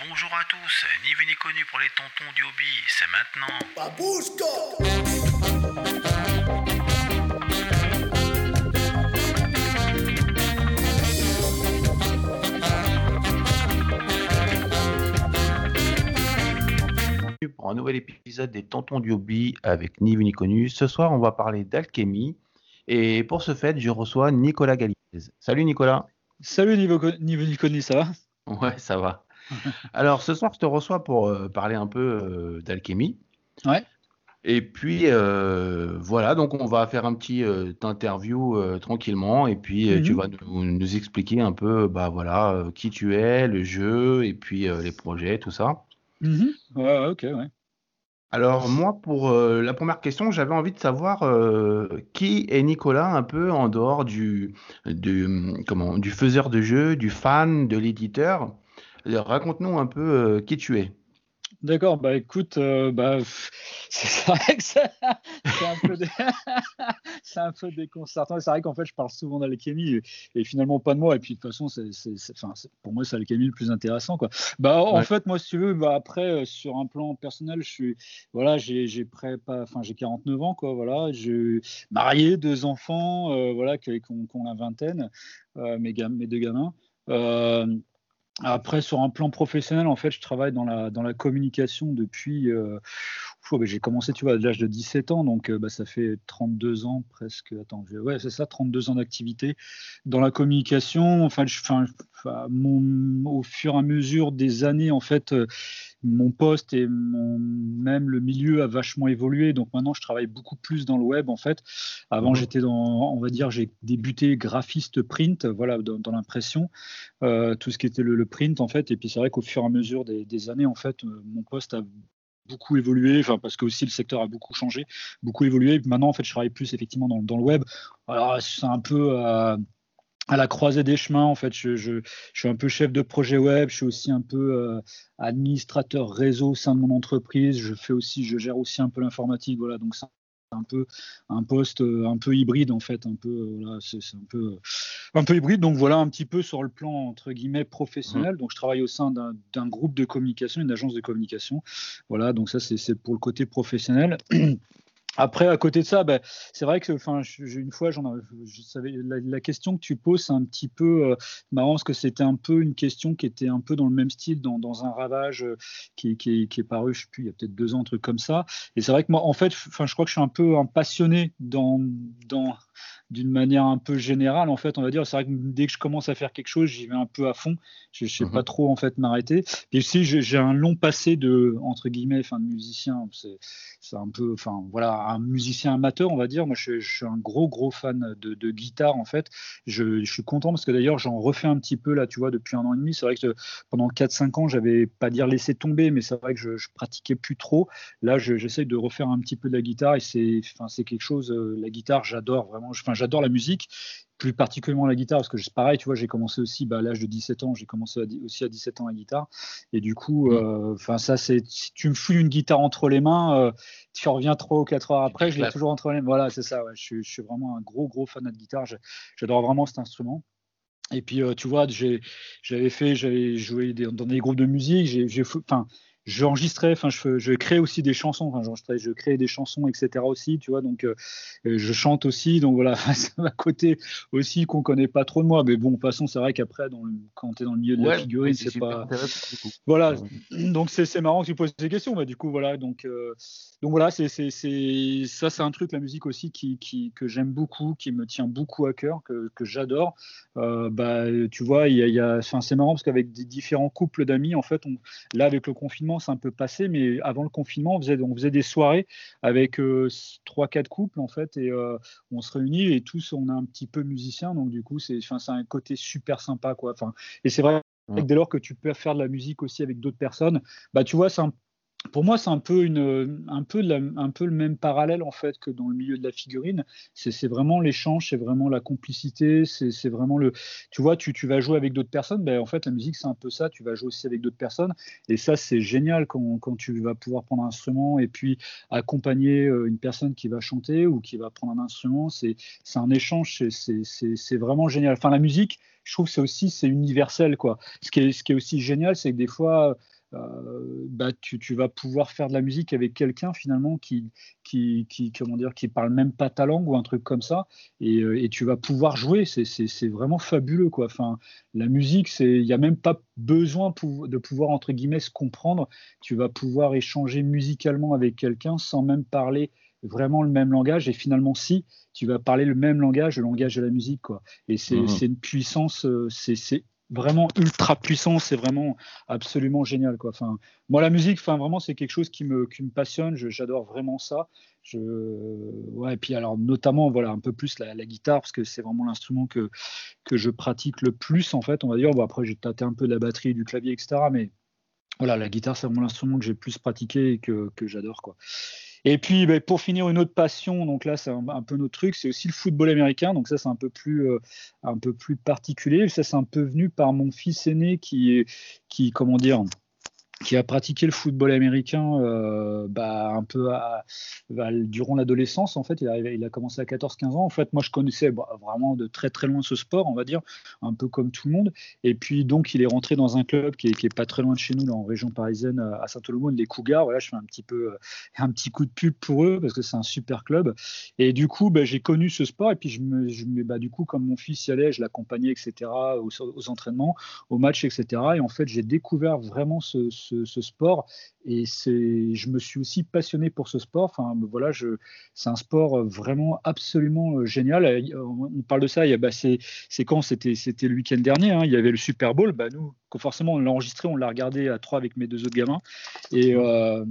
Bonjour à tous, ni vu ni connu pour les tontons du hobby, c'est maintenant. pour un nouvel épisode des Tontons du Hobby avec ni vu ni connu. Ce soir, on va parler d'alchimie. Et pour ce fait, je reçois Nicolas Galiz. Salut Nicolas. Salut niveau, co- niveau ni connu, ça va? Ouais, ça va. Alors, ce soir, je te reçois pour euh, parler un peu euh, d'alchimie. Ouais. Et puis, euh, voilà, donc on va faire un petit euh, interview tranquillement. Et puis, tu Mhm. vas nous, nous expliquer un peu, bah voilà, qui tu es, le jeu, et puis les projets, tout ça. Mhm. Ouais, ouais, ok, ouais. Alors moi, pour euh, la première question, j'avais envie de savoir euh, qui est Nicolas un peu en dehors du, du, comment, du faiseur de jeu, du fan, de l'éditeur? Raconte-nous un peu euh, qui tu es. D'accord, bah écoute, euh, bah, c'est vrai que c'est un peu, dé- un peu déconcertant. C'est vrai qu'en fait, je parle souvent d'alchimie et, et finalement pas de moi. Et puis de toute façon, c'est, enfin, pour moi, c'est l'alchimie le plus intéressant, quoi. Bah, en Ouais. fait, moi, si tu veux, bah, après, euh, sur un plan personnel, je suis, voilà, j'ai, j'ai près pas, enfin, j'ai 49 ans, quoi, voilà, j'ai marié, deux enfants, euh, voilà, qui ont, la vingtaine, mes, mes deux gamins. Après, sur un plan professionnel, en fait, je travaille dans la, dans la communication depuis. euh, bah, j'ai commencé, tu vois, à l'âge de 17 ans, donc euh, bah, ça fait 32 ans presque. Attends, ouais, c'est ça, 32 ans d'activité dans la communication. Enfin, je, enfin, enfin, mon, au fur et à mesure des années, en fait, euh, mon poste et mon, même le milieu a vachement évolué. Donc maintenant, je travaille beaucoup plus dans le web, en fait. Avant, Mhm. j'étais dans, on va dire, j'ai débuté graphiste print, voilà, dans, dans l'impression euh, tout ce qui était le, le print en fait. Et puis c'est vrai qu'au fur et à mesure des, des années, en fait, mon poste a beaucoup évolué, enfin parce que aussi le secteur a beaucoup changé, beaucoup évolué. Maintenant, en fait, je travaille plus effectivement dans, dans le web. Alors c'est un peu à, à la croisée des chemins. En fait, je, je, suis un peu chef de projet web. Je suis aussi un peu euh, administrateur réseau au sein de mon entreprise. Je fais aussi, je gère aussi un peu l'informatique. Voilà, donc un peu un poste euh, un peu hybride en fait un peu euh, voilà c'est un peu euh, un peu hybride. Donc voilà un petit peu sur le plan entre guillemets professionnel. Donc je travaille au sein d'un groupe de communication une agence de communication. Voilà donc ça c'est pour le côté professionnel après, à côté de ça, ben, c'est vrai que, enfin, une fois, j'en je savais, la, la question que tu poses, c'est un petit peu euh, marrant parce que c'était un peu une question qui était un peu dans le même style, dans, dans un ravage euh, qui, qui, qui est paru, je sais plus, il y a peut-être deux ans, un truc comme ça. Et c'est vrai que moi, en fait, enfin, je crois que je suis un peu un passionné dans, dans, d'une manière un peu générale, en fait, on va dire. C'est vrai que dès que je commence à faire quelque chose, j'y vais un peu à fond. Je ne sais Mhm. pas trop en fait m'arrêter. Puis aussi, j'ai un long passé de entre guillemets, enfin de musicien. C'est c'est un peu, enfin voilà, un musicien amateur, on va dire. Moi, je, je suis un gros gros fan de, de guitare en fait. Je, je suis content parce que d'ailleurs, j'en refais un petit peu là, tu vois, depuis un an et demi. C'est vrai que pendant 4-5 ans, j'avais pas dire laissé tomber, mais c'est vrai que je, je pratiquais plus trop. Là, je- j'essaye de refaire un petit peu de la guitare et c'est, enfin, c'est quelque chose. euh, la guitare, j'adore vraiment. Enfin, j'adore la musique plus particulièrement la guitare, parce que c'est pareil, tu vois, j'ai commencé aussi bah, à l'âge de 17 ans, j'ai commencé à aussi à 17 ans la guitare, et du coup, Mm. euh, enfin ça, c'est si tu me fouilles une guitare entre les mains, euh, tu reviens 3 ou 4 heures après, je l'ai toujours entre les mains. Voilà, c'est ça, ouais, je, suis, je suis vraiment un gros, gros fan de guitare, j'adore vraiment cet instrument. Et puis, euh, tu vois, j'avais fait, j'avais joué des- dans des groupes de musique, j'ai, enfin, j'enregistrais, enfin, je, crée aussi des chansons, enfin, j'enregistrais, je crée des chansons, etc. aussi, tu vois, donc euh, euh, je chante aussi, donc voilà, c'est un côté aussi qu'on connaît pas trop de moi, mais bon, de toute façon, c'est vrai qu'après, dans le- quand tu es dans le milieu de la figurine, c'est pas. Voilà, donc c'est marrant que tu poses ces questions, mais du coup voilà, donc euh, donc voilà, c'est ça c'est un truc la musique aussi qui, qui que j'aime beaucoup, qui me tient beaucoup à cœur, que, que j'adore. Euh, bah tu vois, il y a, y a c'est marrant parce qu'avec des différents couples d'amis en fait, on, là avec le confinement c'est un peu passé, mais avant le confinement on faisait on faisait des soirées avec euh, trois quatre couples en fait et euh, on se réunit et tous on est un petit peu musiciens, donc du coup c'est c'est un côté super sympa quoi. Enfin et c'est vrai dès lors que tu peux faire de la musique aussi avec d'autres personnes, bah tu vois, c'est un- pour moi, c'est un peu, une, un, peu la- un peu le même parallèle en fait que dans le milieu de la figurine. C'est vraiment l'échange, c'est vraiment la complicité, c'est vraiment le. Tu vois, tu, tu vas jouer avec d'autres personnes, ben, en fait, la musique, c'est un peu ça. Tu vas jouer aussi avec d'autres personnes. Et ça, c'est génial quand, quand tu vas pouvoir prendre un instrument et puis accompagner euh, une personne qui va chanter ou qui va prendre un instrument. C'est un échange, c'est- vraiment génial. Enfin, la musique, je trouve que c'est aussi universel quoi. Ce qui est, ce qui est aussi génial, c'est que des fois, bah, tu, vas pouvoir faire de la musique avec quelqu'un finalement qui, qui, qui, comment dire, qui parle même pas ta langue ou un truc comme ça, et, euh, tu vas pouvoir jouer. C'est vraiment fabuleux quoi. Enfin, la musique, il n'y a même pas besoin de pouvoir entre guillemets se comprendre. Tu vas pouvoir échanger musicalement avec quelqu'un sans même parler vraiment le même langage et finalement si tu vas parler le même langage le langage de la musique quoi et c'est mmh. une puissance euh, c'est vraiment ultra puissant, c'est vraiment absolument génial quoi. Enfin, moi la musique, enfin vraiment c'est quelque chose qui me, qui me passionne, j'adore vraiment ça. Et puis alors notamment voilà un peu plus la, guitare parce que c'est vraiment l'instrument que que je pratique le plus en fait, on va dire. Bon après j'ai tâté un peu de la batterie, du clavier, etc. Mais voilà la guitare c'est vraiment l'instrument que j'ai plus pratiqué et que, que j'adore quoi. Et puis, ben, pour finir, une autre passion, donc là, c'est un, peu notre truc, c'est aussi le football américain. Donc ça, c'est un peu plus, euh, un peu plus particulier. Ça, c'est un peu venu par mon fils aîné qui, qui comment dire, qui a pratiqué le football américain euh, bah, un peu bah, durant l'adolescence. En fait, il a, commencé à 14-15 ans. En fait, moi, je connaissais bah, vraiment de très très loin ce sport, on va dire, un peu comme tout le monde. Et puis, donc, il est rentré dans un club qui est, pas très loin de chez nous, là, en région parisienne, à Saint-Olomond, les Cougars. Voilà, je fais un petit peu euh, un petit coup de pub pour eux parce que c'est un super club. Et du coup, j'ai connu ce sport. Et puis, je me, je du coup, comme mon fils y allait, je l'accompagnais, etc., aux, entraînements, aux matchs, etc. Et en fait, j'ai découvert vraiment ce, sport. Et je me suis aussi passionné pour ce sport. Enfin, voilà, c'est un sport vraiment absolument euh, génial. On parle de ça. Bah, c'est, quand? C'était, le week-end dernier. Hein, il y avait le Super Bowl. Bah, nous, forcément, on l'a enregistré, on l'a regardé à trois avec mes deux autres gamins. Euh,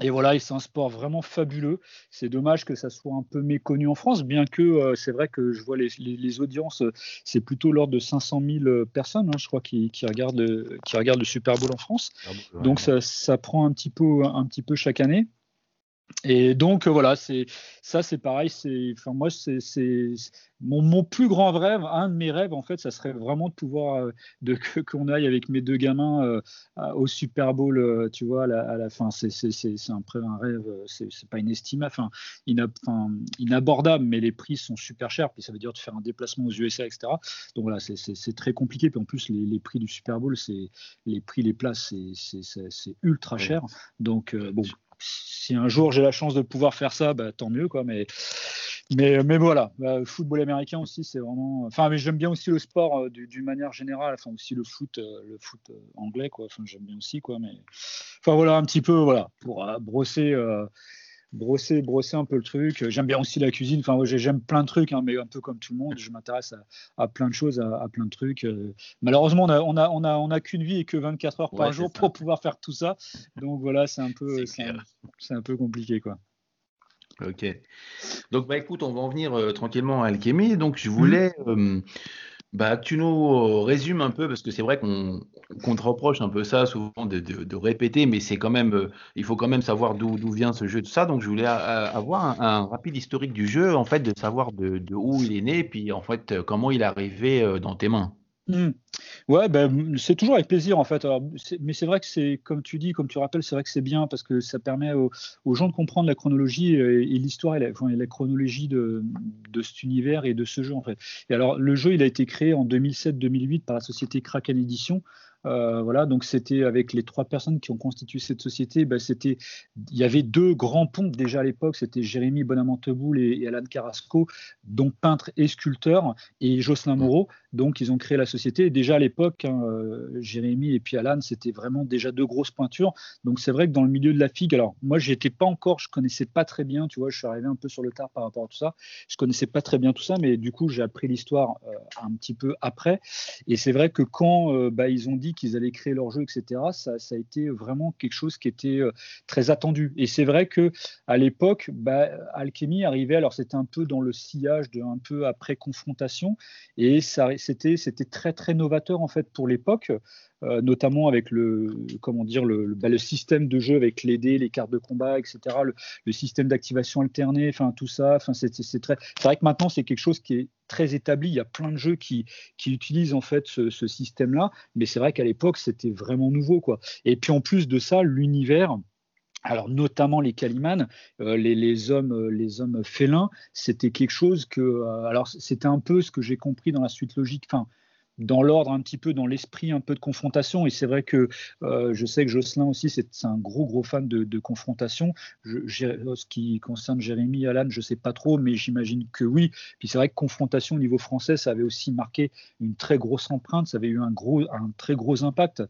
et voilà, c'est un sport vraiment fabuleux. C'est dommage que ça soit un peu méconnu en France, bien que euh, c'est vrai que je vois les, audiences, c'est plutôt l'ordre de 500 000 personnes, hein, je crois, qui, regardent le, qui regardent le Super Bowl en France. Ah Donc ça, ça, prend un petit peu, un petit peu chaque année. Et donc euh, voilà, c'est ça, c'est pareil. C'est, enfin moi, c'est, mon, mon, plus grand rêve, un de mes rêves en fait, ça serait vraiment de pouvoir euh, de qu'on aille avec mes deux gamins euh, au Super Bowl, tu vois, à la, fin. C'est, c'est, un, un rêve, c'est, pas inestimable, enfin, inabordable, mais les prix sont super chers. Puis ça veut dire de faire un déplacement aux USA, etc. Donc voilà, c'est, très compliqué. Puis en plus, les, les, prix du Super Bowl, c'est les prix, les places, c'est, ultra cher. Donc bon si un jour j'ai la chance de pouvoir faire ça, bah, tant mieux quoi. Mais mais, mais voilà, bah, football américain aussi, c'est vraiment. Enfin, mais j'aime bien aussi le sport euh, d'une manière générale. Enfin, aussi le foot, euh, le foot euh, anglais quoi. Enfin, j'aime bien aussi quoi. Mais enfin voilà, un petit peu voilà pour brosser brosser, brosser un peu le truc. J'aime bien aussi la cuisine. Enfin, j'aime plein de trucs, hein, mais un peu comme tout le monde, je m'intéresse à, plein de choses, à, plein de trucs. Euh. Malheureusement, on a, on a, on a, on a qu'une vie et que 24 heures par jour pour pouvoir faire tout ça. Donc voilà, c'est un peu, c'est un, peu compliqué, quoi. Ok. Donc, bah, écoute, on va en venir euh, tranquillement à Alchemy. Donc, je voulais euh, bah, tu nous résumes un peu, parce que c'est vrai qu'on te reproche un peu ça souvent de, répéter, mais c'est quand même, il faut quand même savoir d'où vient ce jeu, tout ça. Donc je voulais avoir un, rapide historique du jeu, en fait, de savoir de, où il est né, puis en fait comment il est arrivé dans tes mains. Mmh. Ouais, ben, c'est toujours avec plaisir en fait. mais c'est vrai que c'est, comme tu dis, comme tu rappelles, c'est vrai que c'est bien parce que ça permet aux, gens de comprendre la chronologie et, l'histoire et, la, chronologie de, de, cet univers et de ce jeu en fait. Et alors, le jeu, il a été créé en 2007-2008 par la société Kraken Edition. Euh, voilà, donc c'était avec les trois personnes qui ont constitué cette société. Ben c'était, il y avait deux grands ponts déjà à l'époque. C'était Jérémy Bonamanteboul et, et Alan Carrasco, donc peintre et sculpteur, et Jocelyn. Moreau. Donc ils ont créé la société. Déjà à l'époque, hein, euh, Jérémy et puis Alan, c'était vraiment déjà deux grosses pointures. Donc c'est vrai que dans le milieu de la figue, alors moi j'étais pas encore, je connaissais pas très bien. Tu vois, je suis arrivé un peu sur le tard par rapport à tout ça. Je connaissais pas très bien tout ça, mais du coup j'ai appris l'histoire euh, un petit peu après. Et c'est vrai que quand bah, ils ont dit qu'ils allaient créer leur jeu, etc., ça, a été vraiment quelque chose qui était euh, très attendu. Et c'est vrai que à l'époque, bah, Alchemy arrivait, alors c'était un peu dans le sillage de un peu après confrontation, et ça, c'était, très très novateur en fait pour l'époque. Euh, notamment avec le, comment dire, le, bah, le, système de jeu avec les dés, les cartes de combat, etc., le, système d'activation alternée, enfin tout ça. Enfin, c'est, très. C'est vrai que maintenant c'est quelque chose qui est très établi. Il y a plein de jeux qui, utilisent en fait ce, système-là, mais c'est vrai qu'à l'époque c'était vraiment nouveau, quoi. Et puis en plus de ça, l'univers. Alors notamment les Calimans, euh, les, hommes, euh, les hommes félins, c'était quelque chose que, alors c'était un peu ce que j'ai compris dans la suite logique, dans l'ordre, un petit peu dans l'esprit, un peu de confrontation. Et c'est vrai que euh, je sais que Jocelyn aussi, c'est un gros, gros fan de, confrontation. ce qui concerne Jérémy, Alan, je ne sais pas trop, mais j'imagine que oui. Puis c'est vrai que confrontation au niveau français, ça avait aussi marqué une très grosse empreinte, ça avait eu un, gros, un très gros impact.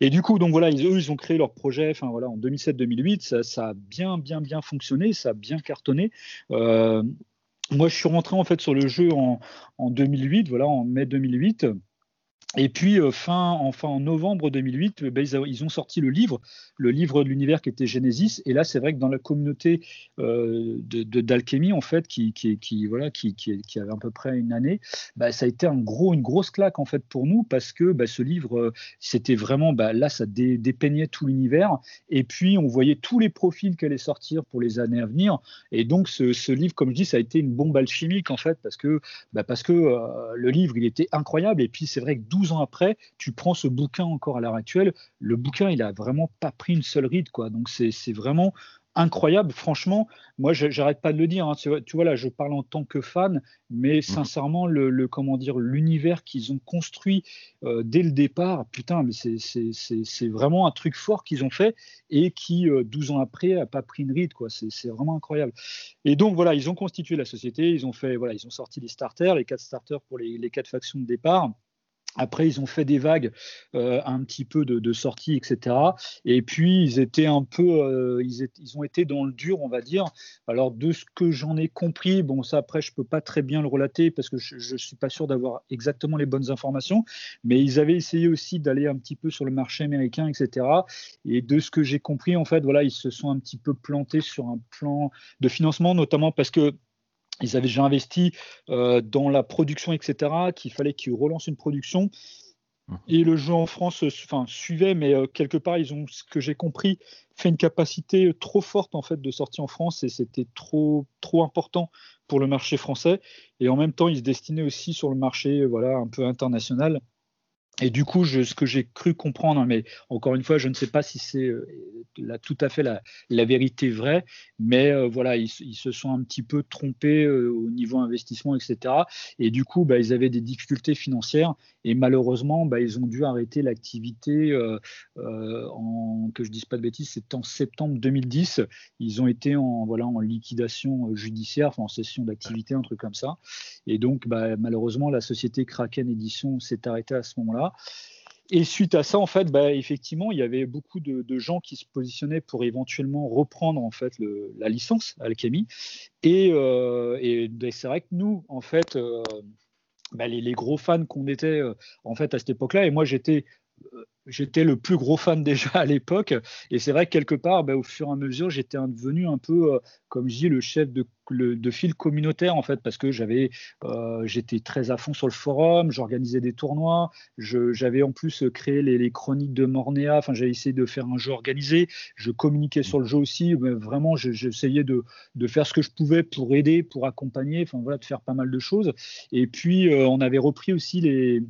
Et du coup, donc voilà, ils, eux, ils ont créé leur projet enfin, voilà, en 2007-2008. Ça, a bien, bien, bien fonctionné, ça a bien cartonné. Euh, moi, je suis rentré en fait sur le jeu en, en 2008, voilà, en mai 2008. Et puis, euh, fin, enfin, en novembre 2008, ben, ils, ont sorti le livre, le livre de l'univers qui était Genesis. Et là, c'est vrai que dans la communauté euh, d'alchimie, en fait, qui, voilà, qui, qui, avait à peu près une année, bah, ça a été un gros, une grosse claque en fait pour nous parce que bah, ce livre, euh, c'était vraiment, là, ça dépeignait tout l'univers. Et puis, on voyait tous les profils qu'elle allait sortir pour les années à venir. Et donc, ce, livre, comme je dis, ça a été une bombe alchimique en fait parce que, parce que le livre, il était incroyable. Et puis, c'est vrai que 12 ans après, tu prends ce bouquin encore à l'heure actuelle, le bouquin, il a vraiment pas pris une seule ride, quoi. Donc c'est vraiment incroyable. Franchement, moi, j'arrête pas de le dire. Hein. Tu, vois, là, je parle en tant que fan, mais mmh. sincèrement, le, comment dire, l'univers qu'ils ont construit euh, dès le départ, putain, mais c'est vraiment un truc fort qu'ils ont fait et qui, 12 euh, ans après, a pas pris une ride, quoi. C'est vraiment incroyable. Et donc voilà, ils ont constitué la société, ils ont fait, voilà, ils ont sorti les starters, les quatre starters pour les, les quatre factions de départ. Après, ils ont fait des vagues, euh, un petit peu de, sorties, etc. Et puis, ils étaient un peu, euh, ils, ils, ont été dans le dur, on va dire. Alors, de ce que j'en ai compris, bon, ça après, je peux pas très bien le relater parce que je, ne suis pas sûr d'avoir exactement les bonnes informations. Mais ils avaient essayé aussi d'aller un petit peu sur le marché américain, etc. Et de ce que j'ai compris, en fait, voilà, ils se sont un petit peu plantés sur un plan de financement, notamment parce que ils avaient déjà investi euh, dans la production, etc., qu'il fallait qu'ils relancent une production. Mmh. Et le jeu en France enfin, suivait, mais euh, quelque part, ils ont, ce que j'ai compris, fait une capacité trop forte en fait de sortie en France et c'était trop, trop important pour le marché français. Et en même temps, ils se destinaient aussi sur le marché voilà, un peu international. Et du coup, ce que j'ai cru comprendre, hein, mais encore une fois, je ne sais pas si c'est euh, tout à fait la, vérité vraie, mais euh, voilà, ils, se sont un petit peu trompés euh, au niveau investissement, etc. Et du coup, bah, ils avaient des difficultés financières et malheureusement, bah, ils ont dû arrêter l'activité en, que je dise pas de bêtises, c'était en septembre 2010. Ils ont été en, voilà, en liquidation judiciaire, enfin, en cession d'activité, un truc comme ça. Et donc, bah, malheureusement, la société Kraken Edition s'est arrêtée à ce moment-là. Et suite à ça, en fait, bah, effectivement, il y avait beaucoup de, gens qui se positionnaient pour éventuellement reprendre en fait la licence Alchemy. Et, euh, ben, c'est vrai que nous, en fait, euh, bah, les, gros fans qu'on était euh, en fait à cette époque-là, et moi j'étais j'étais le plus gros fan déjà à l'époque. Et c'est vrai que quelque part, bah, au fur et à mesure, j'étais devenu un peu, euh, comme je dis, le chef de, file communautaire, en fait, parce que j'avais, euh, j'étais très à fond sur le forum, j'organisais des tournois, j'avais en plus créé les, chroniques de Mornéa, enfin, j'avais essayé de faire un jeu organisé, je communiquais sur le jeu aussi, vraiment, j'essayais de, de, faire ce que je pouvais pour aider, pour accompagner, enfin, voilà, de faire pas mal de choses. Et puis, euh, on avait repris aussi les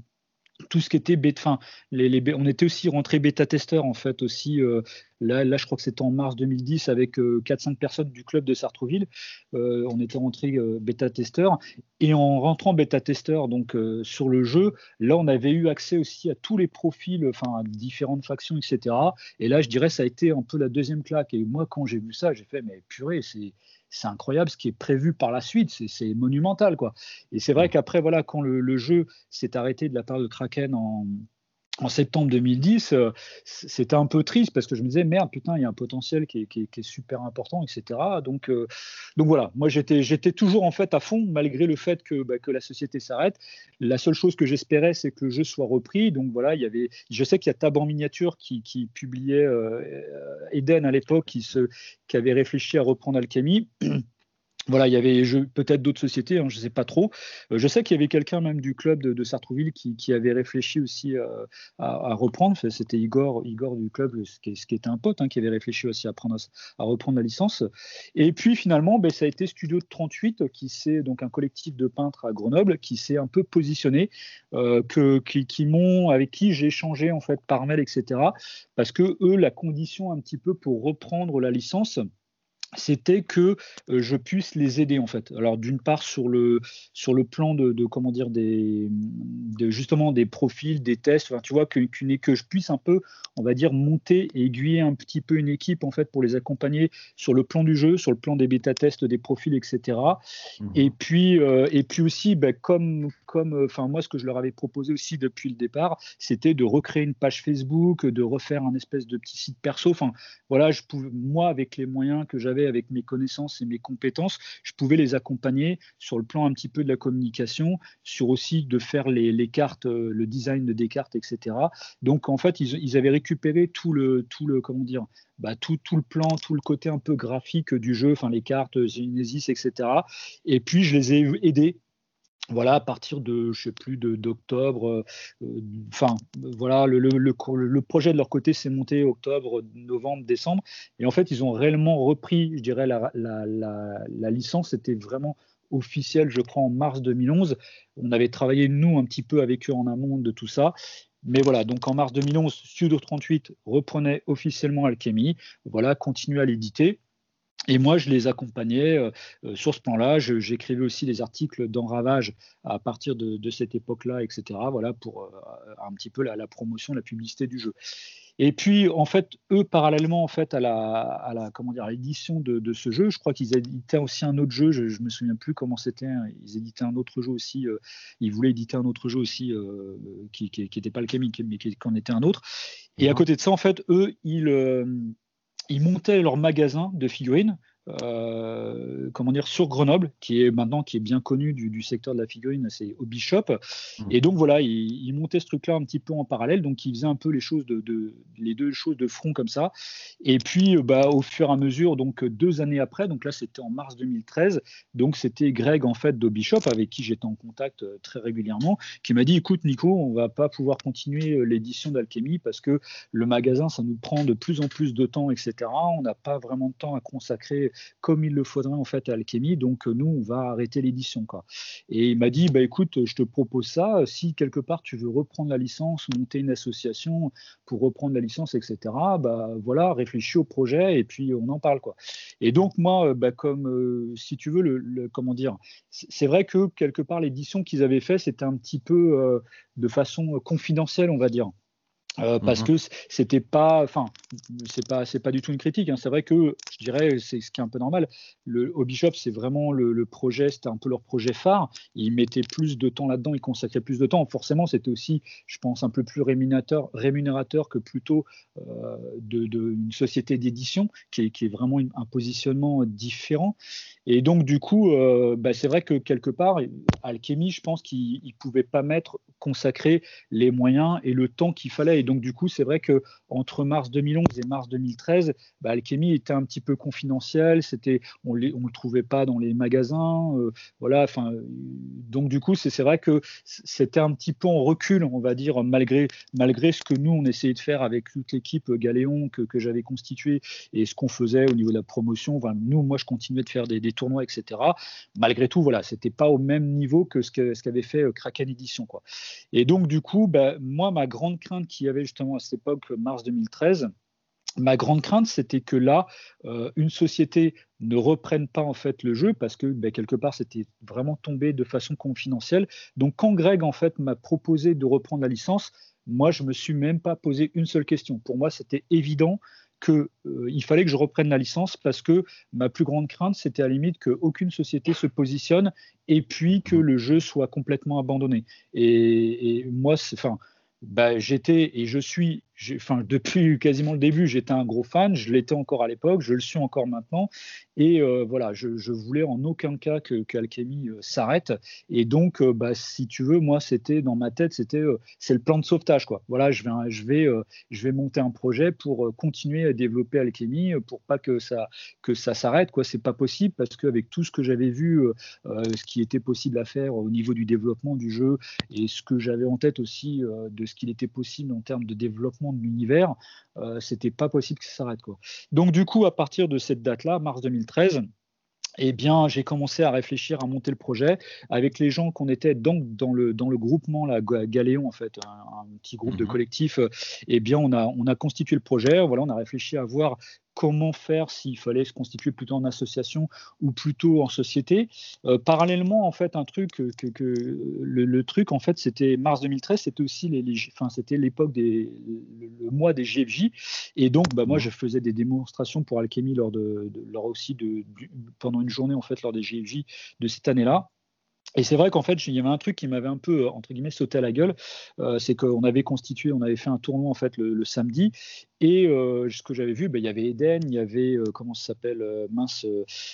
tout ce qui était bêta, les, on était aussi rentré bêta-testeur en fait aussi. Euh, là, là, je crois que c'était en mars 2010 avec 4-5 euh, personnes du club de Sartrouville. Euh, on était rentré bêta-testeur et en rentrant bêta-testeur donc sur le jeu, là, on avait eu accès aussi à tous les profils, enfin à différentes factions, etc. Et là, je dirais, ça a été un peu la deuxième claque. Et moi, quand j'ai vu ça, j'ai fait mais purée, c'est c'est incroyable ce qui est prévu par la suite, c'est monumental quoi. Et c'est vrai qu'après voilà, quand le, jeu s'est arrêté de la part de Kraken en, en septembre 2010, euh, c'était un peu triste parce que je me disais merde putain il y a un potentiel qui est, super important etc. Donc euh, donc voilà moi j'étais toujours en fait à fond malgré le fait que, bah, que la société s'arrête. La seule chose que j'espérais c'est que le jeu soit repris. Donc voilà il y avait je sais qu'il y a Tab en miniature qui, publiait euh, Eden à l'époque qui qui avait réfléchi à reprendre Alchemy. Voilà, il y avait peut-être d'autres sociétés, hein, je ne sais pas trop. Euh, je sais qu'il y avait quelqu'un même du club de, Sartrouville qui, avait réfléchi aussi euh, à, reprendre. C'était Igor, Igor du club, ce qui, était un pote, hein, qui avait réfléchi aussi à, prendre, à reprendre la licence. Et puis finalement, ben, ça a été Studio 38, qui c'est donc un collectif de peintres à Grenoble, qui s'est un peu positionné, euh, qui, m'ont, avec qui j'ai échangé en fait par mail, etc. Parce que eux, la condition un petit peu pour reprendre la licence c'était que euh, je puisse les aider en fait. Alors d'une part sur le sur le plan de, comment dire des de justement des profils, des tests. tu vois que, que je puisse un peu, on va dire monter et aiguiller un petit peu une équipe en fait pour les accompagner sur le plan du jeu, sur le plan des bêta tests, des profils, etc. Mmh. Et puis euh, et puis aussi ben, comme comme euh, enfin moi ce que je leur avais proposé aussi depuis le départ, c'était de recréer une page Facebook, de refaire un espèce de petit site perso. Enfin voilà, je pouvais moi avec les moyens que j'avais avec mes connaissances et mes compétences, je pouvais les accompagner sur le plan un petit peu de la communication, sur aussi de faire les, cartes, euh, le design des cartes, etc. Donc en fait, ils, avaient récupéré tout le, tout le, comment dire, bah, tout, tout, le plan, tout le côté un peu graphique du jeu, enfin les cartes Genesis, etc. Et puis je les ai aidés voilà, à partir de, je sais plus, d'octobre, euh, euh, enfin, voilà, le, projet de leur côté s'est monté octobre, novembre, décembre, et en fait, ils ont réellement repris, je dirais, la, licence, c'était vraiment officiel, je crois, en mars 2011. On avait travaillé, nous, un petit peu avec eux en amont de tout ça, mais voilà, donc en mars 2011, Studio 38 reprenait officiellement Alchemy, voilà, continuait à l'éditer. Et moi, je les accompagnais euh, euh, sur ce plan-là. J'écrivais aussi des articles dans Ravage à partir de, cette époque-là, etc. Voilà, pour euh, un petit peu la, promotion, la publicité du jeu. Et puis, en fait, eux, parallèlement en fait à la, à la comment dire, l'édition de, ce jeu, je crois qu'ils éditaient aussi un autre jeu. Je, ne me souviens plus comment c'était. Hein. Ils éditaient un autre jeu aussi. ils voulaient éditer un autre jeu aussi qui n'était pas le Camille, mais qui, en était un autre. Et à côté de ça, en fait, eux, ils ils montaient leur magasin de figurines euh, comment dire, sur Grenoble, qui est maintenant qui est bien connu du, secteur de la figurine, c'est Hobby Shop. Mmh. Et donc voilà, il, montait ce truc-là un petit peu en parallèle, donc il faisait un peu les choses de, les deux choses de front comme ça. Et puis euh, bah, au fur et à mesure, donc deux années après, donc là c'était en mars 2013, donc c'était Greg en fait d'Hobby Shop avec qui j'étais en contact euh, très régulièrement, qui m'a dit écoute Nico, on va pas pouvoir continuer l'édition d'Alchemy parce que le magasin ça nous prend de plus en plus de temps, etc. On n'a pas vraiment de temps à consacrer comme il le faudrait en fait à Alchemy. Donc nous, on va arrêter l'édition. Et il m'a dit, bah écoute, je te propose ça. Si quelque part tu veux reprendre la licence, monter une association pour reprendre la licence, etc. Bah voilà, réfléchis au projet et puis on en parle quoi. Et donc moi, bah, comme euh, si tu veux le, comment dire, c'est vrai que quelque part l'édition qu'ils avaient fait, c'était un petit peu euh, de façon confidentielle, on va dire. Euh, parce mmh que c'était pas, enfin, c'est pas, c'est pas du tout une critique. Hein. C'est vrai que je dirais, c'est ce qui est un peu normal. Le Hobby Shop, c'est vraiment le, projet, c'était un peu leur projet phare. Ils mettaient plus de temps là-dedans, ils consacraient plus de temps. Forcément, c'était aussi, je pense, un peu plus rémunérateur, rémunérateur que plutôt euh, de, une société d'édition qui est, qui est, vraiment un positionnement différent. Et donc, du coup, euh, bah, c'est vrai que quelque part, Alchemy, je pense qu'il ne pouvait pas mettre, consacrer les moyens et le temps qu'il fallait. Et donc, du coup, c'est vrai que entre mars 2011 et mars 2013, bah, Alchemy était un petit peu confidentiel. C'était, on ne le trouvait pas dans les magasins. Euh, voilà. Donc, du coup, c'est vrai que c'était un petit peu en recul, on va dire, malgré, malgré ce que nous, on essayait de faire avec toute l'équipe Galéon que, j'avais constituée et ce qu'on faisait au niveau de la promotion. Nous, moi, je continuais de faire des, tournois, etc. Malgré tout, voilà, c'était pas au même niveau que ce qu'avait fait euh, Kraken Edition. Et donc, du coup, bah, moi, ma grande crainte qui justement à cette époque, mars 2013, ma grande crainte, c'était que là, euh, une société ne reprenne pas en fait le jeu parce que ben, quelque part c'était vraiment tombé de façon confidentielle. Donc quand Greg en fait m'a proposé de reprendre la licence, moi je me suis même pas posé une seule question. Pour moi c'était évident qu'il euh, fallait que je reprenne la licence parce que ma plus grande crainte, c'était à la limite qu'aucune société se positionne et puis que le jeu soit complètement abandonné. Et, et moi, enfin, bah, j'étais et je suis depuis quasiment le début, j'étais un gros fan, je l'étais encore à l'époque, je le suis encore maintenant. Et euh, voilà, je, je, voulais en aucun cas que, euh, s'arrête. Et donc, euh, bah, si tu veux, moi, c'était dans ma tête, c'était c'est le plan de sauvetage. Quoi. Voilà, je vais, je, vais, je vais monter un projet pour continuer à développer Alchemy, pour pas que ça, que ça s'arrête. Quoi. C'est pas possible parce qu'avec tout ce que j'avais vu, ce qui était possible à faire au niveau du développement du jeu et ce que j'avais en tête aussi de ce qu'il était possible en termes de développement de l'univers, euh, c'était pas possible que ça s'arrête. Quoi. Donc du coup, à partir de cette date-là, mars 2013, eh bien, j'ai commencé à réfléchir à monter le projet avec les gens qu'on était donc dans le, dans le groupement la Galéon, en fait, un, petit groupe de mhm. collectifs. Eh bien, on a, on a constitué le projet. Voilà, on a réfléchi à voir comment faire s'il fallait se constituer plutôt en association ou plutôt en société. parallèlement, en fait, un truc que, le, truc, en fait, c'était mars 2013, c'était aussi les, enfin, c'était l'époque des le, mois des GFJ, et donc, bah, moi, mmh. je faisais des démonstrations pour Alchemy lors de, lors aussi de, pendant une journée en fait lors des GFJ de cette année-là. Et c'est vrai qu'en fait, il y avait un truc qui m'avait un peu, entre guillemets, sauté à la gueule, euh, c'est qu'on avait constitué, on avait fait un tournoi en fait le, samedi, et euh, ce que j'avais vu, ben, il y avait Eden, il y avait, euh, comment ça s'appelle, mince,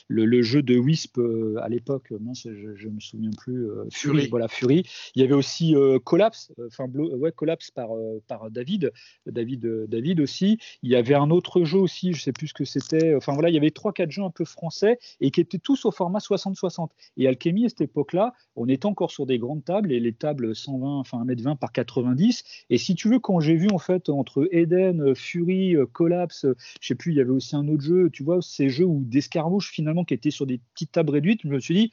le, jeu de Wisp à l'époque, mince, je, ne me souviens plus, Fury. voilà, Fury. Il y avait aussi Collapse, enfin, ouais, Collapse par, par David, David, David aussi. Il y avait un autre jeu aussi, je sais plus ce que c'était, enfin voilà, il y avait trois, quatre jeux un peu français et qui étaient tous au format 60-60. Et Alchemy, à cette époque-là, on est encore sur des grandes tables et les tables 120, enfin 1m20 par 90. Et si tu veux, quand j'ai vu en fait entre Eden, Fury, Collapse, je sais plus, il y avait aussi un autre jeu, tu vois, ces jeux où d'escarmouches finalement qui étaient sur des petites tables réduites, je me suis dit,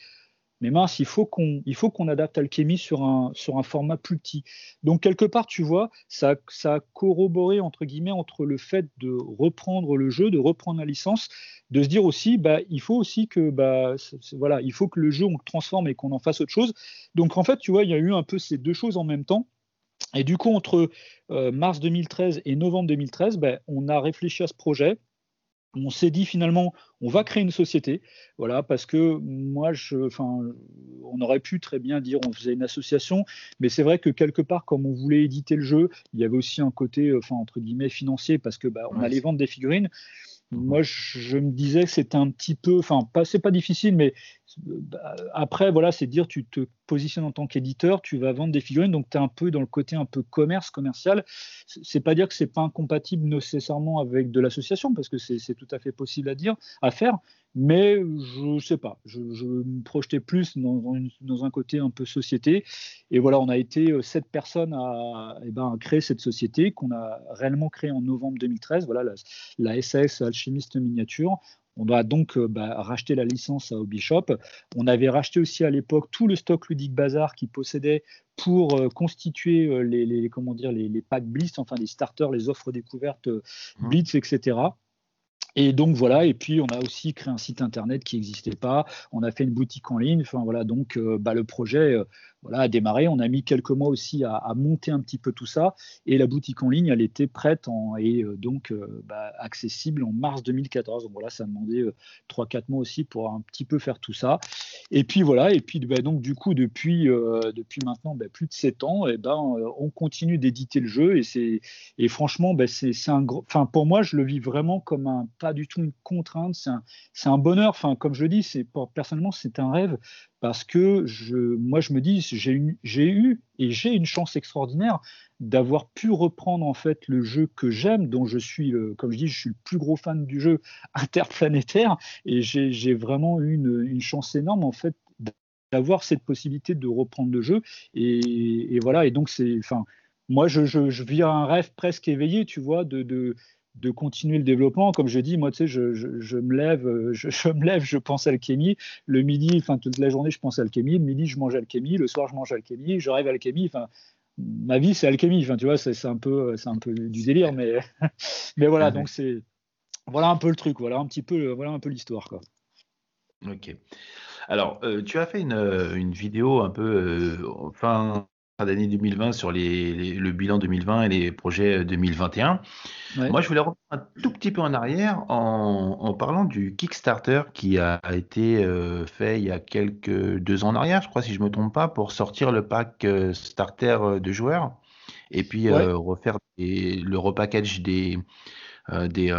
mais mince, il faut qu'on, il faut qu'on adapte Alchemy sur un, sur un format plus petit. Donc quelque part, tu vois, ça, ça a corroboré entre guillemets entre le fait de reprendre le jeu, de reprendre la licence, de se dire aussi, bah, il faut aussi que, bah, voilà, il faut que le jeu on le transforme et qu'on en fasse autre chose. Donc en fait, tu vois, il y a eu un peu ces deux choses en même temps. Et du coup, entre euh, mars 2013 et novembre 2013, bah, on a réfléchi à ce projet. On s'est dit finalement, on va créer une société, voilà, parce que moi, je, enfin, on aurait pu très bien dire on faisait une association, mais c'est vrai que quelque part, comme on voulait éditer le jeu, il y avait aussi un côté, enfin entre guillemets, financier, parce que bah, on allait vendre des figurines. Moi, je, me disais que c'était un petit peu, enfin, pas, c'est pas difficile, mais bah, après, voilà, c'est dire, tu te positionnes en tant qu'éditeur, tu vas vendre des figurines, donc tu es un peu dans le côté un peu commerce, commercial. C'est pas dire que c'est pas incompatible nécessairement avec de l'association, parce que c'est tout à fait possible à dire, à faire, mais je sais pas, je, me projetais plus dans, dans, un côté un peu société. Et voilà, on a été euh, sept personnes à, eh ben, créer cette société qu'on a réellement créée en novembre 2013. Voilà, la, la SAS Alchimiste Miniature. On doit donc euh, bah, racheter la licence à Hobbyshop. On avait racheté aussi à l'époque tout le stock ludique bazar qui possédait pour euh, constituer les, comment dire, les, packs Blitz, enfin les starters, les offres découvertes mmh. Blitz, etc. Et donc voilà, et puis on a aussi créé un site internet qui n'existait pas. On a fait une boutique en ligne. Enfin voilà, donc euh, bah, le projet euh, voilà, a démarré. On a mis quelques mois aussi à, monter un petit peu tout ça. Et la boutique en ligne, elle était prête et euh, donc bah, accessible en mars 2014. Donc voilà, ça a demandé 3-4 mois aussi pour un petit peu faire tout ça. Et puis voilà, et puis bah, donc du coup depuis depuis maintenant bah, plus de 7 ans, et ben on continue d'éditer le jeu et et franchement c'est un enfin pour moi je le vis vraiment comme un pas du tout une contrainte, c'est un, bonheur. Enfin, comme je le dis, c'est personnellement c'est un rêve parce que moi je me dis j'ai eu et j'ai une chance extraordinaire d'avoir pu reprendre en fait le jeu que j'aime, dont je suis, comme je dis, je suis le plus gros fan du jeu interplanétaire et j'ai vraiment eu une, chance énorme en fait d'avoir cette possibilité de reprendre le jeu et, voilà. Et donc c'est enfin moi je, vis un rêve presque éveillé tu vois de de continuer le développement. Comme je dis, moi, tu sais, je, me lève, euh, je, me lève, je pense à alchimie. Le midi, enfin toute la journée, je pense à alchimie. Le midi, je mange alchimie. Le soir, je mange alchimie. Je rêve alchimie. Enfin, ma vie, c'est alchimie. Enfin, tu vois, c'est un peu, c'est un peu du délire, mais, mais voilà. Donc c'est, voilà un peu le truc. Voilà un petit peu, voilà un peu l'histoire, quoi. Ok. Alors, euh, tu as fait une, une vidéo un peu, euh, d'année 2020 sur les, le bilan 2020 et les projets 2021. Moi, je voulais revenir un tout petit peu en arrière en, parlant du Kickstarter qui a été euh, fait il y a quelques deux ans en arrière, je crois, si je me trompe pas, pour sortir le pack euh, starter euh, de joueurs et puis refaire le repackage des des,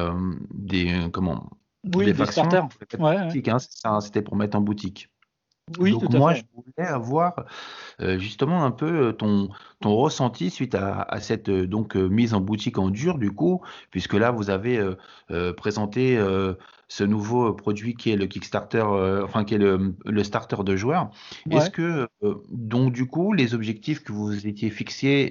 des comment oui, des, starters. Hein, c'était pour mettre en boutique. Oui, Donc moi, je voulais avoir euh, justement un peu euh, ton, ton ressenti suite à, cette euh, donc mise en boutique en dur du coup, puisque là vous avez présenté ce nouveau produit qui est le Kickstarter, enfin qui est le, le starter de joueurs. Est-ce que donc du coup les objectifs que vous étiez fixés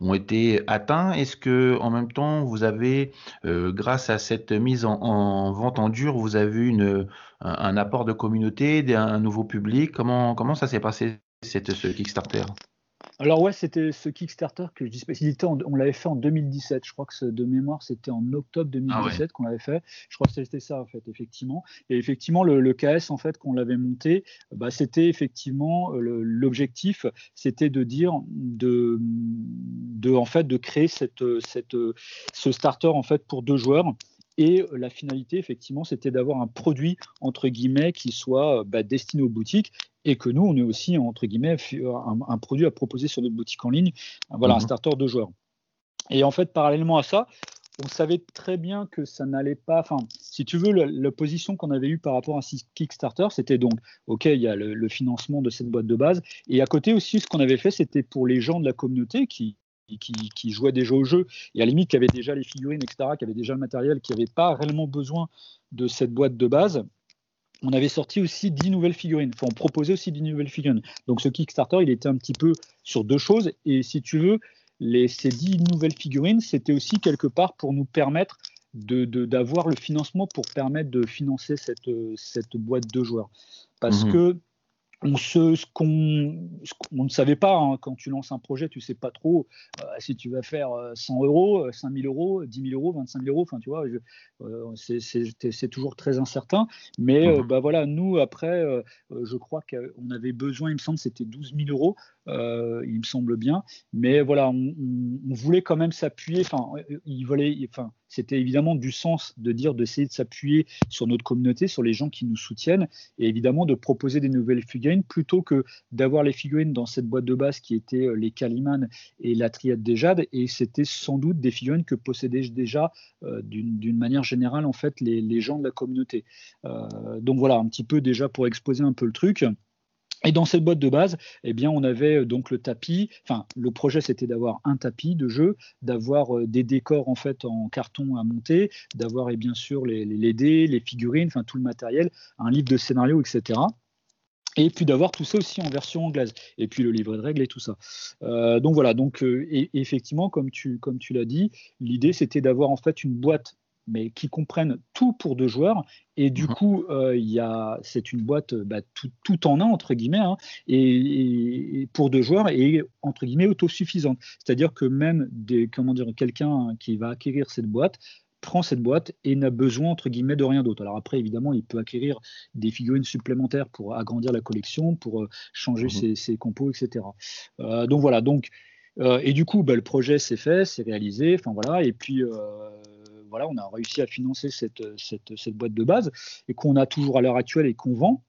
ont été atteints? Est-ce que en même temps vous avez, grâce à cette mise en, en vente en dur, vous avez une un, apport de communauté, un nouveau public? Comment, comment ça s'est passé cette, ce Kickstarter? Alors ouais, c'était ce Kickstarter que je dis, il était on l'avait fait en 2017. Je crois que de mémoire, c'était en octobre 2017 ah qu'on l'avait fait. Je crois que c'était ça en fait, effectivement. Et effectivement, le, KS en fait qu'on l'avait monté, bah, c'était effectivement l'objectif, c'était de dire de, de en fait de créer cette, cette, ce starter en fait pour deux joueurs. Et la finalité, effectivement, c'était d'avoir un produit, entre guillemets, qui soit bah, destiné aux boutiques et que nous, on est aussi, entre guillemets, un, produit à proposer sur notre boutique en ligne, voilà, un mhm. starter de joueurs. Et en fait, parallèlement à ça, on savait très bien que ça n'allait pas. Enfin, si tu veux, la, position qu'on avait eue par rapport à Kickstarter, c'était donc, OK, il y a le, financement de cette boîte de base. Et à côté aussi, ce qu'on avait fait, c'était pour les gens de la communauté qui, qui, jouaient déjà au jeu et à la limite qui avaient déjà les figurines, etc., qui avaient déjà le matériel, qui n'avaient pas réellement besoin de cette boîte de base on avait sorti aussi 10 nouvelles figurines. Enfin, on proposait aussi 10 nouvelles figurines. Donc ce Kickstarter, il était un petit peu sur deux choses. Et si tu veux, les, ces 10 nouvelles figurines, c'était aussi quelque part pour nous permettre d'avoir le financement pour permettre de financer cette, cette boîte de joueurs. Parce mmh que on, ce qu'on on ne savait pas hein, quand tu lances un projet, tu sais pas trop euh, si tu vas faire 100 euh, euros, 5 000 euros, 10 000 euros, 25 000 euros. Enfin, tu vois, euh, c'est toujours très incertain. Mais mmh. bah voilà, nous après, je crois qu'on avait besoin, il me semble, c'était 12 000 euros euh, il me semble bien. Mais voilà, on, voulait quand même s'appuyer. Enfin, il voulait, enfin, c'était évidemment du sens de dire d'essayer de s'appuyer sur notre communauté, sur les gens qui nous soutiennent, et évidemment de proposer des nouvelles figurines plutôt que d'avoir les figurines dans cette boîte de base qui étaient euh, les Kaliman et la Triade des Jades. Et c'était sans doute des figurines que possédaient déjà euh, d'une manière générale en fait les, les, gens de la communauté. donc voilà, un petit peu déjà pour exposer un peu le truc. Et dans cette boîte de base, eh bien, on avait euh, donc le tapis. Enfin, le projet c'était d'avoir un tapis de jeu, d'avoir euh, des décors en fait en carton à monter, d'avoir et bien sûr les, dés, les figurines, enfin tout le matériel, un livre de scénario, etc. Et puis d'avoir tout ça aussi en version anglaise. Et puis le livret de règles et tout ça. Euh, donc voilà. Donc effectivement, comme tu comme tu l'as dit, l'idée c'était d'avoir en fait une boîte mais qui comprennent tout pour deux joueurs. Et du mhm. coup, euh, c'est une boîte bah, tout, en un, entre guillemets, hein, et, pour deux joueurs, et entre guillemets autosuffisante. C'est-à-dire que même des, comment dire, quelqu'un qui va acquérir cette boîte prend cette boîte et n'a besoin entre guillemets de rien d'autre. Alors après, évidemment, il peut acquérir des figurines supplémentaires pour agrandir la collection, pour euh, changer mhm. ses, compos, etc. Euh, donc voilà. Donc et du coup, bah, le projet s'est fait, c'est réalisé. Enfin voilà. Et puis voilà, on a réussi à financer cette, cette boîte de base et qu'on a toujours à l'heure actuelle et qu'on vend.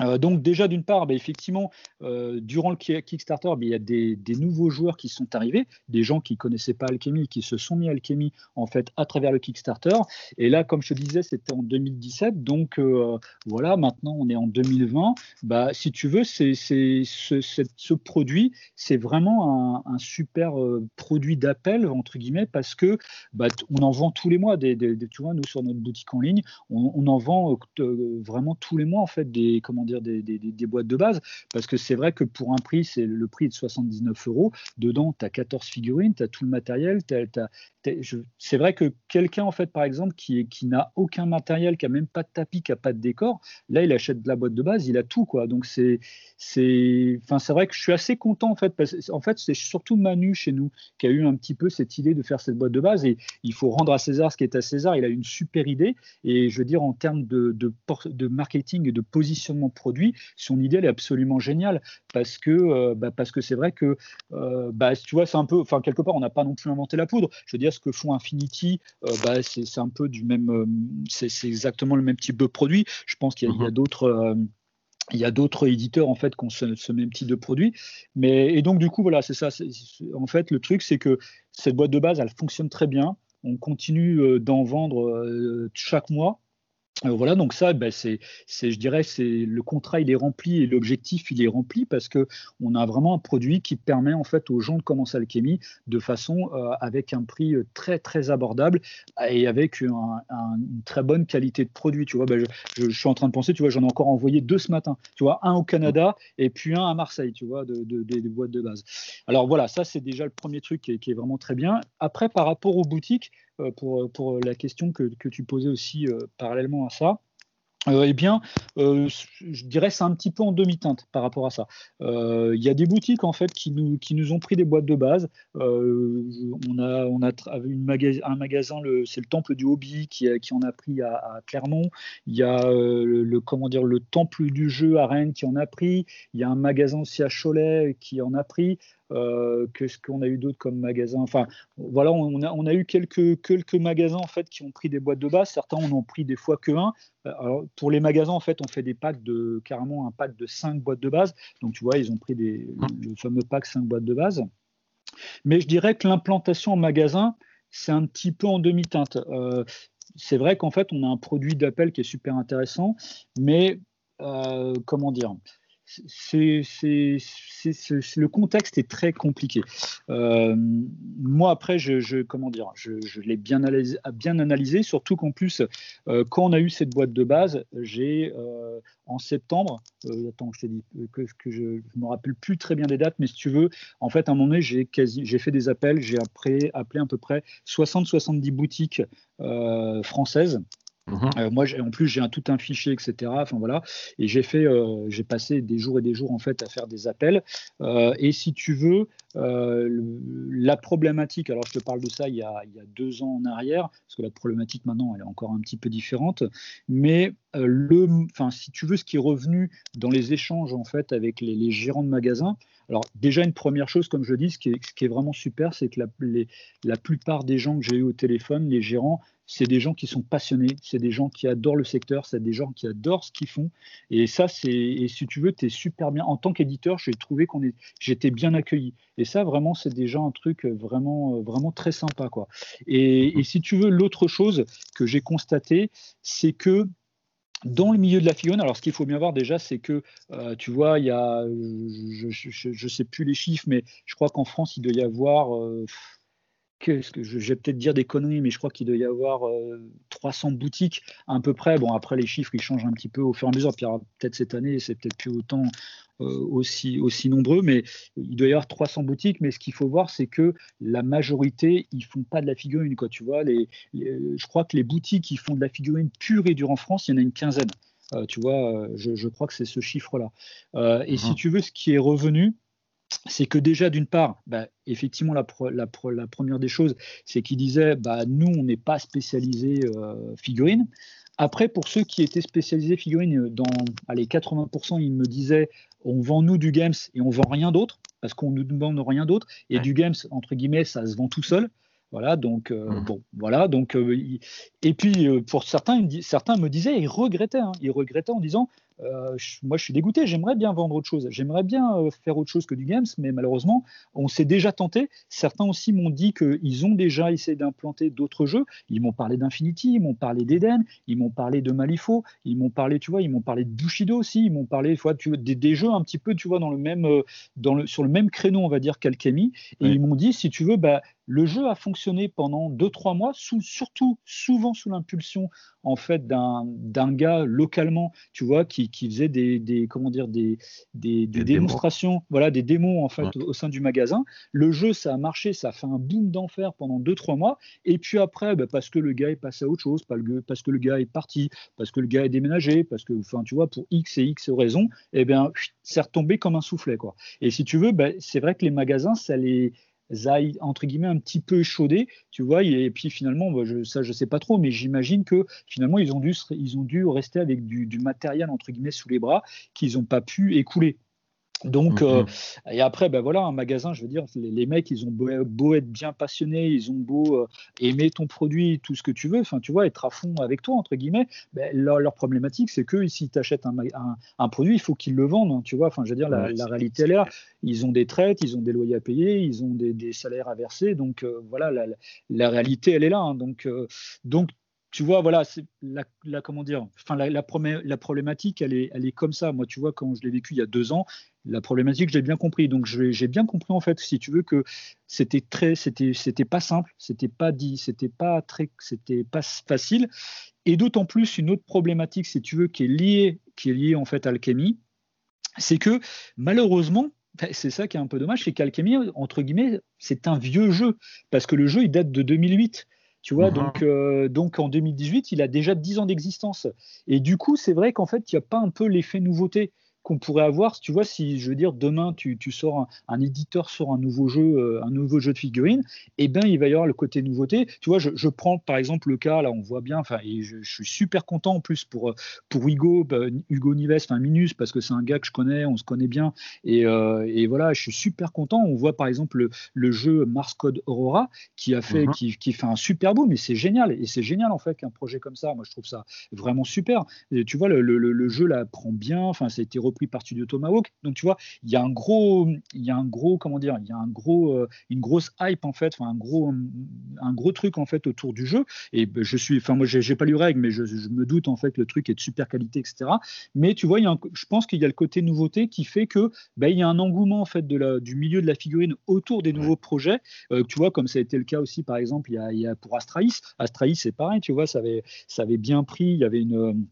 Euh, donc déjà d'une part, bah, effectivement, euh, durant le Kickstarter, bah, il y a des, nouveaux joueurs qui sont arrivés, des gens qui connaissaient pas Alchemy, qui se sont mis à Alchemy en fait à travers le Kickstarter. Et là, comme je te disais, c'était en 2017, donc euh, voilà, maintenant on est en 2020. Bah, si tu veux, c'est ce, produit, c'est vraiment un, super produit d'appel entre guillemets parce que bah, on en vend tous les mois. Tu vois, nous sur notre boutique en ligne, on, on en vend vraiment tous les mois en fait des comment dire, des, boîtes de base, parce que c'est vrai que pour un prix, c'est le prix de 79 euros. Dedans, tu as 14 figurines, tu as tout le matériel, c'est vrai que quelqu'un, en fait, par exemple, qui, n'a aucun matériel, qui a même pas de tapis, qui a pas de décor, là, il achète de la boîte de base, il a tout, quoi. Donc, c'est, c'est, enfin, c'est vrai que je suis assez content, en fait, parce en fait, c'est surtout Manu chez nous qui a eu un petit peu cette idée de faire cette boîte de base et il faut rendre à César ce qui est à César. Il a une super idée et je veux dire, en termes de marketing et de positionnement produit, son idée elle est absolument géniale parce que euh, bah, parce que c'est vrai que euh, bah, tu vois c'est un peu enfin quelque part on n'a pas non plus inventé la poudre. Je veux dire ce que font Infinity, euh, bah, c'est un peu du même c'est exactement le même type de produit. Je pense qu'il y a, mm-hmm. d'autres il y a d'autres éditeurs en fait qui ont ce, même type de produit. Mais, et donc du coup, voilà, c'est ça. En fait, le truc, c'est que cette boîte de base, elle fonctionne très bien. On continue d'en vendre chaque mois. Euh, voilà, donc ça, ben c'est, je dirais, c'est le contrat, il est rempli et l'objectif, il est rempli parce que on a vraiment un produit qui permet en fait aux gens de commencer Alchemy de façon euh, avec un prix euh, très très abordable et avec une très bonne qualité de produit. Tu vois, ben je, suis en train de penser, tu vois, j'en ai encore envoyé deux ce matin. Tu vois, un au Canada et puis un à Marseille. Tu vois, de, des boîtes de base. Alors voilà, ça c'est déjà le premier truc qui est vraiment très bien. Après, par rapport aux boutiques. Euh, pour, pour la question que, tu posais aussi euh, parallèlement à ça. euh, eh bien, euh, je dirais c'est un petit peu en demi-teinte par rapport à ça. Euh, il y a des boutiques en fait qui nous, qui nous ont pris des boîtes de base. on a, on a un magasin, c'est le Temple du Hobby qui, qui en a pris à, Clermont. Il y a le, comment dire, le Temple du jeu à Rennes qui en a pris. Il y a un magasin aussi à Cholet qui en a pris. Euh, Qu'est-ce qu'on a eu d'autres comme magasins Enfin, voilà, on a, eu quelques, quelques magasins en fait qui ont pris des boîtes de base. Certains en ont pris des fois que un. Alors, pour les magasins, en fait, on fait des packs de carrément un pack de 5 boîtes de base. Donc, tu vois, ils ont pris le fameux pack 5 boîtes de base. Mais je dirais que l'implantation en magasin, c'est un petit peu en demi-teinte. Euh, c'est vrai qu'en fait, on a un produit d'appel qui est super intéressant, mais euh, comment dire le contexte est très compliqué. Euh, moi, après, je, comment dire, je, l'ai bien analysé, surtout qu'en plus, euh, quand on a eu cette boîte de base, j'ai euh, en septembre, attends, je t'ai dit que, je ne me rappelle plus très bien des dates, mais si tu veux, en fait, à un moment donné, j'ai fait des appels, j'ai appelé, appelé à peu près 60-70 boutiques françaises Mhm. Euh, moi, en plus, j'ai tout un fichier, etc. Enfin voilà, et j'ai fait, euh, j'ai passé des jours et des jours en fait à faire des appels. Euh, et si tu veux, la problématique, alors je te parle de ça il y, a, deux ans en arrière, parce que la problématique maintenant elle est encore un petit peu différente, mais le, enfin si tu veux, ce qui est revenu dans les échanges en fait avec les gérants de magasins. Alors déjà une première chose, comme je dis, ce qui est, vraiment super, c'est que la, plupart des gens que j'ai eu au téléphone, les gérants, c'est des gens qui sont passionnés, c'est des gens qui adorent le secteur, c'est des gens qui adorent ce qu'ils font. Et ça, c'est, et si tu veux, tu es super bien. En tant qu'éditeur, j'ai trouvé qu'on est, j'étais bien accueilli. Et ça, vraiment, c'est déjà un truc vraiment, vraiment très sympa, quoi. Et, si tu veux, l'autre chose que j'ai constaté, c'est que dans le milieu de la figurine, alors ce qu'il faut bien voir déjà, c'est que euh, tu vois, il y a, je ne sais plus les chiffres, mais je crois qu'en France, il doit y avoir, euh, que, je, vais peut-être dire des conneries, mais je crois qu'il doit y avoir 300 euh, boutiques à peu près. Bon, après, les chiffres, ils changent un petit peu au fur et à mesure. Puis peut-être cette année, c'est peut-être plus autant euh, aussi, aussi nombreux, mais il doit y avoir 300 boutiques. Mais ce qu'il faut voir, c'est que la majorité, ils font pas de la figurine. Quoi, tu vois, les, je crois que les boutiques qui font de la figurine pure et dure en France, il y en a une quinzaine. Euh, tu vois, je, crois que c'est ce chiffre-là. et si mmh. tu veux, ce qui est revenu, c'est que déjà, d'une part, bah, effectivement, la, première des choses, c'est qu'il disait, bah, nous, on n'est pas spécialisé euh, figurines. Après, pour ceux qui étaient spécialisés figurines, dans allez, 80%, ils me disaient, on vend nous du games et on vend rien d'autre, parce qu'on ne nous demande rien d'autre. Et du games, entre guillemets, ça se vend tout seul. Voilà, donc euh, mmh. bon, voilà, donc euh, et puis pour certains, certains me disaient, ils regrettaient, hein, ils regrettaient en disant, euh, moi, je suis dégoûté. J'aimerais bien vendre autre chose. J'aimerais bien euh, faire autre chose que du games, mais malheureusement, on s'est déjà tenté. Certains aussi m'ont dit qu'ils ont déjà essayé d'implanter d'autres jeux. Ils m'ont parlé d'Infinity, ils m'ont parlé d'Eden, ils m'ont parlé de Malifaux, ils m'ont parlé, tu vois, ils m'ont parlé de Bushido aussi. Ils m'ont parlé, tu vois, des, jeux un petit peu, tu vois, dans le même, euh, dans le, sur le même créneau, on va dire, qu'Alchemy. Et ils m'ont dit, si tu veux, bah, le jeu a fonctionné pendant 2-3 mois, sous, surtout souvent sous l'impulsion en fait d'un gars localement, tu vois, qui, qui faisait des, des, comment dire des, des, démonstrations, voilà, des démos en fait au sein du magasin. Le jeu, ça a marché, ça a fait un boom d'enfer pendant 2-3 mois. Et puis après, bah, parce que le gars est passé à autre chose, parce que le gars est parti, parce que le gars est déménagé, parce que, enfin, tu vois, pour X et X raisons, eh bien, c'est retombé comme un soufflet, quoi. Et si tu veux, bah, c'est vrai que les magasins, ça les aillent entre guillemets un petit peu échaudé, tu vois, et puis finalement, bah, je, ça je sais pas trop, mais j'imagine que finalement ils ont dû, ils ont dû rester avec du matériel entre guillemets sous les bras qu'ils n'ont pas pu écouler. Donc, euh, mm-hmm. et après, ben voilà, un magasin, je veux dire, les, mecs, ils ont beau, être bien passionnés, ils ont beau euh, aimer ton produit, tout ce que tu veux, enfin, tu vois, être à fond avec toi, entre guillemets, ben, leur, problématique, c'est que si tu achètes un, un, produit, il faut qu'ils le vendent, hein, tu vois, enfin, je veux dire, la, réalité, elle est là. Ils ont des traites, ils ont des loyers à payer, ils ont des, salaires à verser, donc euh, voilà, la, réalité, elle est là. Hein, donc, donc, tu vois, voilà, c'est la, comment dire, enfin la, la, la, problématique, elle est, elle est comme ça. Moi, tu vois, quand je l'ai vécu il y a deux ans, la problématique, j'ai bien compris. Donc, j'ai bien compris en fait, si tu veux, que c'était très, c'était, c'était pas simple, c'était pas dit, c'était pas très, c'était pas facile. Et d'autant plus une autre problématique, si tu veux, qui est liée, qui est liée en fait à l'alchimie, c'est que malheureusement, c'est ça qui est un peu dommage, c'est qu'Alchemy, entre guillemets, c'est un vieux jeu, parce que le jeu, il date de 2008 Tu vois, mhm. donc, donc en 2018, il a déjà 10 ans d'existence. Et du coup, c'est vrai qu'en fait, il n'y a pas un peu l'effet nouveauté qu'on pourrait avoir, tu vois, si je veux dire demain tu, tu sors un, éditeur sort un nouveau jeu, euh, un nouveau jeu de figurines, eh ben il va y avoir le côté nouveauté. Tu vois, je, je prends par exemple le cas là, on voit bien, enfin, et je, suis super content en plus pour pour Hugo, bah, Hugo Nives, enfin Minus, parce que c'est un gars que je connais, on se connaît bien, et, euh, et, voilà, je suis super content. On voit par exemple le, le jeu Mars Code Aurora qui a fait, mhm. qui, qui, fait un super beau, mais c'est génial, et c'est génial en fait qu'un projet comme ça. Moi, je trouve ça vraiment super. Et, tu vois, le, le, le, jeu là prend bien, enfin, ça a été pris par Studio Tomahawk. Donc tu vois, il y a un gros, il y a un gros, comment dire, il y a un gros, euh, une grosse hype en fait, enfin un gros, un gros truc en fait autour du jeu. Et ben, je suis, enfin moi j'ai pas lu règle, mais je, me doute en fait que le truc est de super qualité, etc. Mais tu vois, il y a je pense qu'il y a le côté nouveauté qui fait que ben, il y a un engouement en fait de la, du milieu de la figurine autour des nouveaux projets. Euh, tu vois, comme ça a été le cas aussi par exemple, il y a, il y a pour Astraïs. Astraïs c'est pareil, tu vois, ça avait, ça avait bien pris. Il y avait une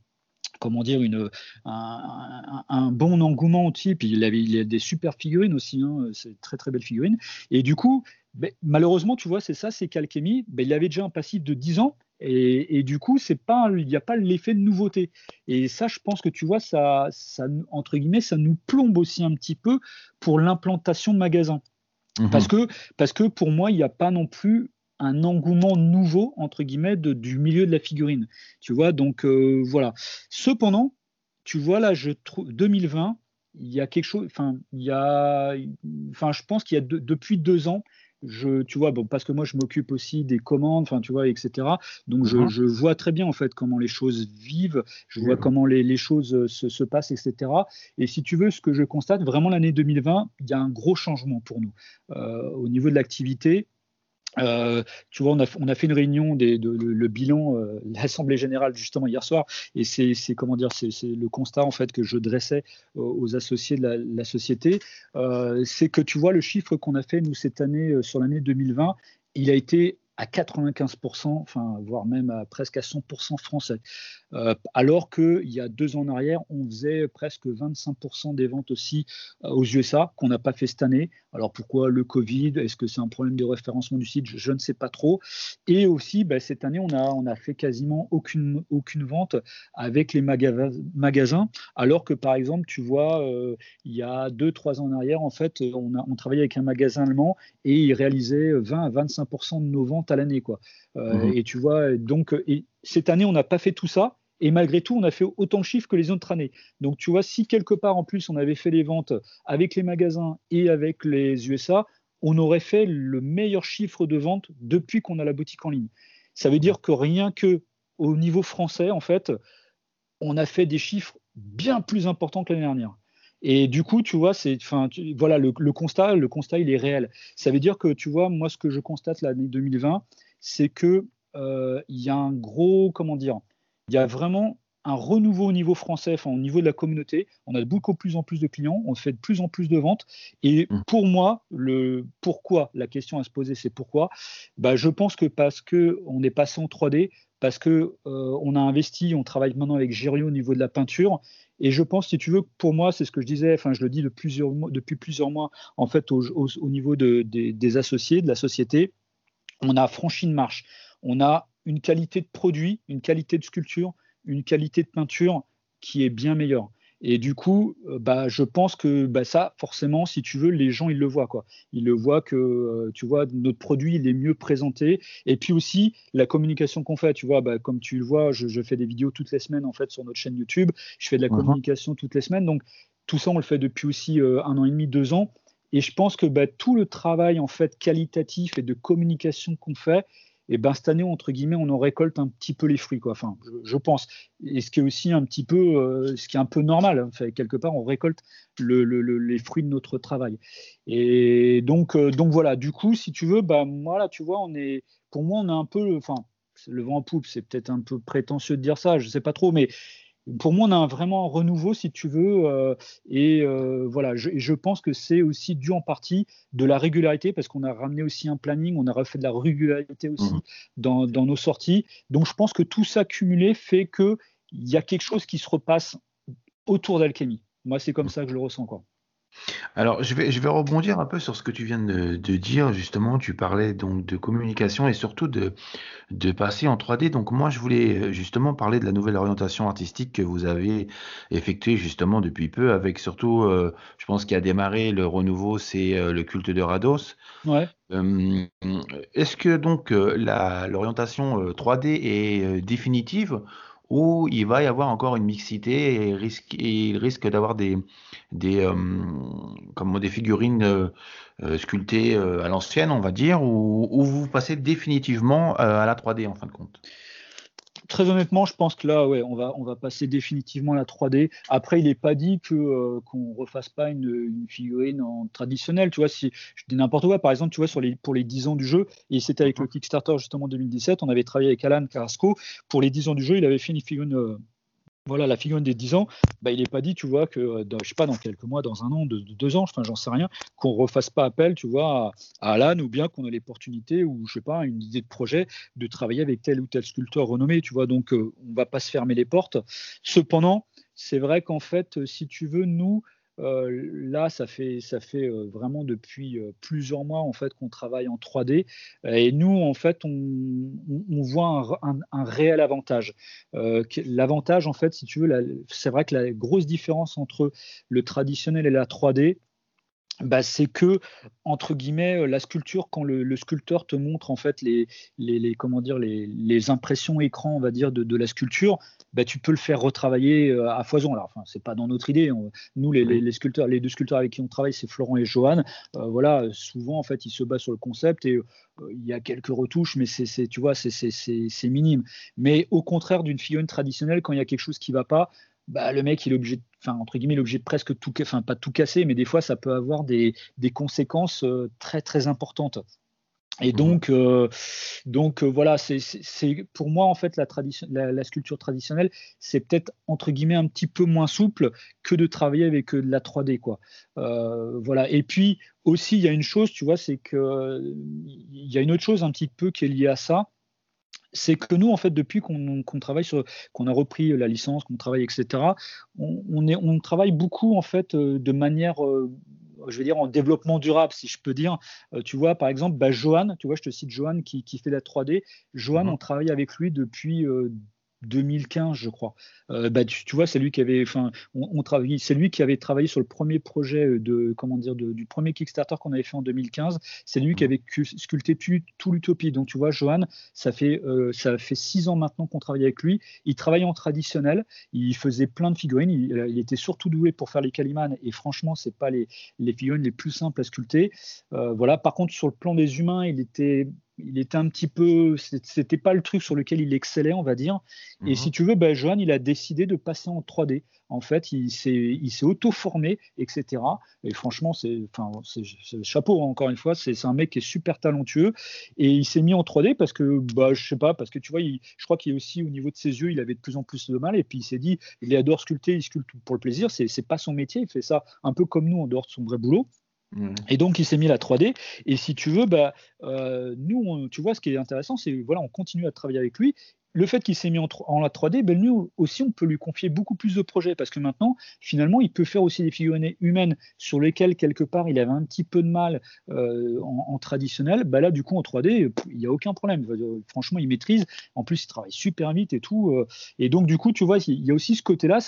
comment dire, une, un, bon engouement aussi. Puis il, avait, il a des super figurines aussi, hein, c'est très très belles figurines. Et du coup, ben, malheureusement, tu vois, c'est ça, c'est qu'Alchemy, ben, il avait déjà un passif de 10 ans. Et, du coup, c'est pas, il n'y a pas l'effet de nouveauté. Et ça, je pense que tu vois, ça, ça, entre guillemets, ça nous plombe aussi un petit peu pour l'implantation de magasins. Mmh parce, que, parce que pour moi, il n'y a pas non plus un engouement nouveau entre guillemets du milieu de la figurine. Tu vois, donc euh, voilà. Cependant, tu vois là, je trouve 2020, il y a quelque chose. Enfin, il y a, enfin, je pense qu'il y a depuis deux ans. Je, tu vois, bon, parce que moi je m'occupe aussi des commandes, enfin, tu vois, etc. Donc je, mhm. vois très bien en fait comment les choses vivent, je vois comment les, choses se, passent, etc. Et si tu veux, ce que je constate, vraiment l'année 2020, il y a un gros changement pour nous euh, au niveau de l'activité. Euh, tu vois, on a, fait une réunion de, le, bilan, euh, l'assemblée générale justement hier soir, et c'est comment dire, c'est le constat en fait que je dressais aux, associés de la, société, euh, c'est que tu vois le chiffre qu'on a fait nous cette année euh, sur l'année 2020, il a été à 95%, enfin, voire même presque à 100% français. Euh, alors qu'il y a deux ans en arrière, on faisait presque 25% des ventes aussi euh, aux USA, qu'on n'a pas fait cette année. Alors pourquoi le Covid? Est-ce que c'est un problème de référencement du site? Je, ne sais pas trop. Et aussi, bah, cette année, on a, on a fait quasiment aucune, aucune vente avec les magasins, alors que par exemple, tu vois, euh, il y a deux, trois ans en arrière, en fait, on, a, on travaillait avec un magasin allemand et il réalisait 20 à 25% de nos ventes à l'année. quoi. Mmh et tu vois, donc, et cette année, on n'a pas fait tout ça. Et malgré tout, on a fait autant de chiffres que les autres années. Donc, tu vois, si quelque part en plus on avait fait les ventes avec les magasins et avec les USA, on aurait fait le meilleur chiffre de vente depuis qu'on a la boutique en ligne. Ça veut dire que rien que au niveau français, en fait, on a fait des chiffres bien plus importants que l'année dernière. Et du coup, tu vois, c'est, enfin, voilà, le, constat, le constat, il est réel. Ça veut dire que, tu vois, moi, ce que je constate l'année 2020, c'est que euh, il y a un gros, comment dire, il y a vraiment un renouveau au niveau français, enfin au niveau de la communauté. On a beaucoup plus en plus de clients, on fait de plus en plus de ventes. Et mmh. pour moi, le pourquoi, la question à se poser, c'est pourquoi? Bah, je pense que parce que on est passé en 3D, parce que euh, on a investi, on travaille maintenant avec Girio au niveau de la peinture. Et je pense, si tu veux, pour moi, c'est ce que je disais, enfin je le dis depuis plusieurs mois, en fait, au, niveau des associés, de la société, on a franchi une marche. On a une qualité de produit, une qualité de sculpture, une qualité de peinture qui est bien meilleure. Et du coup, euh, bah, je pense que bah, ça, forcément, si tu veux, les gens, ils le voient. Quoi. Ils le voient que, euh, tu vois, notre produit, il est mieux présenté. Et puis aussi, la communication qu'on fait, tu vois, bah, comme tu le vois, je, fais des vidéos toutes les semaines, en fait, sur notre chaîne YouTube. Je fais de la mhm. communication toutes les semaines. Donc, tout ça, on le fait depuis aussi euh, un an et demi, deux ans. Et je pense que bah, tout le travail, en fait, qualitatif et de communication qu'on fait, et ben cette année entre guillemets on en récolte un petit peu les fruits quoi. Enfin je, pense. Et ce qui est aussi un petit peu euh, ce qui est un peu normal hein. quelque part on récolte les fruits de notre travail. Et donc euh, donc voilà. Du coup si tu veux bah voilà tu vois on est pour moi on a un peu enfin le vent en poupe c'est peut-être un peu prétentieux de dire ça je sais pas trop mais pour moi, on a vraiment un renouveau, si tu veux. Euh, et euh, voilà, je, je, pense que c'est aussi dû en partie de la régularité, parce qu'on a ramené aussi un planning, on a refait de la régularité aussi mmh. dans, dans, nos sorties. Donc, je pense que tout ça cumulé fait qu'il y a quelque chose qui se repasse autour d'Alchemy. Moi, c'est comme ça que je le ressens. Quoi. Alors, je vais, je vais rebondir un peu sur ce que tu viens de, de dire. Justement, tu parlais donc de communication et surtout de, de passer en 3D. Donc, moi, je voulais euh, justement parler de la nouvelle orientation artistique que vous avez effectuée justement depuis peu, avec surtout, euh, je pense, qui a démarré le renouveau, c'est euh, le culte de Rados. Ouais. est-ce que donc l'orientation 3D est définitive ou il va y avoir encore une mixité et, il risque d'avoir des, des, euh, comme des figurines euh, euh, sculptées à l'ancienne, on va dire, ou, ou, vous passez définitivement à la 3D en fin de compte? Très honnêtement, je pense que là, ouais, on va, on va passer définitivement à la 3D. Après, il n'est pas dit que qu'on refasse pas une, une, figurine en traditionnelle. Tu vois, si je dis n'importe quoi, par exemple, tu vois, sur les, pour les 10 ans du jeu, et c'était avec le Kickstarter justement 2017, on avait travaillé avec Alan Carrasco. Pour les 10 ans du jeu, il avait fait une figurine voilà, la figurine des 10 ans, bah, il n'est pas dit, tu vois, que, euh, dans, sais pas, dans quelques mois, dans un an, de, deux ans, enfin, j'en sais rien, qu'on refasse pas appel, tu vois, à, Alan ou bien qu'on ait l'opportunité ou, je sais pas, une idée de projet de travailler avec tel ou tel sculpteur renommé, tu vois, donc euh, on va pas se fermer les portes. Cependant, c'est vrai qu'en fait, si tu veux, nous, là, ça fait, ça fait vraiment depuis plusieurs mois en fait qu'on travaille en 3D et nous en fait on, voit un, réel avantage. L'avantage en fait, si tu veux, c'est vrai que la grosse différence entre le traditionnel et la 3D, bah, c'est que entre guillemets la sculpture quand le, sculpteur te montre en fait les, les, comment dire les, impressions écran on va dire de, la sculpture bah, tu peux le faire retravailler euh, à foison. Alors enfin c'est pas dans notre idée nous les, sculpteurs les deux sculpteurs avec qui on travaille c'est Florent et Johan. Euh, voilà souvent en fait ils se basent sur le concept et euh, il y a quelques retouches mais c'est tu vois c'est minime. Mais au contraire d'une figurine traditionnelle quand il y a quelque chose qui va pas bah, le mec, il est obligé, enfin, entre guillemets, il est obligé de presque tout, enfin, pas tout casser, mais des fois, ça peut avoir des, des conséquences euh, très, très importantes. Et mmh. donc, euh, donc euh, voilà, c'est pour moi en fait la, tradition, la, sculpture traditionnelle, c'est peut-être entre guillemets un petit peu moins souple que de travailler avec de la 3D quoi. voilà. Et puis aussi il y a une chose, tu vois, c'est que il y a une autre chose un petit peu qui est liée à ça, c'est que nous, en fait, depuis qu'on travaille sur, qu'on a repris la licence, qu'on travaille, etc., on, est, on, travaille beaucoup, en fait, euh, de manière, euh, je vais dire, en développement durable, si je peux dire. Euh, tu vois, par exemple, bah, Johan, tu vois, je te cite Johan qui, qui fait la 3D. Johan, mmh on travaille avec lui depuis 2015, je crois. Euh, bah, tu, vois, c'est lui qui avait, enfin, on, c'est lui qui avait travaillé sur le premier projet de, comment dire, du premier Kickstarter qu'on avait fait en 2015. C'est lui qui avait sculpté tout, l'utopie. Donc, tu vois, Johan, ça fait, euh, ça fait six ans maintenant qu'on travaille avec lui. Il travaille en traditionnel. Il faisait plein de figurines. Il, était surtout doué pour faire les Calimans. Et franchement, c'est pas les, les figurines les plus simples à sculpter. Euh, voilà. Par contre, sur le plan des humains, il était il était un petit peu, c'était pas le truc sur lequel il excellait, on va dire. Et mhm. si tu veux, ben, Johan, il a décidé de passer en 3D. En fait, il s'est, auto-formé, etc. Et franchement, c'est, enfin, chapeau hein, encore une fois. C'est, un mec qui est super talentueux et il s'est mis en 3D parce que, bah, je sais pas, parce que tu vois, je crois qu'il est aussi au niveau de ses yeux, il avait de plus en plus de mal. Et puis il s'est dit, il adore sculpter, il sculpte pour le plaisir. C'est pas son métier, il fait ça un peu comme nous en dehors de son vrai boulot. Et donc, il s'est mis la 3D. Et si tu veux, bah, euh, nous, tu vois, ce qui est intéressant, c'est voilà, on continue à travailler avec lui. Le fait qu'il s'est mis en, la 3D, ben, nous aussi, on peut lui confier beaucoup plus de projets parce que maintenant, finalement, il peut faire aussi des figurines humaines sur lesquelles, quelque part, il avait un petit peu de mal euh, en, traditionnel. Bah, là, du coup, en 3D, il n'y a aucun problème. Franchement, il maîtrise. En plus, il travaille super vite et tout. Euh. et donc, du coup, tu vois, il y a aussi ce côté-là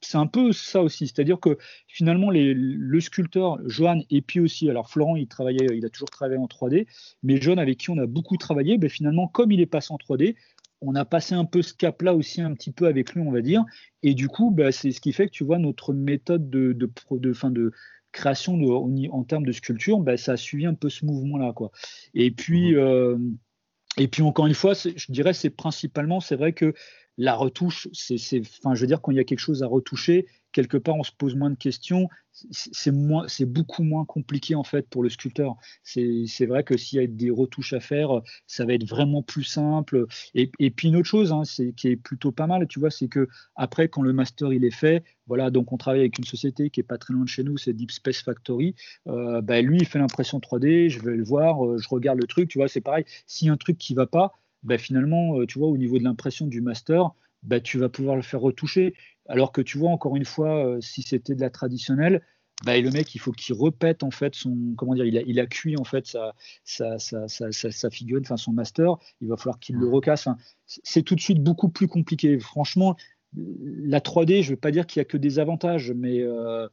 c'est un peu ça aussi, c'est-à-dire que finalement le sculpteur Johan et puis aussi, alors Florent il travaillait, il a toujours travaillé en 3D, mais Johan avec qui on a beaucoup travaillé, ben finalement comme il est passé en 3D, on a passé un peu ce cap-là aussi un petit peu avec lui, on va dire, et du coup ben, c'est ce qui fait que tu vois notre méthode de, de, de, fin de création en termes de sculpture, ben, ça a suivi un peu ce mouvement-là quoi. Et puis mmh. euh, et puis encore une fois, je dirais c'est principalement, c'est vrai que la retouche, c'est, enfin, je veux dire, quand il y a quelque chose à retoucher, quelque part, on se pose moins de questions. C'est, moins, c'est beaucoup moins compliqué en fait pour le sculpteur. C'est, vrai que s'il y a des retouches à faire, ça va être vraiment plus simple. Et, puis une autre chose, hein, c'est qui est plutôt pas mal, tu vois, c'est que après, quand le master il est fait, voilà, donc on travaille avec une société qui est pas très loin de chez nous, c'est Deep Space Factory. Euh, bah, lui, il fait l'impression 3D, je vais le voir, euh, je regarde le truc, tu vois, c'est pareil. S'il y a un truc qui va pas, bah, finalement, euh, tu vois, au niveau de l'impression du master, bah, tu vas pouvoir le faire retoucher. Alors que tu vois, encore une fois, euh, si c'était de la traditionnelle, bah, le mec, il faut qu'il repète en fait son, comment dire, il a, il a cuit en fait sa, sa, sa, sa, figurine, enfin son master. Il va falloir qu'il le recasse. c'est tout de suite beaucoup plus compliqué. Franchement, la 3D, je ne veux pas dire qu'il y a que des avantages, mais euh,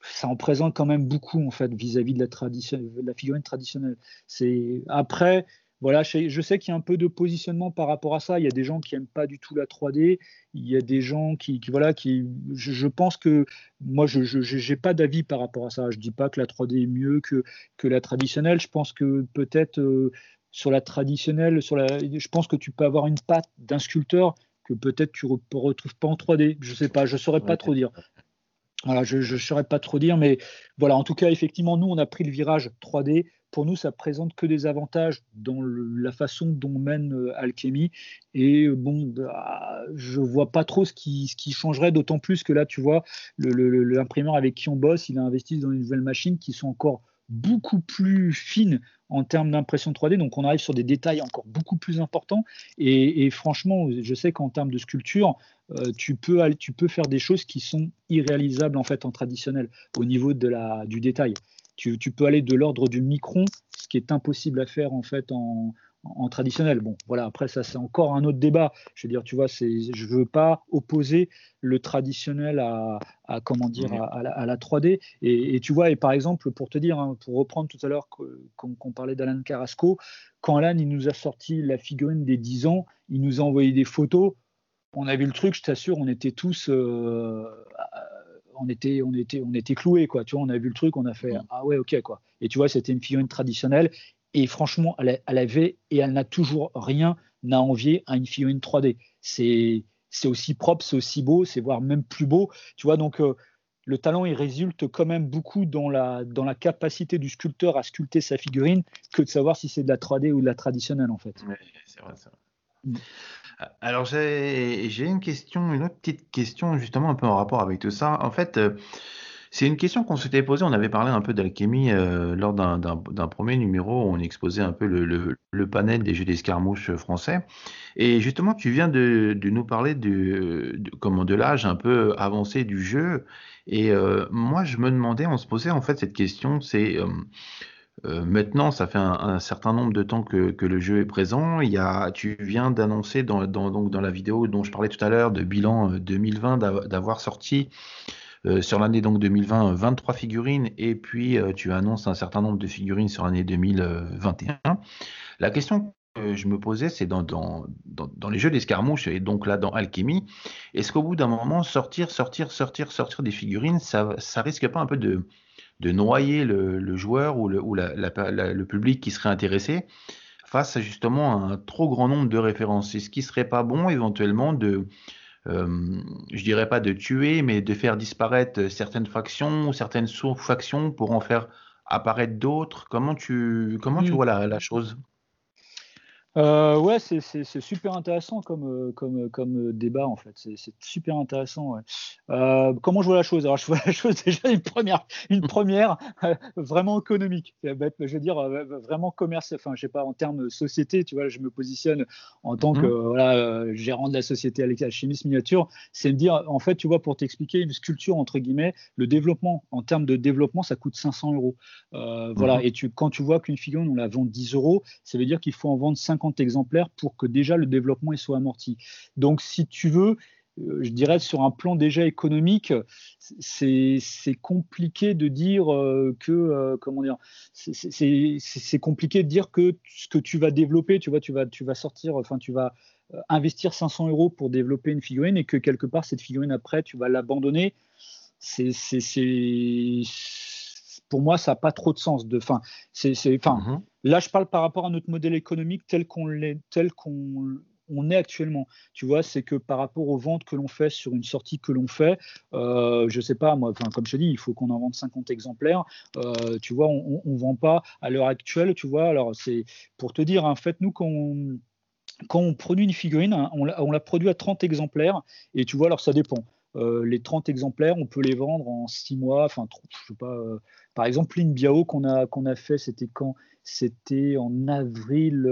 ça en présente quand même beaucoup en fait vis-à-vis de la, de la figurine traditionnelle. C'est après, voilà, je sais qu'il y a un peu de positionnement par rapport à ça. Il y a des gens qui n'aiment pas du tout la 3D. Il y a des gens qui, voilà, qui, je, pense que moi, je n'ai pas d'avis par rapport à ça. Je ne dis pas que la 3D est mieux que, que la traditionnelle. Je pense que peut-être euh, sur la traditionnelle, sur la, je pense que tu peux avoir une patte d'un sculpteur que peut-être tu ne retrouves pas en 3D. Je ne sais pas, je ne saurais pas trop dire. Voilà, je ne saurais pas trop dire, mais voilà, en tout cas, effectivement, nous, on a pris le virage 3D pour nous, ça présente que des avantages dans la façon dont mène euh, Alchemy. Et euh, bon, bah, je vois pas trop ce qui, ce qui changerait, d'autant plus que là, tu vois, l'imprimeur avec qui on bosse, il a investi dans une nouvelle machine qui sont encore beaucoup plus fines en termes d'impression 3D. Donc, on arrive sur des détails encore beaucoup plus importants. Et, franchement, je sais qu'en termes de sculpture, euh, tu, peux, tu peux faire des choses qui sont irréalisables en fait en traditionnel au niveau de la, du détail. Tu, peux aller de l'ordre du micron, ce qui est impossible à faire en fait en, traditionnel. Bon, voilà, après ça c'est encore un autre débat. Je veux dire, tu vois, je veux pas opposer le traditionnel à, comment dire à, la, 3D. Et, tu vois, et par exemple, pour te dire, hein, pour reprendre tout à l'heure qu'on parlait d'Alan Carrasco, quand Alan il nous a sorti la figurine des 10 ans, il nous a envoyé des photos. On a vu le truc, je t'assure, on était tous euh, on était, on était, on était cloués, quoi. Tu vois, on a vu le truc, on a fait ah ouais, ok, quoi. Et tu vois, c'était une figurine traditionnelle. Et franchement, elle, avait et elle n'a toujours rien à envier à une figurine 3D. C'est, c'est aussi propre, c'est aussi beau, c'est voire même plus beau. Tu vois, donc euh, le talent, il résulte quand même beaucoup dans la, dans la capacité du sculpteur à sculpter sa figurine que de savoir si c'est de la 3D ou de la traditionnelle, en fait. c'est vrai, c'est vrai. Alors j'ai une question, une autre petite question justement un peu en rapport avec tout ça. En fait, euh, c'est une question qu'on s'était posée. On avait parlé un peu d'alchimie euh, lors d'un premier numéro où on exposait un peu le, panel des jeux d'escarmouche français. Et justement, tu viens de, nous parler de, comment de l'âge un peu avancé du jeu. Et euh, moi, je me demandais, on se posait en fait cette question, c'est maintenant, ça fait un, certain nombre de temps que, le jeu est présent. Il y a, tu viens d'annoncer dans, donc dans la vidéo dont je parlais tout à l'heure de bilan 2020 euh, d'avoir sorti euh, sur l'année donc 2020 23 figurines et puis tu annonces un certain nombre de figurines sur l'année 2021. La question que je me posais, c'est dans, les jeux d'escarmouche et donc là dans Alchemy, est-ce qu'au bout d'un moment sortir, sortir, sortir, sortir des figurines, ça, ça risque pas un peu de de noyer le, joueur ou, le, ou le, public qui serait intéressé face à justement un trop grand nombre de références. Est-ce qui serait pas bon éventuellement de, euh, je dirais pas de tuer, mais de faire disparaître certaines factions ou certaines sous-factions pour en faire apparaître d'autres Comment tu, comment tu mmh. vois la chose? Euh, ouais, c'est super intéressant comme, euh, comme, comme euh, débat en fait. C'est super intéressant. Ouais. comment je vois la chose? Alors, je vois la chose déjà une première, une première vraiment économique. Je veux dire vraiment commerce. Enfin, je sais pas en termes de société. Tu vois, je me positionne en tant que mmh voilà, gérant de la société Alchimiste Miniature. C'est me dire en fait, tu vois, pour t'expliquer une sculpture entre guillemets, le développement en termes de développement, ça coûte 500 euros. Voilà. Mmh et tu, quand tu vois qu'une figurine on la vend 10 euros, ça veut dire qu'il faut en vendre 50 exemplaires pour que déjà le développement soit amorti. Donc, si tu veux, euh, je dirais sur un plan déjà économique, c'est compliqué de dire euh, que euh, comment dire, c'est compliqué de dire que ce que tu vas développer, tu vois, tu vas tu vas sortir, enfin tu vas investir 500 euros pour développer une figurine et que quelque part cette figurine après tu vas l'abandonner. C'est pour moi, ça n'a pas trop de sens. De, fin, c'est, enfin, mhm. Là, je parle par rapport à notre modèle économique tel qu'on l'est, tel qu'on on est actuellement. Tu vois, c'est que par rapport aux ventes que l'on fait sur une sortie que l'on fait, euh, je sais pas, moi, comme je te dis, il faut qu'on en vende 50 exemplaires. Euh, tu vois, on ne vend pas à l'heure actuelle, tu vois. Alors, c'est pour te dire, en fait, nous, quand on, produit une figurine, hein, on la, produit à 30 exemplaires, et tu vois, alors ça dépend. Euh, les 30 exemplaires, on peut les vendre en 6 mois, enfin, je sais pas, Par exemple, Lin Biao qu'on a, qu'on a fait, c'était quand? C'était en avril,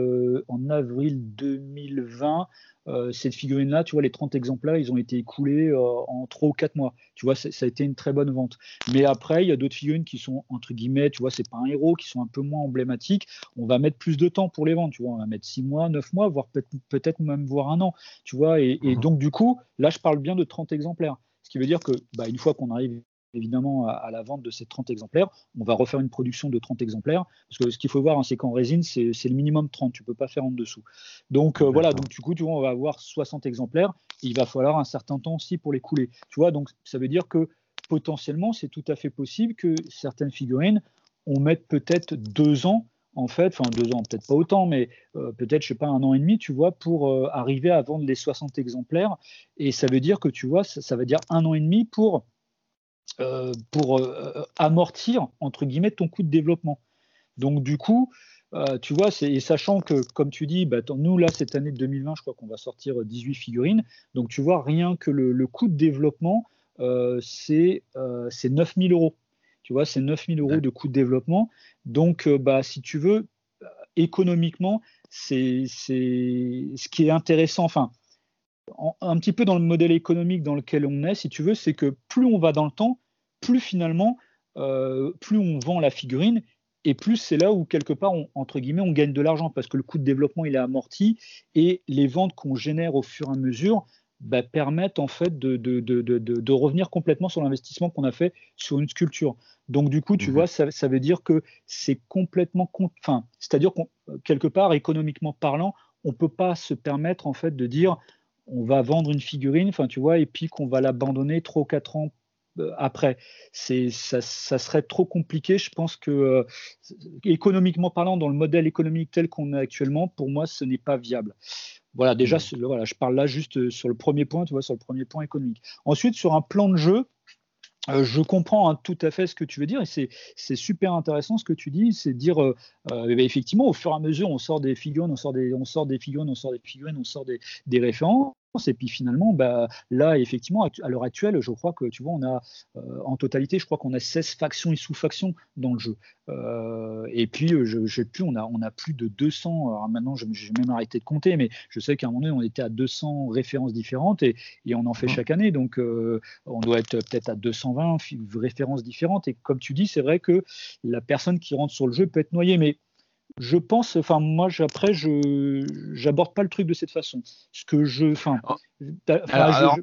en avril 2020. Euh, cette figurine-là, tu vois, les 30 exemplaires, ils ont été écoulés euh, en 3 ou 4 mois. Tu vois, ça a été une très bonne vente. Mais après, il y a d'autres figurines qui sont, entre guillemets, tu vois, c'est pas un héros, qui sont un peu moins emblématiques. On va mettre plus de temps pour les vendre, tu vois. On va mettre 6 mois, 9 mois, voire peut-être même voir un an, tu vois. Et, et, mhm. donc, du coup, là, je parle bien de 30 exemplaires. Ce qui veut dire que, bah, une fois qu'on arrive évidemment à, la vente de ces 30 exemplaires. On va refaire une production de 30 exemplaires, parce que ce qu'il faut voir, hein, c'est qu'en résine, c'est le minimum 30, tu ne peux pas faire en dessous. Donc euh, voilà, donc du coup, tu vois, on va avoir 60 exemplaires, il va falloir un certain temps aussi pour les couler. Tu vois, donc ça veut dire que potentiellement, c'est tout à fait possible que certaines figurines, on mette peut-être deux ans en fait, enfin deux ans, peut-être pas autant, mais euh, peut-être, je sais pas, un an et demi, tu vois, pour euh, arriver à vendre les 60 exemplaires. Et ça veut dire que, tu vois, ça veut dire un an et demi pour euh, pour euh, amortir, entre guillemets, ton coût de développement. Donc, du coup, euh, tu vois, et sachant que, comme tu dis, bah, nous, là, cette année de 2020, je crois qu'on va sortir 18 figurines. Donc, tu vois, rien que le, coût de développement, c'est 9000 euros. Tu vois, c'est 9000 euros de coût de développement. Donc, bah, si tu veux, économiquement, c'est ce qui est intéressant. Enfin, un petit peu dans le modèle économique dans lequel on est, si tu veux, c'est que plus on va dans le temps, plus finalement, euh, plus on vend la figurine et plus c'est là où quelque part, on, entre guillemets, on gagne de l'argent parce que le coût de développement il est amorti et les ventes qu'on génère au fur et à mesure bah, permettent en fait de, de, de, de revenir complètement sur l'investissement qu'on a fait sur une sculpture. Donc du coup, tu mmh vois, ça, ça, veut dire que c'est complètement, enfin, c'est-à-dire qu'on quelque part, économiquement parlant, on peut pas se permettre en fait de dire on va vendre une figurine, enfin tu vois, et puis qu'on va l'abandonner 3 ou 4 ans euh, après. C'est, ça, serait trop compliqué. Je pense que euh, économiquement parlant, dans le modèle économique tel qu'on est actuellement, pour moi, ce n'est pas viable. Voilà, déjà, mmh. voilà, je parle là juste euh, sur le premier point, tu vois, sur le premier point économique. Ensuite, sur un plan de jeu, je comprends hein, tout à fait ce que tu veux dire et c'est super intéressant ce que tu dis, c'est dire effectivement au fur et à mesure on sort des figurines, on sort des, on sort des figurines, on sort des figurines, on sort des, des références et puis finalement, bah, là, effectivement, à l'heure actuelle, je crois que, tu vois, on a, euh, en totalité, je crois qu'on a 16 factions et sous-factions dans le jeu. Euh, et puis, euh, je, sais plus, on a, on a plus de 200, alors maintenant, j'ai même arrêté de compter, mais je sais qu'à un moment donné, on était à 200 références différentes et, et on en fait mmh. chaque année. Donc, on doit être peut-être à 220 références différentes. Et comme tu dis, c'est vrai que la personne qui rentre sur le jeu peut être noyée. Mais je pense, enfin moi après je j'aborde pas le truc de cette façon. Ce que je, enfin, oh. alors,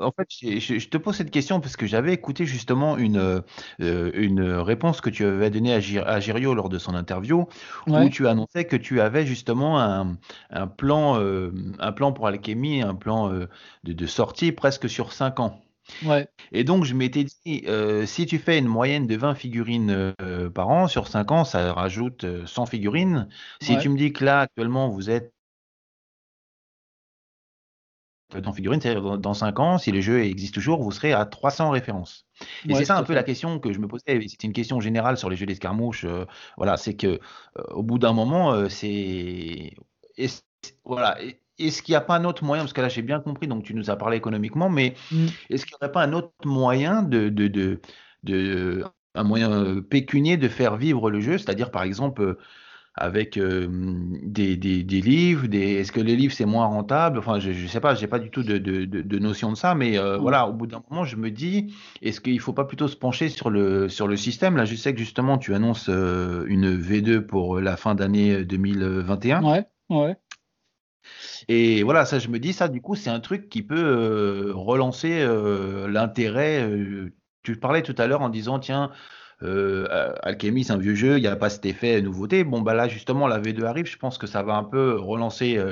en fait, je, te pose cette question parce que j'avais écouté justement une euh, une réponse que tu avais donnée à, Girio lors de son interview où tu annonçais que tu avais justement un, un plan euh, un plan pour Alchemy, un plan euh, de, de sortie presque sur 5 ans. Ouais. Et donc, je m'étais dit, euh, si tu fais une moyenne de 20 figurines euh, par an, sur 5 ans, ça rajoute 100 euh, figurines. Si tu me dis que là, actuellement, vous êtes dans figurines, c'est-à-dire dans 5 ans, si le jeu existe toujours, vous serez à 300 références. Et c'est ça un peu la question que je me posais. C'était une question générale sur les jeux d'escarmouche. voilà, c'est que au bout d'un moment, c'est voilà est-ce qu'il n'y a pas un autre moyen, parce que là j'ai bien compris, donc tu nous as parlé économiquement, mais mm. est-ce qu'il n'y aurait pas un autre moyen de, de, de, de, un moyen euh, pécunier de faire vivre le jeu, c'est-à-dire par exemple euh, avec euh, des, des, des, livres, des... est-ce que les livres c'est moins rentable? Enfin, je ne sais pas, j'ai pas du tout de, de, de, notion de ça, mais mm. voilà, au bout d'un moment, je me dis, est-ce qu'il ne faut pas plutôt se pencher sur le, sur le système? Là, je sais que justement, tu annonces une V2 pour la fin d'année 2021. Ouais, ouais. Et voilà, ça, je me dis, ça, du coup, c'est un truc qui peut euh, relancer euh, l'intérêt. Euh, tu parlais tout à l'heure en disant, tiens, Alchemy, c'est un vieux jeu, il n'y a pas cet effet nouveauté. Bon, bah là, justement, la V2 arrive, je pense que ça va un peu relancer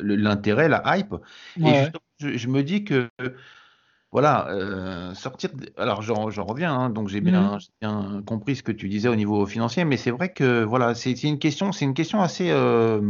l'intérêt, la hype. Et je, me dis que voilà, euh, sortir. Alors j'en reviens, hein, donc j'ai bien, mmh. bien, compris ce que tu disais au niveau financier, mais c'est vrai que voilà, c'est une question, c'est une question assez. Euh,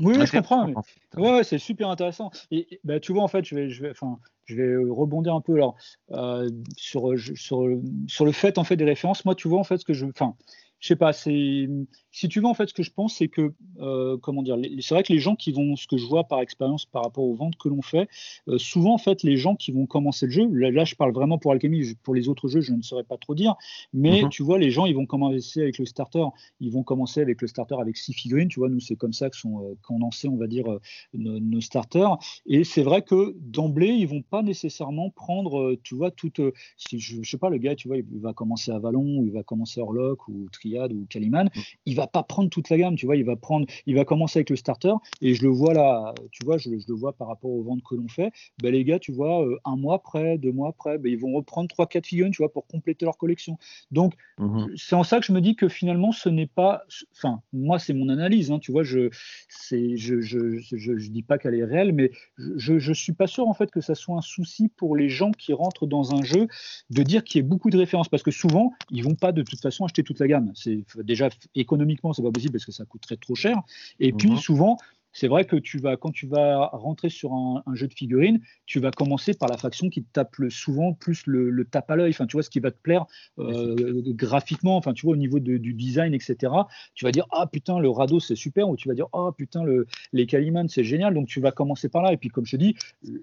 oui, je comprends. Ouais, c'est super intéressant. Et bah, tu vois, en fait, je vais, je vais, enfin, je vais rebondir un peu alors euh, sur, sur, sur le fait en fait des références. Moi, tu vois, en fait, ce que je, enfin, je sais pas, c'est si tu veux en fait, ce que je pense, c'est que euh, comment dire, c'est vrai que les gens qui vont, ce que je vois par expérience par rapport aux ventes que l'on fait, euh, souvent en fait, les gens qui vont commencer le jeu, là, je parle vraiment pour Alchemy, pour les autres jeux, je ne saurais pas trop dire, mais mhm. tu vois, les gens ils vont commencer avec le starter, ils vont commencer avec le starter avec six figurines, tu vois, nous c'est comme ça que sont euh, condensés, on va dire, nos, starters, et c'est vrai que d'emblée ils vont pas nécessairement prendre, tu vois, toute, si je, je, sais pas, le gars, tu vois, il va commencer à Valon, ou il va commencer Orlok ou Triad ou Kaliman, mm. il va pas prendre toute la gamme, tu vois, il va prendre, il va commencer avec le starter et je le vois là, tu vois, je, le vois par rapport aux ventes que l'on fait. Ben, les gars, tu vois, euh, un mois après, deux mois après, ben, ils vont reprendre trois, quatre figurines, tu vois, pour compléter leur collection. Donc, mm-hmm. c'est en ça que je me dis que finalement, ce n'est pas, enfin, moi, c'est mon analyse, hein, tu vois, je, c'est, je, je, je, dis pas qu'elle est réelle, mais je, je suis pas sûr en fait que ça soit un souci pour les gens qui rentrent dans un jeu de dire qu'il y ait beaucoup de références, parce que souvent, ils vont pas de toute façon acheter toute la gamme. C'est déjà économiquement, c'est pas possible parce que ça coûterait trop cher. Et puis mhm. souvent, c'est vrai que tu vas, quand tu vas rentrer sur un, jeu de figurines, tu vas commencer par la faction qui te tape le, souvent plus le, tape à l'œil. Enfin, tu vois, ce qui va te plaire euh, graphiquement, enfin, tu vois, au niveau du design, etc. Tu vas dire, ah putain, le radeau, c'est super, ou tu vas dire, ah putain, le, les Calimans, c'est génial. Donc, tu vas commencer par là. Et puis, comme je te dis,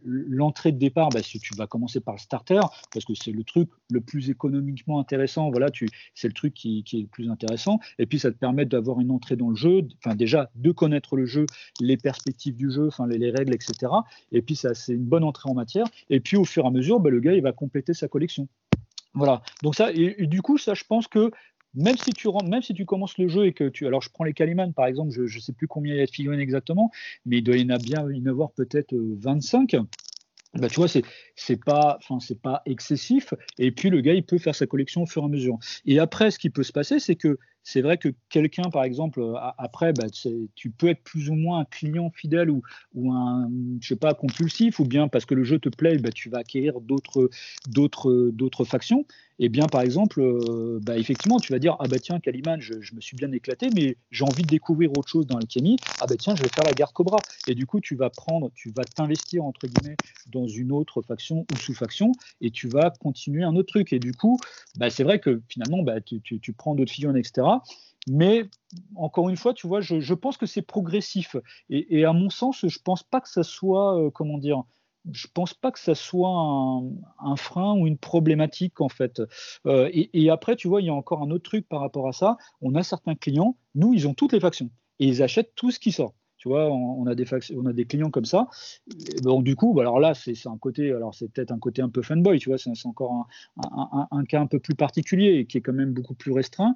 l'entrée de départ, bah, tu vas commencer par le starter, parce que c'est le truc le plus économiquement intéressant. Voilà, c'est le truc qui, qui, est le plus intéressant. Et puis, ça te permet d'avoir une entrée dans le jeu, enfin, déjà, de connaître le jeu les perspectives du jeu, enfin les, règles, etc. Et puis ça, c'est une bonne entrée en matière. Et puis au fur et à mesure, bah, le gars, il va compléter sa collection. Voilà. Donc ça, et, du coup, ça, je pense que même si tu rentres, même si tu commences le jeu et que tu, alors je prends les Calimans par exemple, je ne sais plus combien il y a de figurines exactement, mais il doit y en avoir bien, y avoir peut-être 25. Euh, bah, tu vois, c'est c'est pas, c'est pas excessif. Et puis le gars, il peut faire sa collection au fur et à mesure. Et après, ce qui peut se passer, c'est que c'est vrai que quelqu'un, par exemple, après, bah, tu peux être plus ou moins un client fidèle ou, un, je sais pas, compulsif, ou bien parce que le jeu te plaît, bah, tu vas acquérir d'autres, factions. Et eh bien, par exemple, euh, bah, effectivement, tu vas dire, ah bah tiens, Kaliman, je, me suis bien éclaté, mais j'ai envie de découvrir autre chose dans l'alchimie. Ah bah tiens, je vais faire la garde Cobra. Et du coup, tu vas prendre, tu vas t'investir entre guillemets dans une autre faction ou sous-faction, et tu vas continuer un autre truc. Et du coup, c'est vrai que finalement, tu, tu, tu prends d'autres figurines, etc. Mais encore une fois, tu vois, je, pense que c'est progressif. Et, à mon sens, je pense pas que ça soit, euh, comment dire, je pense pas que ça soit un, frein ou une problématique en fait. Euh, et, après, tu vois, il y a encore un autre truc par rapport à ça. On a certains clients, nous, ils ont toutes les factions et ils achètent tout ce qui sort. Tu vois, on, a des clients comme ça. donc du coup, bah, alors là, c'est un côté, alors c'est peut-être un côté un peu fanboy, tu vois, c'est encore un, cas un peu plus particulier et qui est quand même beaucoup plus restreint.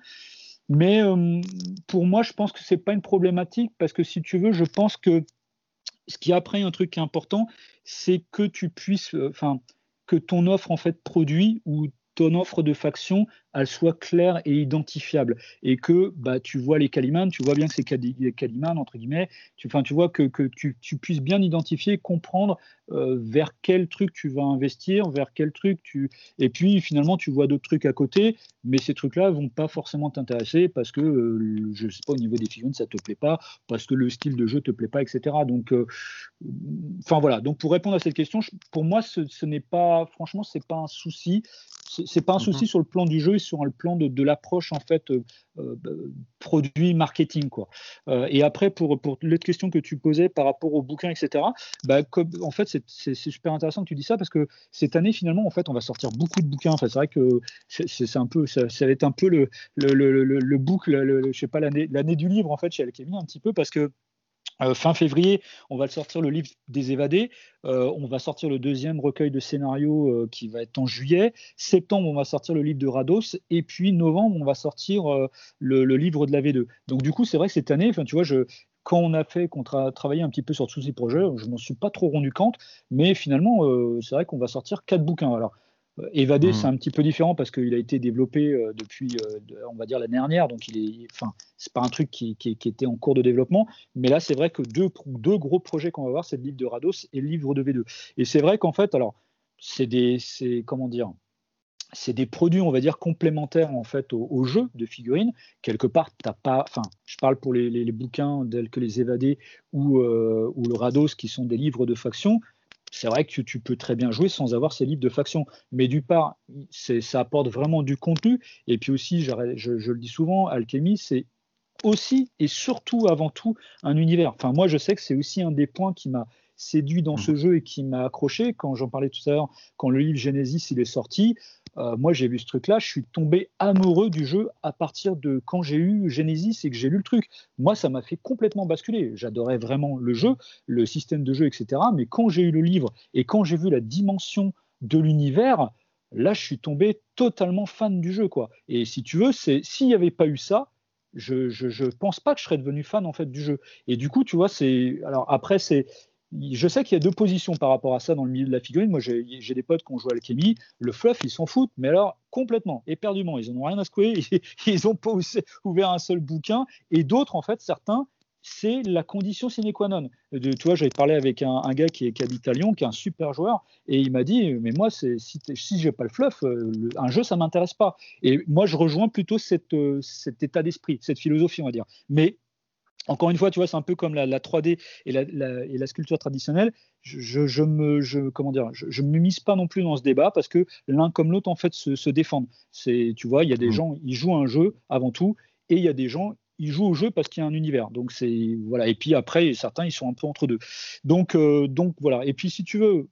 Mais euh, pour moi, je pense que c'est pas une problématique parce que si tu veux, je pense que ce qui après un truc important, c'est que tu puisses, euh, enfin, que ton offre en fait produit ou ton offre de faction elle soit claire et identifiable et que bah, tu vois les Calimans, tu vois bien que c'est Calimans, entre guillemets, tu, tu vois que, que tu, tu, puisses bien identifier, comprendre euh, vers quel truc tu vas investir, vers quel truc tu... Et puis finalement, tu vois d'autres trucs à côté, mais ces trucs-là vont pas forcément t'intéresser parce que, euh, je sais pas, au niveau des figurines, ça te plaît pas, parce que le style de jeu te plaît pas, etc. Donc, euh, enfin voilà. Donc pour répondre à cette question, pour moi, ce, ce n'est pas, franchement, c'est pas un souci. C'est pas un souci mhm. sur le plan du jeu sur le plan de, l'approche en fait euh, euh, produit marketing quoi. Euh, et après pour pour l'autre question que tu posais par rapport au bouquin etc. Bah, en fait c'est super intéressant que tu dis ça parce que cette année finalement en fait on va sortir beaucoup de bouquins. Enfin, c'est vrai que c'est un peu ça, va être un peu le le, le, le, le book, je sais pas l'année l'année du livre en fait chez Alchemy un petit peu parce que euh, fin février, on va sortir le livre des évadés. Euh, on va sortir le deuxième recueil de scénarios euh, qui va être en juillet. Septembre, on va sortir le livre de Rados. Et puis novembre, on va sortir le, livre de la V2. Donc du coup, c'est vrai que cette année, je, quand on a fait, qu'on a travaillé un petit peu sur tous ces projets, je m'en suis pas trop rendu compte. Mais finalement, c'est vrai qu'on va sortir quatre bouquins. Alors Évadé, mmh. c'est un petit peu différent parce qu'il a été développé euh, depuis, euh, on va dire, l'année dernière. Donc, il est, enfin, c'est pas un truc qui, était en cours de développement. Mais là, c'est vrai que deux, deux gros projets qu'on va voir, c'est le livre de Rados et le livre de V2. Et c'est vrai qu'en fait, alors, c'est des, c'est, comment dire, c'est des produits, on va dire, complémentaires en fait au, jeu de figurines. Quelque part, t'as pas, enfin, je parle pour les, bouquins tels que les Évadés ou, euh, ou le Rados, qui sont des livres de faction c'est vrai que tu peux très bien jouer sans avoir ces livres de faction. Mais du part, ça apporte vraiment du contenu. Et puis aussi, je, je le dis souvent, Alchemy, c'est aussi et surtout avant tout un univers. Enfin, moi, je sais que c'est aussi un des points qui m'a séduit dans ce mmh. jeu et qui m'a accroché. Quand j'en parlais tout à l'heure, quand le livre Genesis il est sorti, euh, moi j'ai vu ce truc-là, je suis tombé amoureux du jeu à partir de quand j'ai eu Genesis et que j'ai lu le truc. Moi, ça m'a fait complètement basculer. J'adorais vraiment le jeu, le système de jeu, etc. Mais quand j'ai eu le livre et quand j'ai vu la dimension de l'univers, là, je suis tombé totalement fan du jeu, quoi. Et si tu veux, s'il n'y avait pas eu ça, je, ne pense pas que je serais devenu fan en fait du jeu. Et du coup, tu vois, c'est alors après c'est je sais qu'il y a deux positions par rapport à ça dans le milieu de la figurine. Moi, j'ai des potes qui ont joué à Alchemy. Le fluff, ils s'en foutent, mais alors complètement, éperdument. Ils n'en ont rien à secouer. Ils n'ont pas ouvert un seul bouquin. Et d'autres, en fait, certains, c'est la condition sine qua non. De, tu vois, j'avais parlé avec un, gars qui, est, qui, à qui est un super joueur, et il m'a dit, mais moi, si, si j'ai pas le fluff, euh, un jeu, ça m'intéresse pas. Et moi, je rejoins plutôt euh, cet état d'esprit, cette philosophie, on va dire. Mais encore une fois, tu vois, c'est un peu comme la, 3D et la, et la, sculpture traditionnelle. Je, je, me, je, comment dire, je, me mise pas non plus dans ce débat parce que l'un comme l'autre en fait se, se défendent. C'est, tu vois, il y a des mmh. gens, ils jouent un jeu avant tout, et il y a des gens, ils jouent au jeu parce qu'il y a un univers. Donc c'est voilà. Et puis après, certains ils sont un peu entre deux. Donc euh, donc voilà. Et puis si tu veux,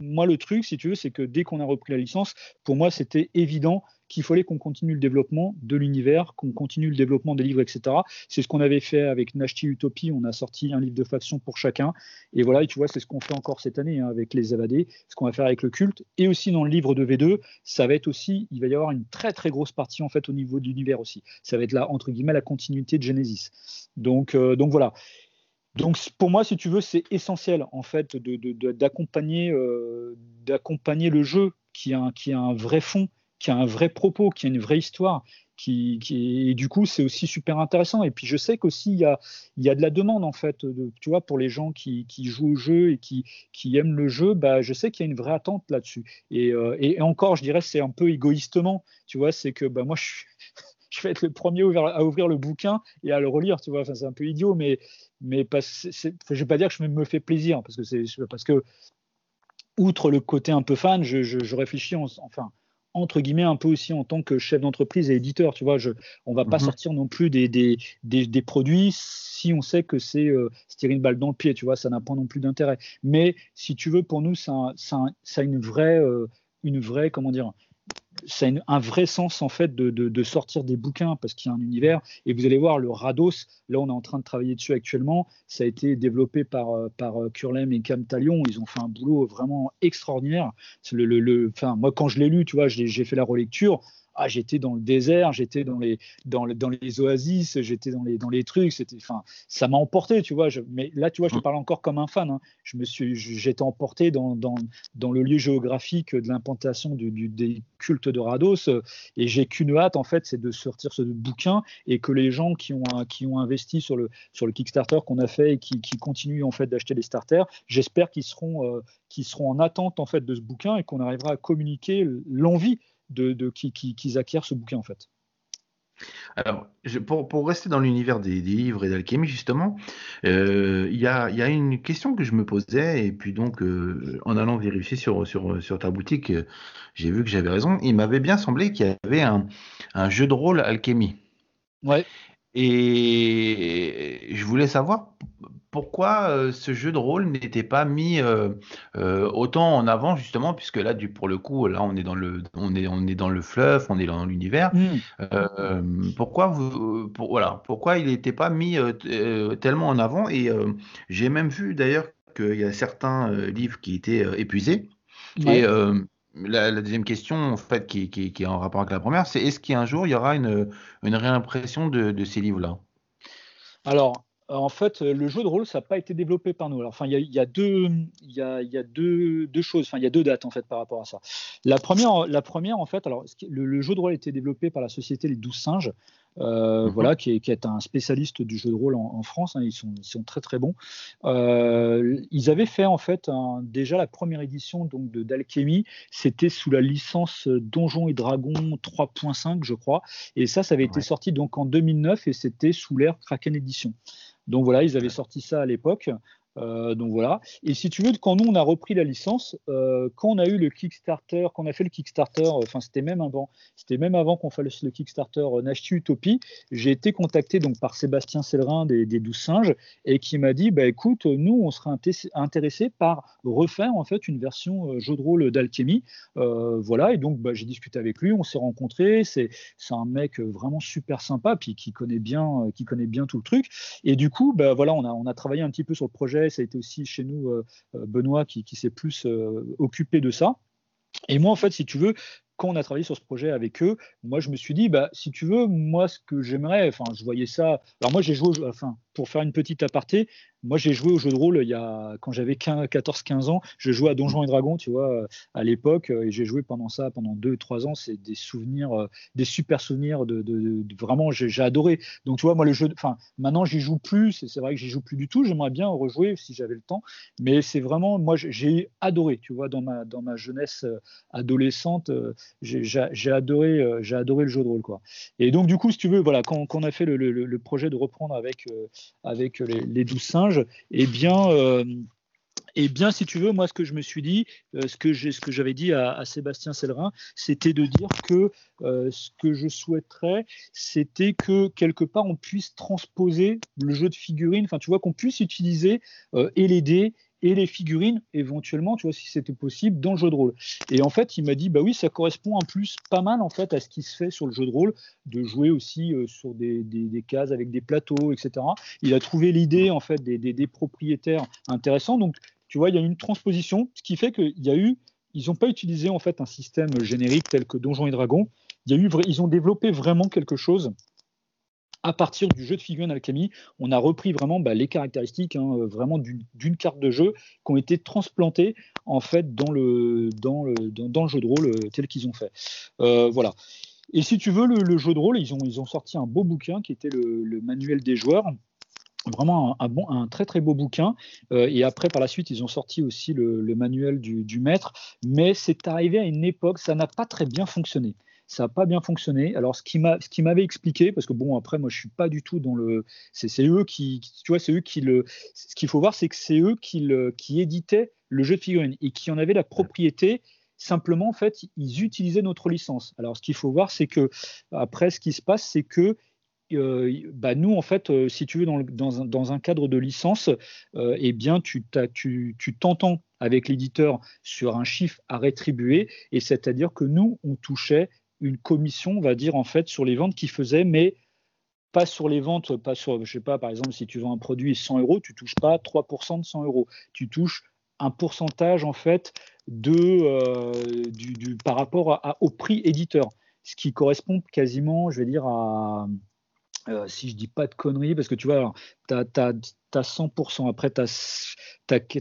moi le truc, si tu veux, c'est que dès qu'on a repris la licence, pour moi c'était évident qu'il fallait qu'on continue le développement de l'univers, qu'on continue le développement des livres, etc. C'est ce qu'on avait fait avec Nashti Utopie. On a sorti un livre de faction pour chacun. Et voilà, et tu vois, c'est ce qu'on fait encore cette année hein, avec les Evadés, ce qu'on va faire avec le culte. Et aussi dans le livre de V2, ça va être aussi, il va y avoir une très très grosse partie en fait au niveau de l'univers aussi. Ça va être là, entre guillemets, la continuité de Genesis. Donc, euh, donc voilà. Donc pour moi, si tu veux, c'est essentiel en fait d'accompagner de, euh, d'accompagner le jeu qui a, qui a un vrai fond qui a un vrai propos, qui a une vraie histoire, qui, et du coup c'est aussi super intéressant. Et puis je sais qu'aussi il y a, y a de la demande en fait, de, tu vois, pour les gens qui, qui, jouent au jeu et qui, qui aiment le jeu, bah, je sais qu'il y a une vraie attente là-dessus. Et, euh, et, encore, je dirais, c'est un peu égoïstement, tu vois, c'est que bah, moi je je vais être le premier à ouvrir le bouquin et à le relire, tu vois. Enfin, c'est un peu idiot, mais, mais je vais pas dire que je me fais plaisir, parce que parce que outre le côté un peu fan, je, je, réfléchis, enfin, entre guillemets un peu aussi en tant que chef d'entreprise et éditeur. Tu vois, je, on va pas mhm. sortir non plus des, des, des, produits si on sait que c'est euh, se tirer une balle dans le pied. Tu vois, ça n'a pas non plus d'intérêt. Mais si tu veux, pour nous, ça, ça, ça a une vraie, euh, une vraie, comment dire, ça a un vrai sens en fait de, sortir des bouquins parce qu'il y a un univers. Et vous allez voir le Rados là on est en train de travailler dessus actuellement. Ça a été développé par euh, par euh, Curlem et Cam Talion. Ils ont fait un boulot vraiment extraordinaire. Le, le, enfin moi quand je l'ai lu tu vois j'ai fait la relecture ah, j'étais dans le désert, j'étais dans les, dans, dans les oasis, j'étais dans les, dans les trucs, c'était, enfin, ça m'a emporté, tu vois. mais là, tu vois, je te mmh. parle encore comme un fan. Hein. Je me suis, j'étais emporté dans, dans, dans, le lieu géographique de l'implantation du, des cultes de Rados, et j'ai qu'une hâte, en fait, c'est de sortir ce bouquin et que les gens qui ont, qui ont investi sur le, sur le Kickstarter qu'on a fait et qui, qui continuent en fait d'acheter des starters, j'espère qu'ils seront, euh, qu'ils seront en attente en fait de ce bouquin et qu'on arrivera à communiquer l'envie de, de qu'ils acquièrent ce bouquin en fait. Alors, pour, pour, rester dans l'univers des, livres et d'alchimie, justement, euh, il y, a, y, a, une question que je me posais, et puis donc, euh, en allant vérifier sur, sur, sur ta boutique, euh, j'ai vu que j'avais raison. Il m'avait bien semblé qu'il y avait un, un, jeu de rôle alchimie. Ouais. Et je voulais savoir pourquoi euh, ce jeu de rôle n'était pas mis euh, euh, autant en avant justement puisque là du pour le coup là on est dans le on est on est dans le fleuve on est dans l'univers. Mmh. pourquoi vous voilà pourquoi il n'était pas mis tellement en avant? Et j'ai même vu d'ailleurs qu'il y a certains livres qui étaient épuisés. Et la, deuxième question, en fait, qui, qui, est en rapport avec la première, c'est est-ce qu'un jour il y aura une, une réimpression de, de ces livres-là? Alors, en fait, le jeu de rôle, ça n'a pas été développé par nous. Alors, enfin, il y a, deux, y a, deux, choses. Enfin, il y a deux dates en fait par rapport à ça. La première, la première en fait, alors le, jeu de rôle a été développé par la société Les Douze Singes. Euh, mhm. voilà, qui est, un spécialiste du jeu de rôle en, France. Hein, ils, sont, ils, sont, très très bons. Euh, ils avaient fait en fait déjà la première édition donc de d'Alchemy. C'était sous la licence Donjons et Dragons 3.5, je crois. Et ça, ça avait été sorti donc en 2009 et c'était sous l'ère Kraken Edition. Donc voilà, ils avaient sorti ça à l'époque. Euh, donc voilà. Et si tu veux, quand nous on a repris la licence, euh, quand on a eu le Kickstarter, quand on a fait le Kickstarter, euh, enfin c'était même avant, c'était même avant qu'on fasse le Kickstarter Nashti Utopie, j'ai été contacté donc par Sébastien Sellerin des, des 12 singes et qui m'a dit bah écoute, nous on serait intéressé par refaire en fait une version jeu de rôle d'alchimie. voilà. Et donc bah, j'ai discuté avec lui, on s'est rencontrés. C'est un mec vraiment super sympa, puis qui connaît bien, qui connaît bien tout le truc. Et du coup, bah, voilà, on a travaillé un petit peu sur le projet ça a été aussi chez nous euh, euh, Benoît qui, s'est plus euh, occupé de ça. Et moi, en fait, si tu veux, quand on a travaillé sur ce projet avec eux, moi, je me suis dit, bah, si tu veux, moi, ce que j'aimerais, enfin, je voyais ça. Alors, moi, j'ai joué, enfin, pour faire une petite aparté, moi, j'ai joué au jeu de rôle il y a, quand j'avais 14-15 ans. Je jouais à Donjons et Dragons, tu vois, euh, à l'époque, euh, et j'ai joué pendant ça, pendant 2-3 ans. C'est des souvenirs, euh, des super souvenirs de, vraiment, j'ai adoré. Donc, tu vois, moi, le jeu, enfin, maintenant, j'y joue plus. C'est vrai que j'y joue plus du tout. J'aimerais bien rejouer si j'avais le temps, mais c'est vraiment, moi, j'ai adoré, tu vois, dans ma, dans ma jeunesse adolescente, j'ai adoré, j'ai adoré le jeu de rôle, quoi. Et donc, du coup, si tu veux, voilà, quand, on a fait le, projet de reprendre avec, avec les, les 12 singes, eh bien, euh, eh bien, si tu veux, moi, ce que je me suis dit, euh, ce que j'avais dit à, Sébastien Sellerin, c'était de dire que euh, ce que je souhaiterais, c'était que quelque part on puisse transposer le jeu de figurines, enfin, tu vois, qu'on puisse utiliser et les dés et les figurines éventuellement, tu vois, si c'était possible, dans le jeu de rôle. Et en fait, il m'a dit, bah oui, ça correspond en plus pas mal en fait à ce qui se fait sur le jeu de rôle, de jouer aussi euh, sur des, des, cases avec des plateaux, etc. Il a trouvé l'idée en fait des, des, propriétaires intéressants. Donc, tu vois, il y a une transposition, ce qui fait qu'il y a eu, ils n'ont pas utilisé en fait un système générique tel que Donjons et Dragons. Il y a eu, ils ont développé vraiment quelque chose à partir du jeu de figurines alchimie, on a repris vraiment bah, les caractéristiques hein, euh, vraiment d'une carte de jeu qui ont été transplantées en fait dans le, dans le, dans, le jeu de rôle euh, tel qu'ils ont fait. Euh, voilà. Et si tu veux, le, jeu de rôle, ils ont, ils ont sorti un beau bouquin qui était le, manuel des joueurs vraiment un, bon, un très très beau bouquin. et après, par la suite, ils ont sorti aussi le, manuel du, du, maître. Mais c'est arrivé à une époque, ça n'a pas très bien fonctionné ça n'a pas bien fonctionné. Alors, ce qui m'avait expliqué, parce que bon, après, moi, je suis pas du tout dans le. C'est eux qui, tu vois, c'est eux qui le. Ce qu'il faut voir, c'est que c'est eux qui, le, qui éditaient le jeu de figurines et qui en avaient la propriété. Simplement, en fait, ils utilisaient notre licence. Alors, ce qu'il faut voir, c'est que après, ce qui se passe, c'est que euh, bah nous, en fait, euh, si tu veux, dans, un, cadre de licence, euh, eh bien, tu t'entends avec l'éditeur sur un chiffre à rétribuer, et c'est-à-dire que nous, on touchait une commission, on va dire, en fait, sur les ventes qu'ils faisaient, mais pas sur les ventes, pas sur, je sais pas, par exemple, si tu vends un produit 100 euros, tu touches pas 3% de 100 euros. Tu touches un pourcentage, en fait, de, euh, du, par rapport au prix éditeur. Ce qui correspond quasiment, je vais dire, à, euh, si je dis pas de conneries, parce que tu vois, tu as, 100%, après tu as,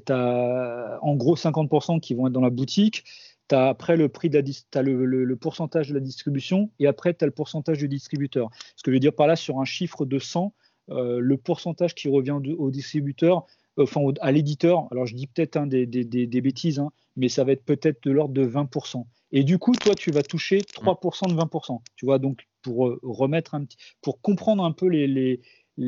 as, en gros 50% qui vont être dans la boutique, tu as après le prix de la, le, pourcentage de la distribution et après tu as le pourcentage du distributeur. Ce que je veux dire par là, sur un chiffre de 100, euh, le pourcentage qui revient au distributeur, enfin à l'éditeur, alors je dis peut-être hein, des, bêtises, hein, mais ça va être peut-être de l'ordre de 20%. Et du coup, toi, tu vas toucher 3% de 20%. Tu vois, donc pour euh, remettre un petit, pour comprendre un peu les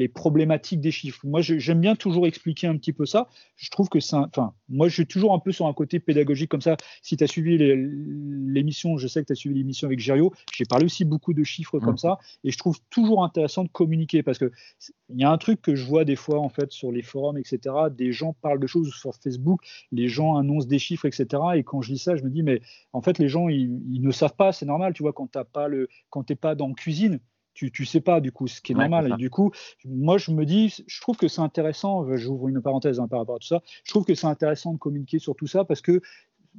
problématiques des chiffres. Moi, j'aime bien toujours expliquer un petit peu ça. Je trouve que c'est, enfin, moi, je suis toujours un peu sur un côté pédagogique comme ça. Si tu as suivi l'émission, je sais que tu as suivi l'émission avec Gério, j'ai parlé aussi beaucoup de chiffres comme mmh. ça, et je trouve toujours intéressant de communiquer parce que il y a un truc que je vois des fois en fait sur les forums, etc. Des gens parlent de choses sur Facebook, les gens annoncent des chiffres, etc. Et quand je lis ça, je me dis mais en fait les gens ils, ne savent pas, c'est normal, tu vois, quand t'as pas le, quand t'es pas dans cuisine tu, tu sais pas du coup, ce qui est normal. Et du coup, moi je me dis, je trouve que c'est intéressant, euh, j'ouvre une parenthèse hein, par rapport à tout ça, je trouve que c'est intéressant de communiquer sur tout ça parce que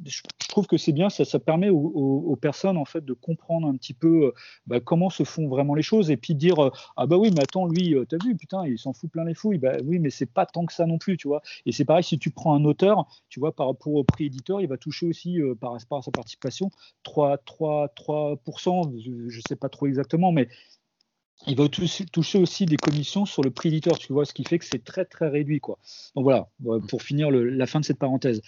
je trouve que c'est bien, ça, ça permet aux, personnes en fait de comprendre un petit peu euh, bah, comment se font vraiment les choses et puis dire euh, ah bah oui mais attends lui t'as vu putain il s'en fout plein les fouilles. Bah oui mais c'est pas tant que ça non plus tu vois. Et c'est pareil si tu prends un auteur tu vois par rapport au prix éditeur il va toucher aussi par rapport à sa participation 3 3 3% je, je sais pas trop exactement mais il va toucher aussi des commissions sur le prix éditeur, tu vois, ce qui fait que c'est très très réduit, quoi. Donc voilà, pour finir la fin de cette parenthèse.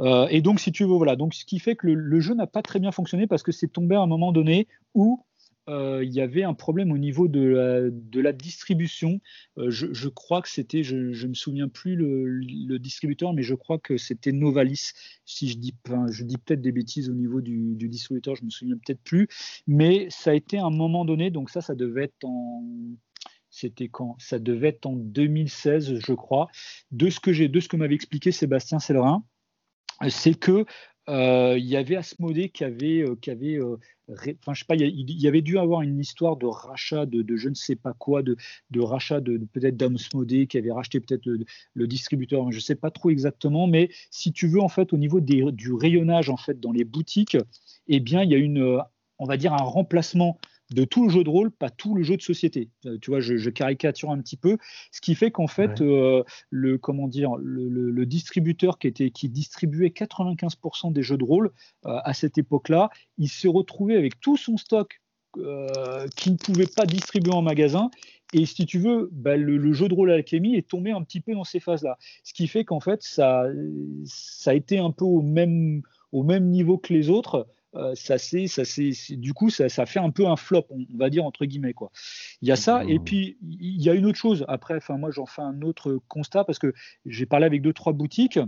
Euh, et donc si tu veux, voilà, donc ce qui fait que le, jeu n'a pas très bien fonctionné parce que c'est tombé à un moment donné où euh, il y avait un problème au niveau de la, distribution. Euh, je, crois que c'était, je ne me souviens plus le, distributeur, mais je crois que c'était Novalis. Si je dis, je dis peut-être des bêtises au niveau du, distributeur, je me souviens peut-être plus. Mais ça a été à un moment donné, donc ça, ça devait être en c'était quand? Ça devait être en 2016, je crois. De ce que j'ai, de ce que m'avait expliqué Sébastien Sellerin, c'est que euh, il y avait Asmodée qui avait, euh, qui avait euh, enfin je sais pas, il y, avait dû avoir une histoire de rachat de, je ne sais pas quoi, de, de rachat de, peut-être d'Asmodée qui avait racheté peut-être le, distributeur, je ne sais pas trop exactement, mais si tu veux en fait au niveau du rayonnage en fait dans les boutiques, eh bien il y a une, on va dire un remplacement de tout le jeu de rôle, pas tout le jeu de société. Euh, tu vois, je, caricature un petit peu, ce qui fait qu'en fait, euh, le comment dire, le, distributeur qui était qui distribuait 95% des jeux de rôle euh, à cette époque-là, il s'est retrouvé avec tout son stock qu'il ne pouvait pas distribuer en magasin. Et si tu veux, bah, le, jeu de rôle alchimie est tombé un petit peu dans ces phases-là. Ce qui fait qu'en fait, ça, ça a été un peu au même, au même niveau que les autres. Euh, ça c'est ça c'est du coup ça, ça, fait un peu un flop on, va dire entre guillemets quoi. Il y a ça et puis il y a une autre chose. Après enfin moi j'en fais un autre constat parce que j'ai parlé avec deux trois boutiques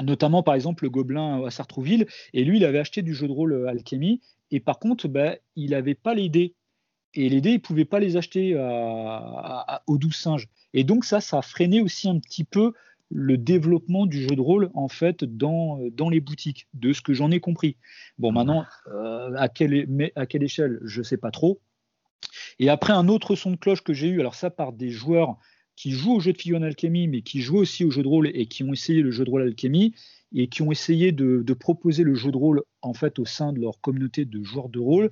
notamment par exemple le Gobelin à Sartrouville et lui il avait acheté du jeu de rôle euh, Alchemy et par contre ben, il n'avait pas les dés. Et les dés il pouvait pas les acheter à, aux douze singes et donc ça ça a freiné aussi un petit peu le développement du jeu de rôle en fait dans, dans les boutiques, de ce que j'en ai compris. Bon, maintenant, euh, à, quelle, à quelle échelle, je ne sais pas trop. Et après, un autre son de cloche que j'ai eu, alors ça par des joueurs qui jouent au jeu de figurines alchimie, mais qui jouent aussi au jeu de rôle et qui ont essayé le jeu de rôle alchimie et qui ont essayé de, proposer le jeu de rôle en fait au sein de leur communauté de joueurs de rôle.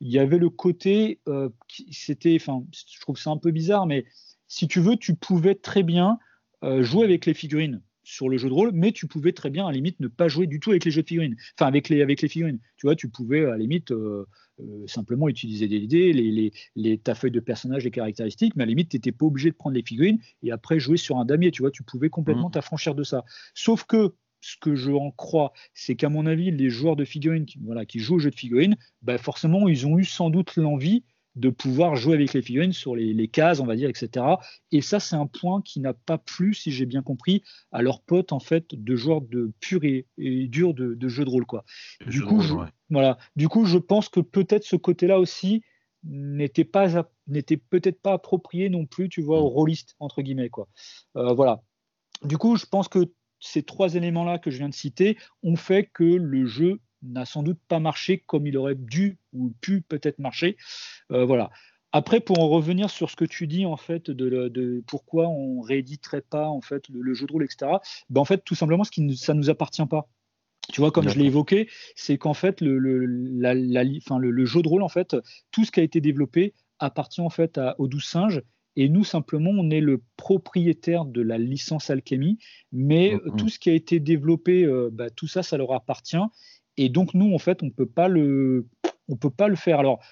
Il y avait le côté, euh, c'était, enfin, je trouve ça un peu bizarre, mais si tu veux, tu pouvais très bien euh, jouer avec les figurines sur le jeu de rôle, mais tu pouvais très bien à la limite ne pas jouer du tout avec les jeux de figurines. Enfin, avec les, avec les figurines. Tu vois, tu pouvais à la limite euh, euh, simplement utiliser des idées, les, les, ta feuille de personnage, les caractéristiques, mais à la limite, tu n'étais pas obligé de prendre les figurines et après jouer sur un damier. Tu vois, tu pouvais complètement mmh. t'affranchir de ça. Sauf que ce que je en crois, c'est qu'à mon avis, les joueurs de figurines qui, voilà, qui jouent au jeu de figurines, bah forcément, ils ont eu sans doute l'envie de pouvoir jouer avec les figurines sur les, cases, on va dire, etc. Et ça, c'est un point qui n'a pas plu, si j'ai bien compris, à leurs potes en fait de joueurs de pur et, dur de, de jeux de rôle, quoi. Du coup, je, voilà. Du coup, je pense que peut-être ce côté-là aussi n'était pas n'était peut-être pas approprié non plus, tu vois, aux mm. rôlistes entre guillemets, quoi. Euh, voilà. Du coup, je pense que ces trois éléments-là que je viens de citer ont fait que le jeu n'a sans doute pas marché comme il aurait dû ou pu peut-être marcher. Euh, voilà. Après, pour en revenir sur ce que tu dis en fait de, pourquoi on rééditerait pas en fait le, jeu de rôle, etc. Ben, en fait, tout simplement, ce qui ça nous appartient pas. Tu vois, comme je l'ai évoqué, c'est qu'en fait, le, le, jeu de rôle, en fait, tout ce qui a été développé appartient en fait à, aux douze singes. Et nous, simplement, on est le propriétaire de la licence Alchemy, mais mm-hmm. tout ce qui a été développé, euh, bah, tout ça, ça leur appartient. Et donc, nous, en fait, on peut pas le, on peut pas le faire. Alors,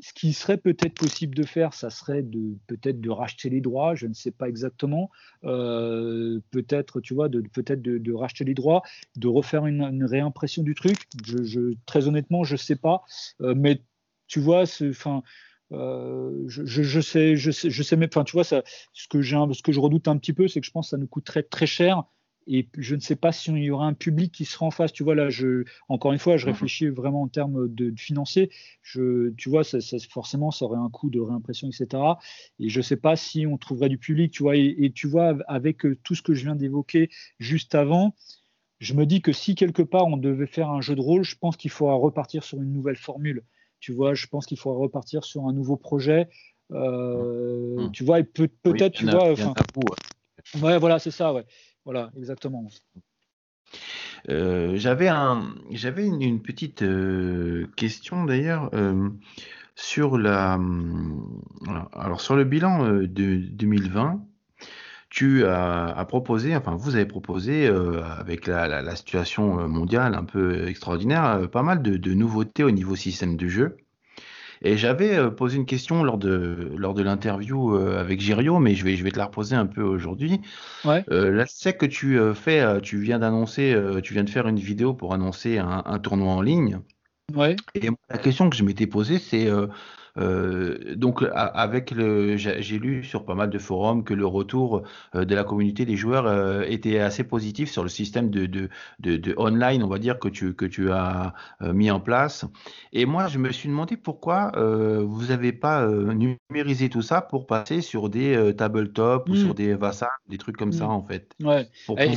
ce qui serait peut-être possible de faire, ça serait de peut-être de racheter les droits, je ne sais pas exactement, euh, peut-être, tu vois, de peut-être de, racheter les droits, de refaire une, réimpression du truc. Je, très honnêtement, je ne sais pas, euh, mais tu vois, enfin. Euh, je, sais, je sais, je sais, mais enfin, tu vois, ce que j'ai, ce que je redoute un petit peu, c'est que je pense que ça nous coûterait très cher et je ne sais pas si il y aura un public qui sera en face. Tu vois, là, je, encore une fois, je mhm. réfléchis vraiment en termes de, financier. Je, tu vois, ça, forcément, ça aurait un coût de réimpression, etc. Et je ne sais pas si on trouverait du public, tu vois. Et, tu vois, avec euh, tout ce que je viens d'évoquer juste avant, je me dis que si quelque part on devait faire un jeu de rôle, je pense qu'il faudra repartir sur une nouvelle formule. Tu vois, je pense qu'il faudra repartir sur un nouveau projet. Euh, mhm. Tu vois, et peut, être tu vois. ouais, voilà, c'est ça, ouais. Voilà, exactement. Euh, j'avais un, j'avais une, petite euh, question d'ailleurs euh, sur la, alors sur le bilan de 2020. Tu as, proposé, enfin vous avez proposé avec la, situation mondiale un peu extraordinaire, pas mal de nouveautés au niveau système de jeu. Et j'avais euh, posé une question lors de, lors de l'interview euh, avec Girio, mais je vais, je vais te la reposer un peu aujourd'hui. Ouais. Euh, là, c'est que tu fais, tu viens d'annoncer, tu viens de faire une vidéo pour annoncer un, tournoi en ligne. Ouais. Et la question que je m'étais posée, c'est donc avec le, j'ai lu sur pas mal de forums que le retour de la communauté des joueurs était assez positif sur le système de, de, de, online, on va dire que tu que tu as mis en place. Et moi, je me suis demandé pourquoi vous n'avez pas numérisé tout ça pour passer sur des tabletop ou sur mmh. des Vassal, des trucs comme ça mmh. en fait. Ouais. Pour eh,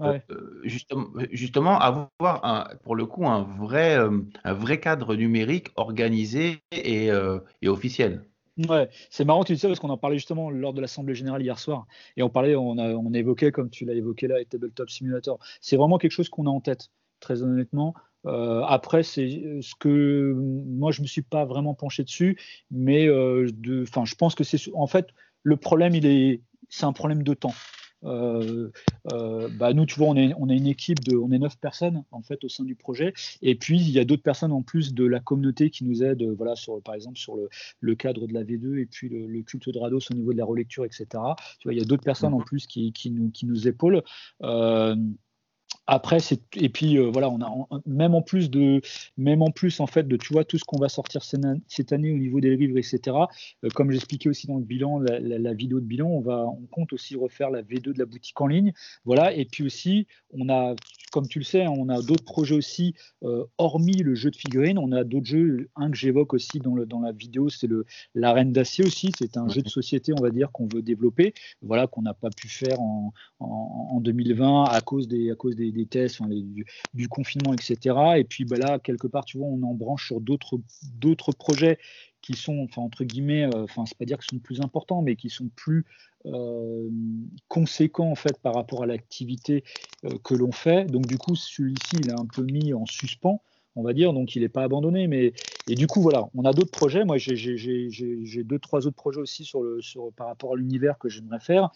euh, justement, justement, avoir un, pour le coup un vrai, euh, un vrai cadre numérique organisé et, euh, et officiel. Ouais, c'est marrant que tu dis ça parce qu'on en parlait justement lors de l'Assemblée Générale hier soir. Et on parlait, on, a, on évoquait, comme tu l'as évoqué là, Tabletop Simulator. C'est vraiment quelque chose qu'on a en tête, très honnêtement. après, c'est ce que moi, je me suis pas vraiment penché dessus, mais de, je pense que c'est en fait le problème, il est, c'est un problème de temps. Euh, euh, bah nous, tu vois, on est, on est une équipe de, on est neuf personnes en fait au sein du projet, et puis il y a d'autres personnes en plus de la communauté qui nous aident, voilà, sur, par exemple sur le, le cadre de la V2 et puis le, culte de Rados au niveau de la relecture, etc. Tu vois, il y a d'autres personnes en mhm. plus qui, qui, nous, qui nous épaulent. Euh, après, et puis euh, voilà, on a même en plus de même en plus en fait de tu vois tout ce qu'on va sortir cette année au niveau des livres, etc. Euh, comme j'expliquais aussi dans le bilan, la, vidéo de bilan, on va on compte aussi refaire la V2 de la boutique en ligne, voilà. Et puis aussi, on a comme tu le sais, on a d'autres projets aussi, euh, hormis le jeu de figurines, on a d'autres jeux. Un que j'évoque aussi dans, le, dans la vidéo, c'est le l'arène d'acier aussi. C'est un jeu de société, on va dire, qu'on veut développer, voilà, qu'on n'a pas pu faire en, en, 2020 à cause des, à cause des, tests, du, confinement, etc. Et puis bah là, quelque part, tu vois, on en branche sur d'autres projets qui sont, enfin entre guillemets, euh, enfin c'est pas dire qu'ils sont plus importants, mais qui sont plus euh, conséquents en fait par rapport à l'activité euh, que l'on fait. Donc du coup, celui-ci, il est un peu mis en suspens, on va dire, donc il n'est pas abandonné. Mais et du coup, voilà, on a d'autres projets. Moi, j'ai deux, trois autres projets aussi sur le, sur, par rapport à l'univers que j'aimerais faire.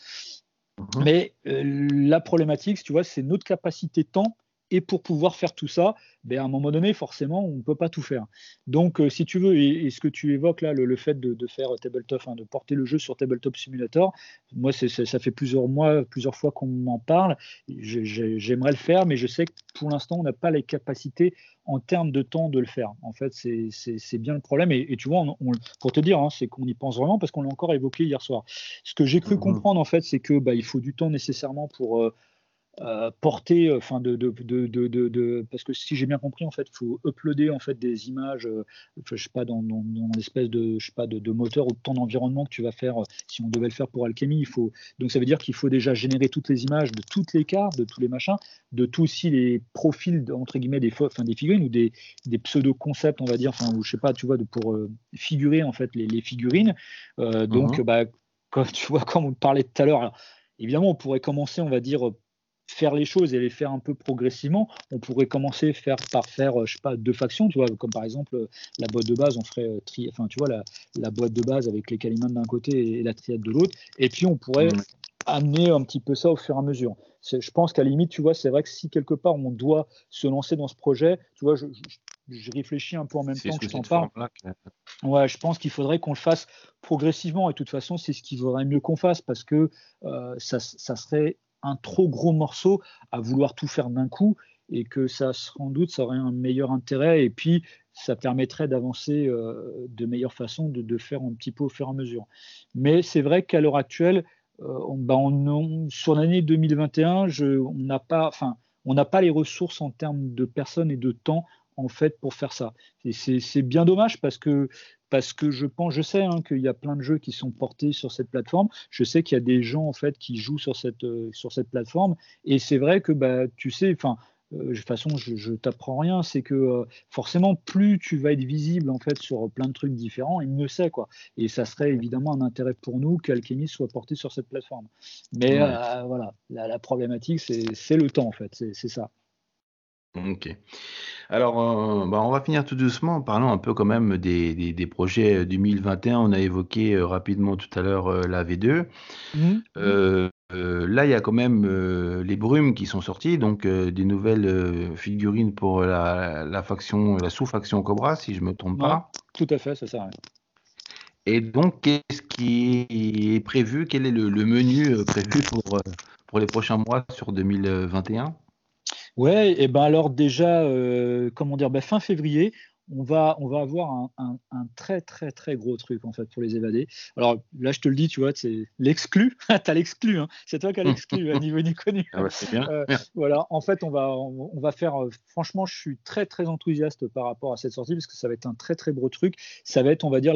Mhm. Mais la problématique, tu vois, c'est notre capacité temps et pour pouvoir faire tout ça, ben, à un moment donné, forcément, on ne peut pas tout faire. Donc, euh, si tu veux, et, ce que tu évoques là, le, fait de, faire Tabletop, hein, de porter le jeu sur Tabletop Simulator, moi, ça fait plusieurs mois, plusieurs fois qu'on m'en parle. J'aimerais le faire, mais je sais que pour l'instant, on n'a pas les capacités en termes de temps de le faire. En fait, c'est bien le problème. Et, tu vois, pour te dire, hein, c'est qu'on y pense vraiment parce qu'on l'a encore évoqué hier soir. Ce que j'ai cru mmh comprendre, en fait, c'est que bah, il faut du temps nécessairement pour. Euh, euh, porter, euh, enfin de, de, de, de, parce que si j'ai bien compris en fait, il faut uploader en fait des images, euh, je sais pas dans, dans, l'espèce de, je sais pas de, moteur ou de temps d'environnement que tu vas faire. si on devait le faire pour Alchemy, il faut donc ça veut dire qu'il faut déjà générer toutes les images de toutes les cartes, de tous les machins, de tous aussi les profils entre guillemets des, enfin des figurines ou des, des pseudo concepts, on va dire, enfin ou je sais pas, tu vois, de pour figurer en fait les, les figurines. donc mhm. bah quand tu vois comme on parlait tout à l'heure. Évidemment, on pourrait commencer, on va dire, faire les choses et les faire un peu progressivement, on pourrait commencer faire, par faire, euh, je sais pas, deux factions, tu vois, comme par exemple euh, la boîte de base, on ferait euh, tri, enfin, tu vois, la, la, boîte de base avec les calimans d'un côté et la triade de l'autre, et puis on pourrait amener un petit peu ça au fur et à mesure. Je pense qu'à la limite, tu vois, c'est vrai que si quelque part on doit se lancer dans ce projet, tu vois, je, je, réfléchis un peu en même temps que je t'en parle. Ouais, je pense qu'il faudrait qu'on le fasse progressivement. Et de toute façon, c'est ce qu'il vaudrait mieux qu'on fasse parce que ça, ça, serait un trop gros morceau à vouloir tout faire d'un coup et que ça, sans doute, ça aurait un meilleur intérêt et puis ça permettrait d'avancer euh, de meilleure façon, de, faire un petit peu au fur et à mesure. Mais c'est vrai qu'à l'heure actuelle, euh, on, bah, sur l'année 2021, je, on n'a pas, enfin, on n'a pas les ressources en termes de personnes et de temps en fait pour faire ça. c'est bien dommage parce que parce que je pense, je sais hein, qu'il y a plein de jeux qui sont portés sur cette plateforme. Je sais qu'il y a des gens en fait qui jouent sur cette euh, sur cette plateforme, et c'est vrai que bah tu sais, enfin. Euh, de toute façon, je, je t'apprends rien, c'est que euh, forcément, plus tu vas être visible en fait sur plein de trucs différents, il mieux c'est quoi. Et ça serait évidemment un intérêt pour nous qu'Alchemy soit porté sur cette plateforme. Mais voilà, la, la problématique, c'est le temps en fait, c'est ça. Ok. Alors, euh, bah, on va finir tout doucement en parlant un peu quand même des, des, projets 2021. On a évoqué euh, rapidement tout à l'heure euh, la V2. Mmh. là, il y a quand même les brumes qui sont sorties, donc des nouvelles figurines pour la, la faction, la sous-faction Cobra, si je me trompe pas. tout à fait, c'est ça. Et donc, qu'est-ce qui est prévu? Quel est le, le menu prévu pour, pour les prochains mois sur 2021 Ouais, et ben alors déjà, euh, comment dire, ben fin février, on va, on va avoir un, très très très gros truc en fait pour les évadés. Alors là, je te le dis, tu vois, c'est l'exclu. tu as l'exclu, hein. c'est toi qui as l'exclu à niveau ni connu. Ah c'est bien. Euh, voilà, en fait, on va, on, va faire. Euh, franchement, je suis très très enthousiaste par rapport à cette sortie parce que ça va être un très très gros truc. Ça va être, on va dire,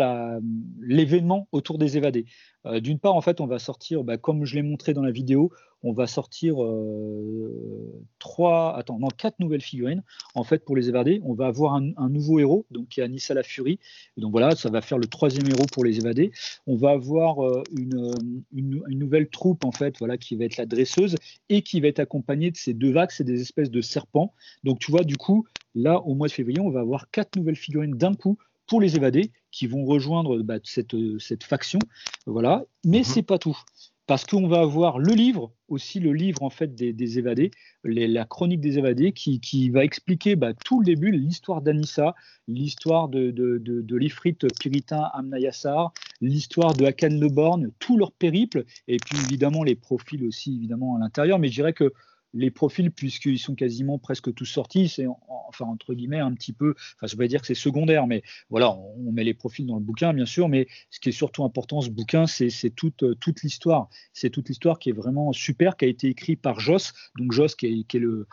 l'événement autour des évadés. Euh, d'une part, en fait, on va sortir, bah, comme je l'ai montré dans la vidéo, on va sortir euh, trois, attends, non, quatre nouvelles figurines. En fait, pour les évadés, on va avoir un, nouveau héros, donc qui est Anissa la Furie. donc voilà, ça va faire le troisième héros pour les évadés. On va avoir euh, une, nouvelle troupe, en fait, voilà, qui va être la dresseuse et qui va être accompagnée de ces deux vagues, c'est des espèces de serpents. Donc tu vois, du coup, là, au mois de février, on va avoir quatre nouvelles figurines d'un coup pour les évadés qui vont rejoindre bah, cette, cette, faction. Voilà. Mais mhm. c'est pas tout. Parce qu'on va avoir le livre, aussi le livre en fait des, évadés, la chronique des évadés, qui, qui va expliquer bah, tout le début, l'histoire d'Anissa, l'histoire de, de, de, l'Ifrit Piritain Amnayassar, l'histoire de Hakan Leborn, tout leur périple, et puis évidemment les profils aussi évidemment à l'intérieur. Mais je dirais que les profils, puisqu'ils sont quasiment presque tous sortis, c'est enfin entre guillemets un petit peu, enfin je vais pas dire que c'est secondaire, mais voilà, on, met les profils dans le bouquin bien sûr, mais ce qui est surtout important ce bouquin, c'est toute, toute l'histoire, c'est toute l'histoire qui est vraiment super, qui a été écrit par Joss, donc Joss qui est le,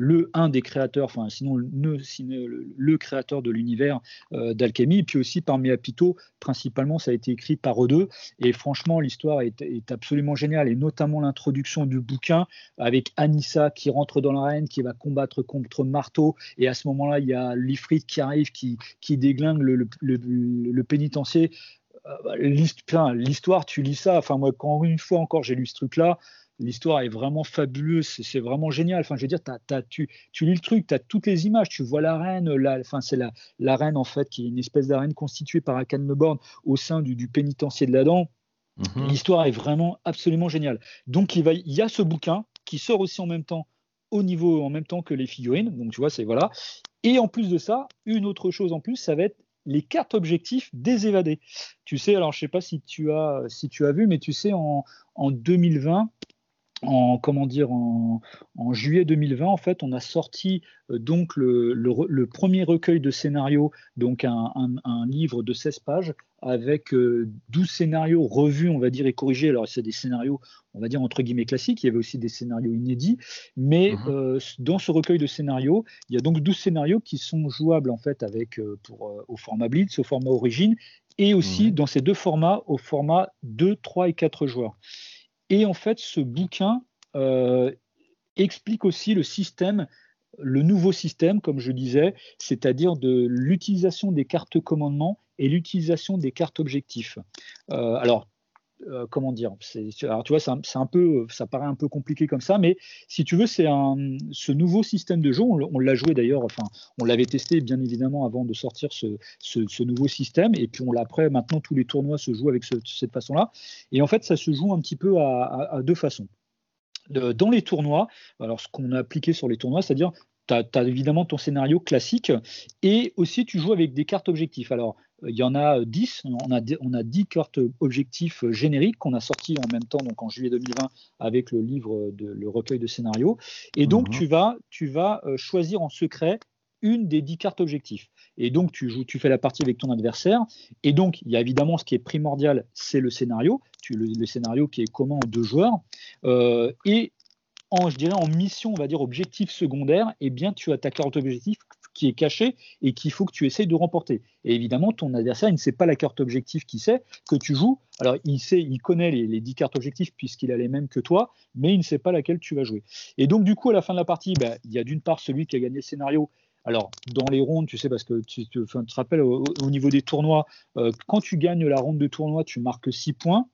le un des créateurs, enfin sinon le, créateur de l'univers euh, d'Alchemy, et puis aussi par Miapito, principalement ça a été écrit par eux deux, et franchement l'histoire est, absolument géniale, et notamment l'introduction du bouquin avec Anissa qui rentre dans l'arène, qui va combattre contre Marteau, et à ce moment-là il y a Lifrit qui arrive, qui, déglingue le, pénitencier. Euh, l'histoire, tu lis ça, enfin moi quand une fois encore j'ai lu ce truc-là, l'histoire est vraiment fabuleuse, c'est vraiment génial. Enfin, je veux dire, tu, lis le truc, tu as toutes les images, tu vois l'arène, la, enfin, c'est la, reine en fait, qui est une espèce d'arène constituée par Akan Leborn au sein du, pénitencier de l'Adam. Mhm. L'histoire est vraiment absolument géniale. Donc, il, va, il y a ce bouquin qui sort aussi en même temps au niveau en même temps que les figurines. Donc, tu vois, c'est voilà. Et en plus de ça, une autre chose en plus, ça va être les cartes objectifs des évadés. Tu sais, alors je sais pas si tu as, si tu as vu, mais tu sais, en, en 2020, en comment dire en, juillet 2020 en fait on a sorti euh, donc le, premier recueil de scénarios donc un, livre de 16 pages avec 12 euh, scénarios revus on va dire et corrigés alors c'est des scénarios on va dire entre guillemets classiques il y avait aussi des scénarios inédits mais mhm. euh, dans ce recueil de scénarios il y a donc 12 scénarios qui sont jouables en fait avec pour au format Blitz au format origine et aussi mhm. dans ces deux formats au format 2 3 et 4 joueurs et en fait, ce bouquin euh, explique aussi le système, le nouveau système, comme je disais, c'est-à-dire de l'utilisation des cartes commandement et l'utilisation des cartes objectifs. Euh, alors, euh, comment dire Alors, tu vois, c'est un, peu, ça paraît un peu compliqué comme ça, mais si tu veux, c'est ce nouveau système de jeu. On, l'a joué d'ailleurs, enfin, on l'avait testé bien évidemment avant de sortir ce, nouveau système, et puis on l'a après. Maintenant, tous les tournois se jouent avec cette façon-là, et en fait, ça se joue un petit peu à, deux façons. dans les tournois, alors ce qu'on a appliqué sur les tournois, c'est-à-dire tu as, évidemment ton scénario classique et aussi tu joues avec des cartes objectifs. Alors, il y en a 10, on a, on a 10 cartes objectifs génériques qu'on a sortis en même temps, donc en juillet 2020, avec le livre, de, le recueil de scénarios. Et donc, mhm. tu, vas, tu vas euh, choisir en secret une des 10 cartes objectifs. Et donc, tu, joues, tu fais la partie avec ton adversaire. Et donc, il y a évidemment ce qui est primordial, c'est le scénario. Tu, le, scénario qui est commun aux deux joueurs. Euh, et en, je dirais, en mission, on va dire, objectif secondaire, eh bien, tu as ta carte objectif qui est cachée et qu'il faut que tu essayes de remporter. Et évidemment, ton adversaire, ne sait pas la carte objectif qu'il sait, que tu joues. Alors, il sait, il connaît les, 10 cartes objectifs puisqu'il a les mêmes que toi, mais il ne sait pas laquelle tu vas jouer. Et donc, du coup, à la fin de la partie, ben, il y a d'une part celui qui a gagné le scénario alors, dans les rondes, tu sais, parce que tu, te rappelles, au, niveau des tournois, euh, quand tu gagnes la ronde de tournoi, tu marques 6 points.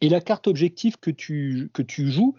Et la carte objectif que tu, que tu joues,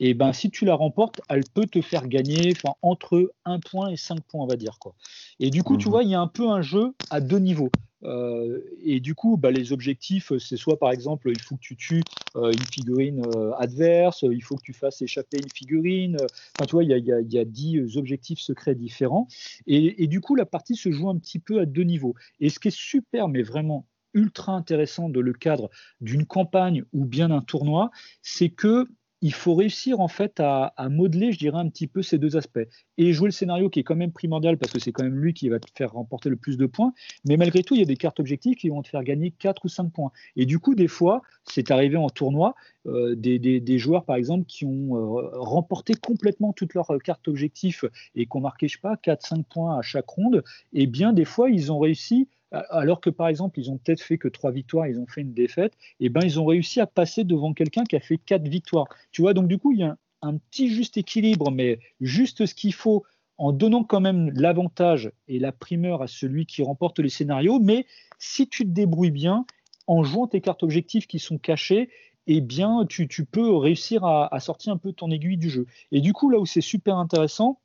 et eh ben, si tu la remportes, elle peut te faire gagner entre 1 point et 5 points, on va dire. Quoi. Et du coup, tu mhm. vois, il y a un peu un jeu à deux niveaux. Euh, et du coup, bah, les objectifs, c'est soit par exemple, il faut que tu tues euh, une figurine euh, adverse, il faut que tu fasses échapper une figurine. Enfin, tu vois, il y a, y, a, y a 10 objectifs secrets différents. Et, et, du coup, la partie se joue un petit peu à deux niveaux. Et ce qui est super, mais vraiment ultra intéressant de le cadre d'une campagne ou bien d'un tournoi, c'est que il faut réussir en fait à, modeler, je dirais, un petit peu ces deux aspects. Et jouer le scénario qui est quand même primordial parce que c'est quand même lui qui va te faire remporter le plus de points. Mais malgré tout, il y a des cartes objectives qui vont te faire gagner 4 ou 5 points. Et du coup, des fois, c'est arrivé en tournoi, euh, des, joueurs par exemple qui ont euh, remporté complètement toutes leurs cartes objectifs et qui ont marqué, je sais pas, 4-5 points à chaque ronde. Et bien, des fois, ils ont réussi alors que par exemple ils ont peut-être fait que trois victoires, ils ont fait une défaite, et eh ben ils ont réussi à passer devant quelqu'un qui a fait quatre victoires. Tu vois, donc du coup il y a un, petit juste équilibre, mais juste ce qu'il faut en donnant quand même l'avantage et la primeur à celui qui remporte les scénarios, mais si tu te débrouilles bien en jouant tes cartes objectives qui sont cachées, eh bien tu, peux réussir à, à sortir un peu ton aiguille du jeu. Et du coup là où c'est super intéressant,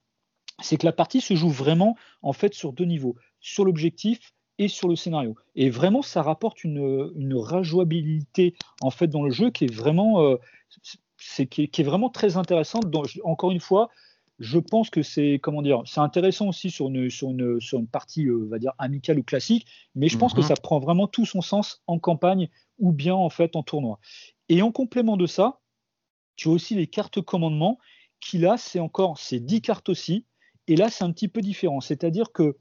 c'est que la partie se joue vraiment en fait sur deux niveaux, sur l'objectif et sur le scénario. Et vraiment, ça rapporte une, une rajouabilité en fait dans le jeu qui est vraiment, euh, c'est, qui, est, vraiment très intéressante. encore une fois, je pense que c'est comment dire, c'est intéressant aussi sur une, sur une, sur une partie, euh, on va dire amicale ou classique, mais je pense que mhm. ça prend vraiment tout son sens en campagne ou bien en fait en tournoi. Et en complément de ça, tu as aussi les cartes commandement qui là, c'est encore, c'est 10 cartes aussi. Et là, c'est un petit peu différent. C'est-à-dire que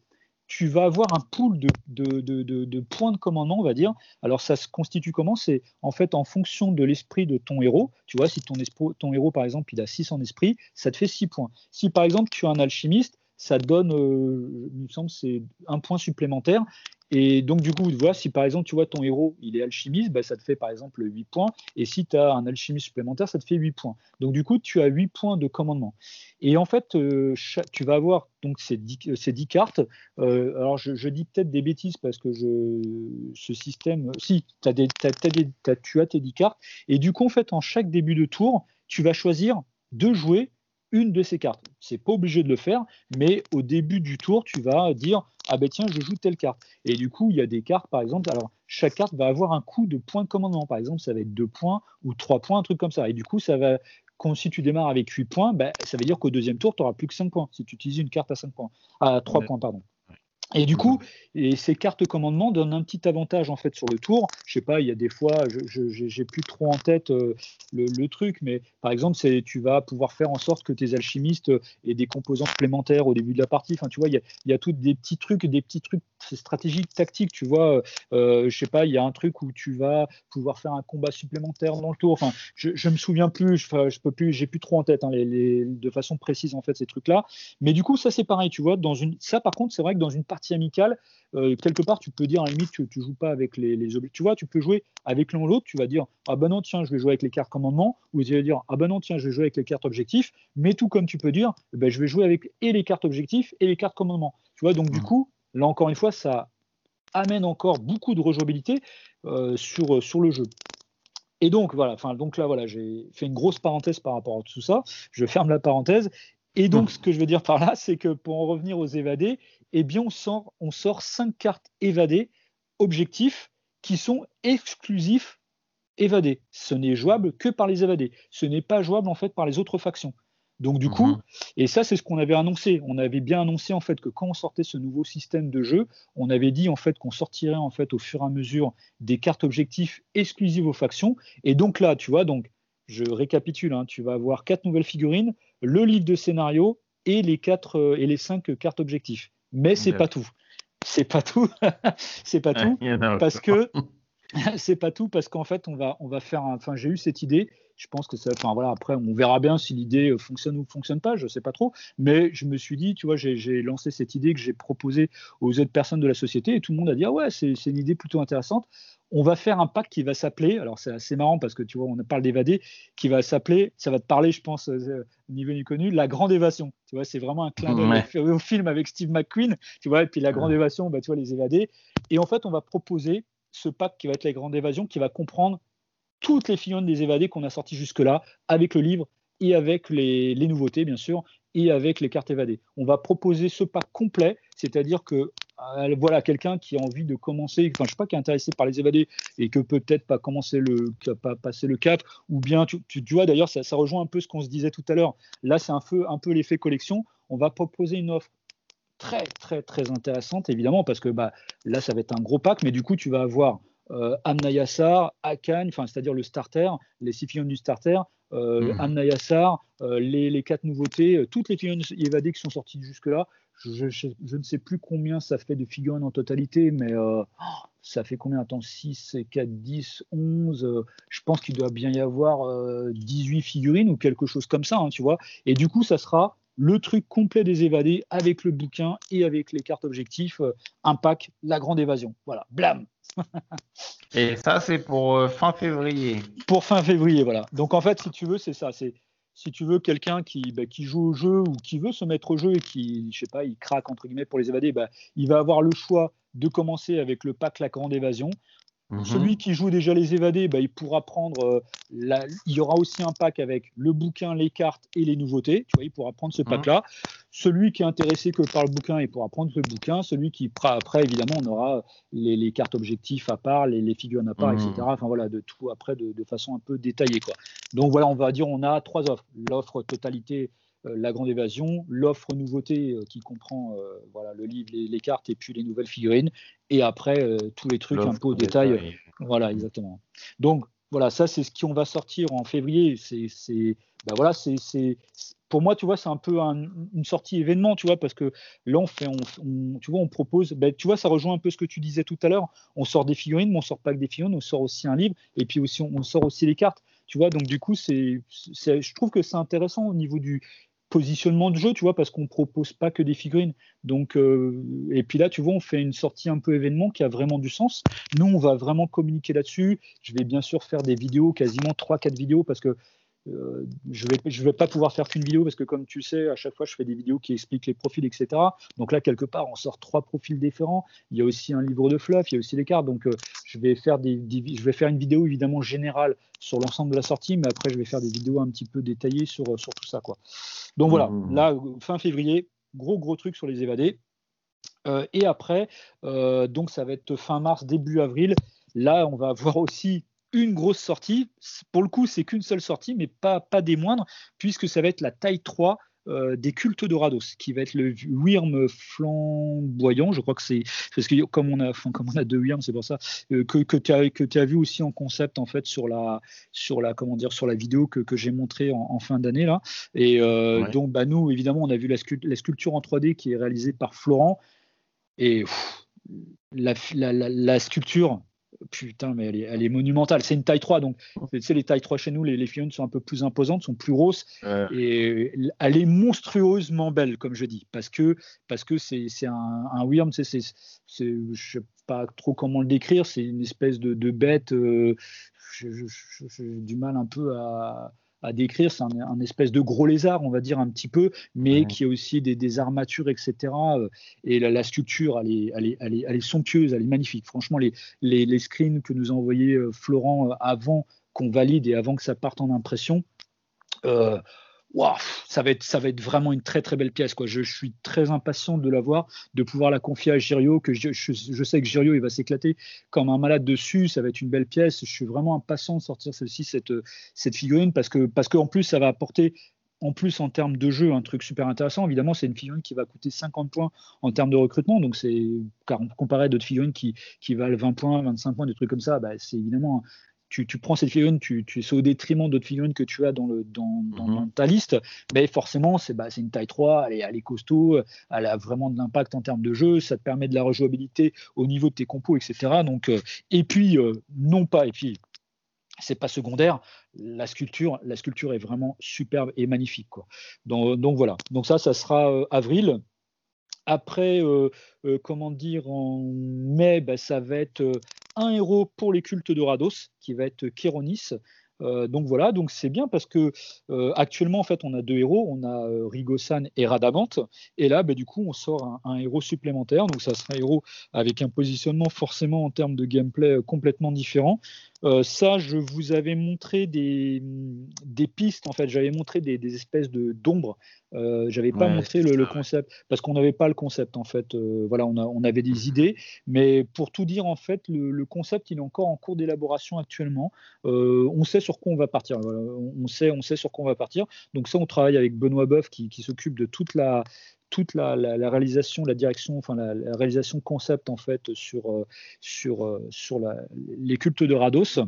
tu vas avoir un pool de, points de commandement, on va dire. Alors, ça se constitue comment? C'est en fait en fonction de l'esprit de ton héros. Tu vois, si ton, ton héros, par exemple, il a 6 en esprit, ça te fait 6 points. Si, par exemple, tu as un alchimiste, ça donne, euh, il me semble, c'est un point supplémentaire. Et donc, du coup, voilà, si par exemple, tu vois ton héros, il est alchimiste, bah, ça te fait par exemple 8 points. Et si tu as un alchimiste supplémentaire, ça te fait 8 points. Donc, du coup, tu as 8 points de commandement. Et en fait, euh, tu vas avoir donc ces 10, ces 10 cartes. Euh, alors, je, dis peut-être des bêtises parce que ce système, si, as des, tu as tes 10 cartes. Et du coup, en fait, en chaque début de tour, tu vas choisir de jouer une de ces cartes. C'est pas obligé de le faire, mais au début du tour, tu vas dire ah ben tiens, je joue telle carte. Et du coup, il y a des cartes, par exemple, alors chaque carte va avoir un coût de points de commandement. Par exemple, ça va être 2 points ou 3 points, un truc comme ça. Et du coup, ça va quand, si tu démarres avec 8 points, ben, ça veut dire qu'au deuxième tour, tu n'auras plus que 5 points, si tu utilises une carte à 5 points, à 3 points, pardon. Et du coup, et ces cartes commandement donnent un petit avantage en fait sur le tour. Je sais pas, il y a des fois, je j'ai plus trop en tête euh, le, truc, mais par exemple, c'est tu vas pouvoir faire en sorte que tes alchimistes aient des composants supplémentaires au début de la partie. Enfin, tu vois, il y a, il y a tous des petits trucs, des petits trucs stratégiques, tactiques. Tu vois, euh, je sais pas, il y a un truc où tu vas pouvoir faire un combat supplémentaire dans le tour. Enfin, je, je me souviens plus, je, je peux plus, j'ai plus trop en tête hein, les, de façon précise en fait ces trucs-là. Mais du coup, ça c'est pareil, tu vois, dans une, ça par contre, c'est vrai que dans une partie amicale, euh, quelque part, tu peux dire à la limite que tu joues pas avec les, les objets. Tu vois, tu peux jouer avec l'un ou l'autre. Tu vas dire ah ben non tiens, je vais jouer avec les cartes commandement, ou tu vas dire ah ben non tiens, je vais jouer avec les cartes objectifs. Mais tout comme tu peux dire, eh ben, je vais jouer avec et les cartes objectifs et les cartes commandement. Tu vois, donc du mmh. coup, là encore une fois, ça amène encore beaucoup de rejouabilité euh, sur, sur le jeu. Et donc voilà, enfin donc là voilà, j'ai fait une grosse parenthèse par rapport à tout ça. Je ferme la parenthèse. Et donc, ce que je veux dire par là, c'est que pour en revenir aux évadés, eh bien, on sort, on sort cinq cartes évadées objectifs qui sont exclusifs évadés. Ce n'est jouable que par les évadés. Ce n'est pas jouable en fait par les autres factions. Donc du coup, mhm. et ça c'est ce qu'on avait annoncé. On avait bien annoncé en fait que quand on sortait ce nouveau système de jeu, on avait dit en fait qu'on sortirait en fait au fur et à mesure des cartes objectifs exclusives aux factions. Et donc là, tu vois, donc je récapitule, hein, tu vas avoir quatre nouvelles figurines, le livre de scénario et les quatre euh, et les cinq cartes objectifs. Mais c'est pas tout. C'est pas tout. c'est pas tout parce que c'est pas tout parce qu'en fait on va on va faire. Enfin j'ai eu cette idée. Je pense que ça. Enfin voilà après on verra bien si l'idée euh, fonctionne ou fonctionne pas. Je sais pas trop. Mais je me suis dit tu vois j'ai lancé cette idée que j'ai proposée aux autres personnes de la société et tout le monde a dit ah ouais c'est une idée plutôt intéressante on va faire un pack qui va s'appeler, alors c'est assez marrant parce que tu vois, on parle d'évader, qui va s'appeler, ça va te parler, je pense, euh, au niveau du connu, La Grande Évasion. Tu vois, c'est vraiment un clin d'œil au film avec Steve McQueen, tu vois, et puis La Grande Évasion, bah, tu vois, les évadés. Et en fait, on va proposer ce pack qui va être La Grande Évasion, qui va comprendre toutes les figurines des évadés qu'on a sorties jusque-là, avec le livre et avec les, nouveautés, bien sûr, et avec les cartes évadées. On va proposer ce pack complet, c'est-à-dire que euh, voilà quelqu'un qui a envie de commencer, enfin je sais pas, qui est intéressé par les évadés et que peut-être pas commencer le, pas passer le cap, ou bien tu, vois d'ailleurs ça, ça, rejoint un peu ce qu'on se disait tout à l'heure. Là c'est un peu un peu l'effet collection. On va proposer une offre très très très intéressante évidemment parce que bah là ça va être un gros pack, mais du coup tu vas avoir euh, Amnayassar, Akan, c'est-à-dire le starter, les six figurines du starter, euh, mmh. Amnayassar, euh, les, quatre nouveautés, toutes les figurines évadées qui sont sorties jusque-là. Je, ne sais plus combien ça fait de figurines en totalité, mais ça fait combien? Attends, 6, 4, 10, 11. je pense qu'il doit bien y avoir 18 figurines ou quelque chose comme ça, hein, tu vois. Et du coup, ça sera le truc complet des évadés avec le bouquin et avec les cartes objectifs, un pack, la grande évasion. Voilà, blam Et ça, c'est pour euh, fin février. Pour fin février, voilà. Donc en fait, si tu veux, c'est ça. C'est si tu veux quelqu'un qui, bah, qui joue au jeu ou qui veut se mettre au jeu et qui, je sais pas, il craque entre guillemets pour les évader, bah, il va avoir le choix de commencer avec le pack La Grande Évasion Mhm. Celui qui joue déjà les évadés, bah, il pourra prendre. Euh, il y aura aussi un pack avec le bouquin, les cartes et les nouveautés. Tu vois, il pourra prendre ce mhm. pack-là. Celui qui est intéressé que par le bouquin, il pourra prendre ce bouquin. Celui qui après, évidemment, on aura les, cartes objectifs à part, les, figures à part, etc. Mhm. Enfin voilà, de tout après de, de, façon un peu détaillée, quoi. Donc voilà, on va dire, on a trois offres. L'offre totalité la grande évasion, l'offre nouveauté euh, qui comprend euh, voilà, le livre, les, cartes et puis les nouvelles figurines, et après tous les trucs un peu au détail. Voilà, exactement. Donc voilà, ça c'est ce qu'on va sortir en février. C'est, ben voilà, c'est, pour moi, tu vois, c'est un peu une sortie événement, tu vois, parce que là, on fait, on, tu vois, on propose, ben, tu vois, ça rejoint un peu ce que tu disais tout à l'heure. On sort des figurines, mais on sort pas que des figurines, on sort aussi un livre, et puis aussi, on, sort aussi les cartes, tu vois. Donc, du coup, c'est, je trouve que c'est intéressant au niveau du, positionnement de jeu, tu vois, parce qu'on propose pas que des figurines. Donc, euh, et puis là, tu vois, on fait une sortie un peu événement qui a vraiment du sens. Nous, on va vraiment communiquer là-dessus. Je vais bien sûr faire des vidéos, quasiment 3-4 vidéos, parce que euh, je ne vais, je vais pas pouvoir faire qu'une vidéo parce que comme tu sais, à chaque fois, je fais des vidéos qui expliquent les profils, etc. Donc là, quelque part, on sort trois profils différents. Il y a aussi un livre de fluff, il y a aussi les cartes. Donc euh, je, vais faire des, je vais faire une vidéo évidemment générale sur l'ensemble de la sortie, mais après, je vais faire des vidéos un petit peu détaillées sur, sur tout ça. Quoi. Donc voilà, mmh. là, fin février, gros, gros truc sur les évadés. Euh, et après, donc ça va être fin mars, début avril. Là, on va voir aussi une grosse sortie. Pour le coup, c'est qu'une seule sortie, mais pas, pas des moindres, puisque ça va être la taille 3 euh, des cultes d'Orados, qui va être le Wyrm flamboyant. Je crois que c'est parce que comme on a, comme on a deux Wyrm, c'est pour ça euh, que, que tu as, as vu aussi en concept en fait sur la, sur la, comment dire, sur la vidéo que, que j'ai montrée en, fin d'année là. Et euh, donc, bah, nous, évidemment, on a vu la, la, sculpture en 3D qui est réalisée par Florent. Et la, la, la, sculpture, Putain, mais elle est, monumentale. C'est une taille 3, donc tu sais, les tailles 3 chez nous, les, les figurines sont un peu plus imposantes, sont plus grosses, et elle est monstrueusement belle, comme je dis, parce que parce que c'est un, un Wyrm, c'est je sais pas trop comment le décrire, c'est une espèce de, bête. Euh, j'ai du mal un peu à à décrire. C'est un, espèce de gros lézard, on va dire un petit peu, mais qui a aussi des, armatures, etc. Euh, et la, sculpture, elle est, elle, est, elle, est, elle est, somptueuse, elle est magnifique. Franchement, les, les, les screens que nous a envoyés euh, Florent euh, avant qu'on valide et avant que ça parte en impression, ça, va être, ça va être vraiment une très très belle pièce. Quoi. Je, suis très impatient de la voir, de pouvoir la confier à Girio, que je, sais que Girio il va s'éclater comme un malade dessus, ça va être une belle pièce. Je suis vraiment impatient de sortir celle-ci, cette, cette figurine, parce que parce qu'en plus ça va apporter en plus en termes de jeu un truc super intéressant. Évidemment, c'est une figurine qui va coûter 50 points en termes de recrutement, donc c'est comparé à d'autres figurines qui, qui valent 20 points, 25 points, des trucs comme ça, bah, c'est évidemment tu, prends cette figurine, tu, tu c'est au détriment d'autres figurines que tu as dans, le, dans, mhm. ta liste, mais forcément, c'est bah, une taille 3, elle est, elle est, costaud, elle a vraiment de l'impact en termes de jeu, ça te permet de la rejouabilité au niveau de tes compos, etc. Donc, euh, et puis, euh, non pas, et puis, c'est pas secondaire, la sculpture, la sculpture est vraiment superbe et magnifique. Quoi. Donc, donc voilà, donc ça, ça sera euh, avril. Après, comment dire, en mai, bah, ça va être un héros pour les cultes de Rados, qui va être Kéronis. Euh, donc voilà, donc c'est bien parce que euh, actuellement en fait on a deux héros, on a euh, Rigosan et Radamante, et là bah, du coup on sort un, héros supplémentaire, donc ça sera un héros avec un positionnement forcément en termes de gameplay complètement différent. Ça, je vous avais montré des, des pistes en fait, j'avais montré des, des espèces de d'ombres euh, j'avais pas montré le, concept parce qu'on n'avait pas le concept en fait. Euh, voilà, on, a, on, avait des mhm. idées, mais pour tout dire en fait, le, concept il est encore en cours d'élaboration actuellement. Euh, on sait sur quoi on va partir. on sait, on sait sur quoi on va partir. Donc ça, on travaille avec Benoît Boeuf qui, qui s'occupe de toute la toute la, réalisation, la direction, enfin la, réalisation concept en fait sur, sur, sur les cultes de Rados.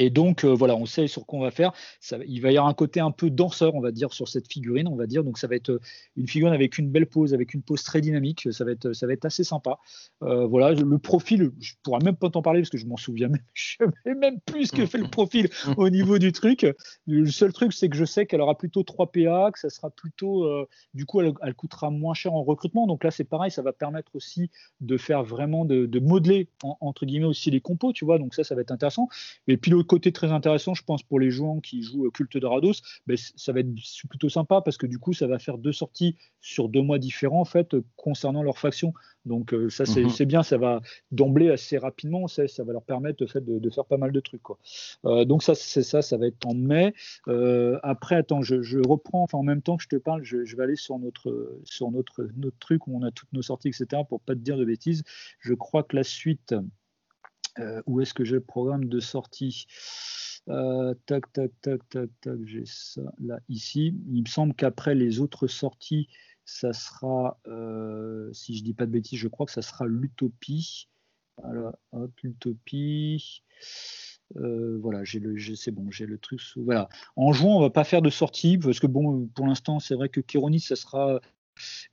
Et donc, euh, voilà, on sait sur quoi on va faire. Ça, il va y avoir un côté un peu danseur, on va dire, sur cette figurine, on va dire. Donc, ça va être euh, une figurine avec une belle pose, avec une pose très dynamique. Ça va être, ça va être assez sympa. Euh, voilà, le profil, je pourrais même pas t'en parler parce que je m'en souviens même, je sais même plus ce que fait le profil au niveau du truc. Le seul truc, c'est que je sais qu'elle aura plutôt 3 PA, que ça sera plutôt, du coup, elle, coûtera moins cher en recrutement. Donc là, c'est pareil, ça va permettre aussi de faire vraiment, de, modeler, entre guillemets, aussi les compos, tu vois. Donc ça, ça va être intéressant. Et puis, côté très intéressant, je pense, pour les joueurs qui jouent Culte de Rados, ben, ça va être plutôt sympa parce que du coup, ça va faire deux sorties sur deux mois différents en fait concernant leur faction. Donc euh, ça, mhm. c'est bien, ça va d'emblée assez rapidement, ça, ça, va leur permettre fait, de, faire pas mal de trucs. Quoi. Euh, donc ça, c'est ça, ça va être en mai. Euh, après, attends, je, reprends, enfin en même temps que je te parle, je, vais aller sur notre sur notre notre truc où on a toutes nos sorties, etc. Pour pas te dire de bêtises. Je crois que la suite euh, où est-ce que j'ai le programme de sortie euh, Tac, tac, tac, tac, tac, j'ai ça là, ici. Il me semble qu'après les autres sorties, ça sera, euh, si je dis pas de bêtises, je crois que ça sera l'utopie. Voilà, hop, l'utopie. voilà, j'ai le, c'est bon, j'ai le truc. Voilà. En juin, on va pas faire de sortie parce que bon, pour l'instant, c'est vrai que Kéronis, ça sera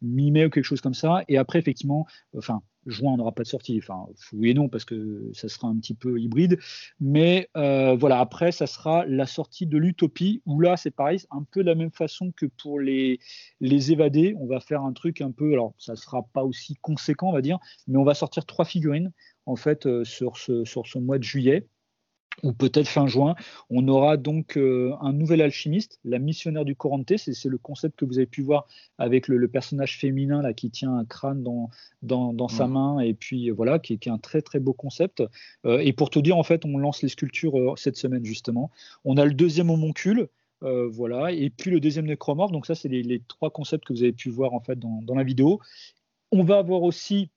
mi-mai ou quelque chose comme ça. Et après, effectivement, enfin, juin, on n'aura pas de sortie. Enfin, oui et non, parce que ça sera un petit peu hybride. Mais euh, voilà, après, ça sera la sortie de l'utopie, où là, c'est pareil, un peu de la même façon que pour les, les évadés. On va faire un truc un peu, alors ça ne sera pas aussi conséquent, on va dire, mais on va sortir trois figurines, en fait, euh, sur, ce, sur ce mois de juillet ou peut-être fin juin. On aura donc euh, un nouvel alchimiste, la missionnaire du Corante. C'est le concept que vous avez pu voir avec le, personnage féminin là, qui tient un crâne dans, dans, sa main, et puis euh, voilà, qui, est un très très beau concept. Euh, et pour te dire, en fait, on lance les sculptures cette semaine justement. On a le deuxième homoncule. voilà, et puis le deuxième nécromorphe. Donc ça, c'est les, les, trois concepts que vous avez pu voir en fait dans, dans la vidéo. On va avoir aussi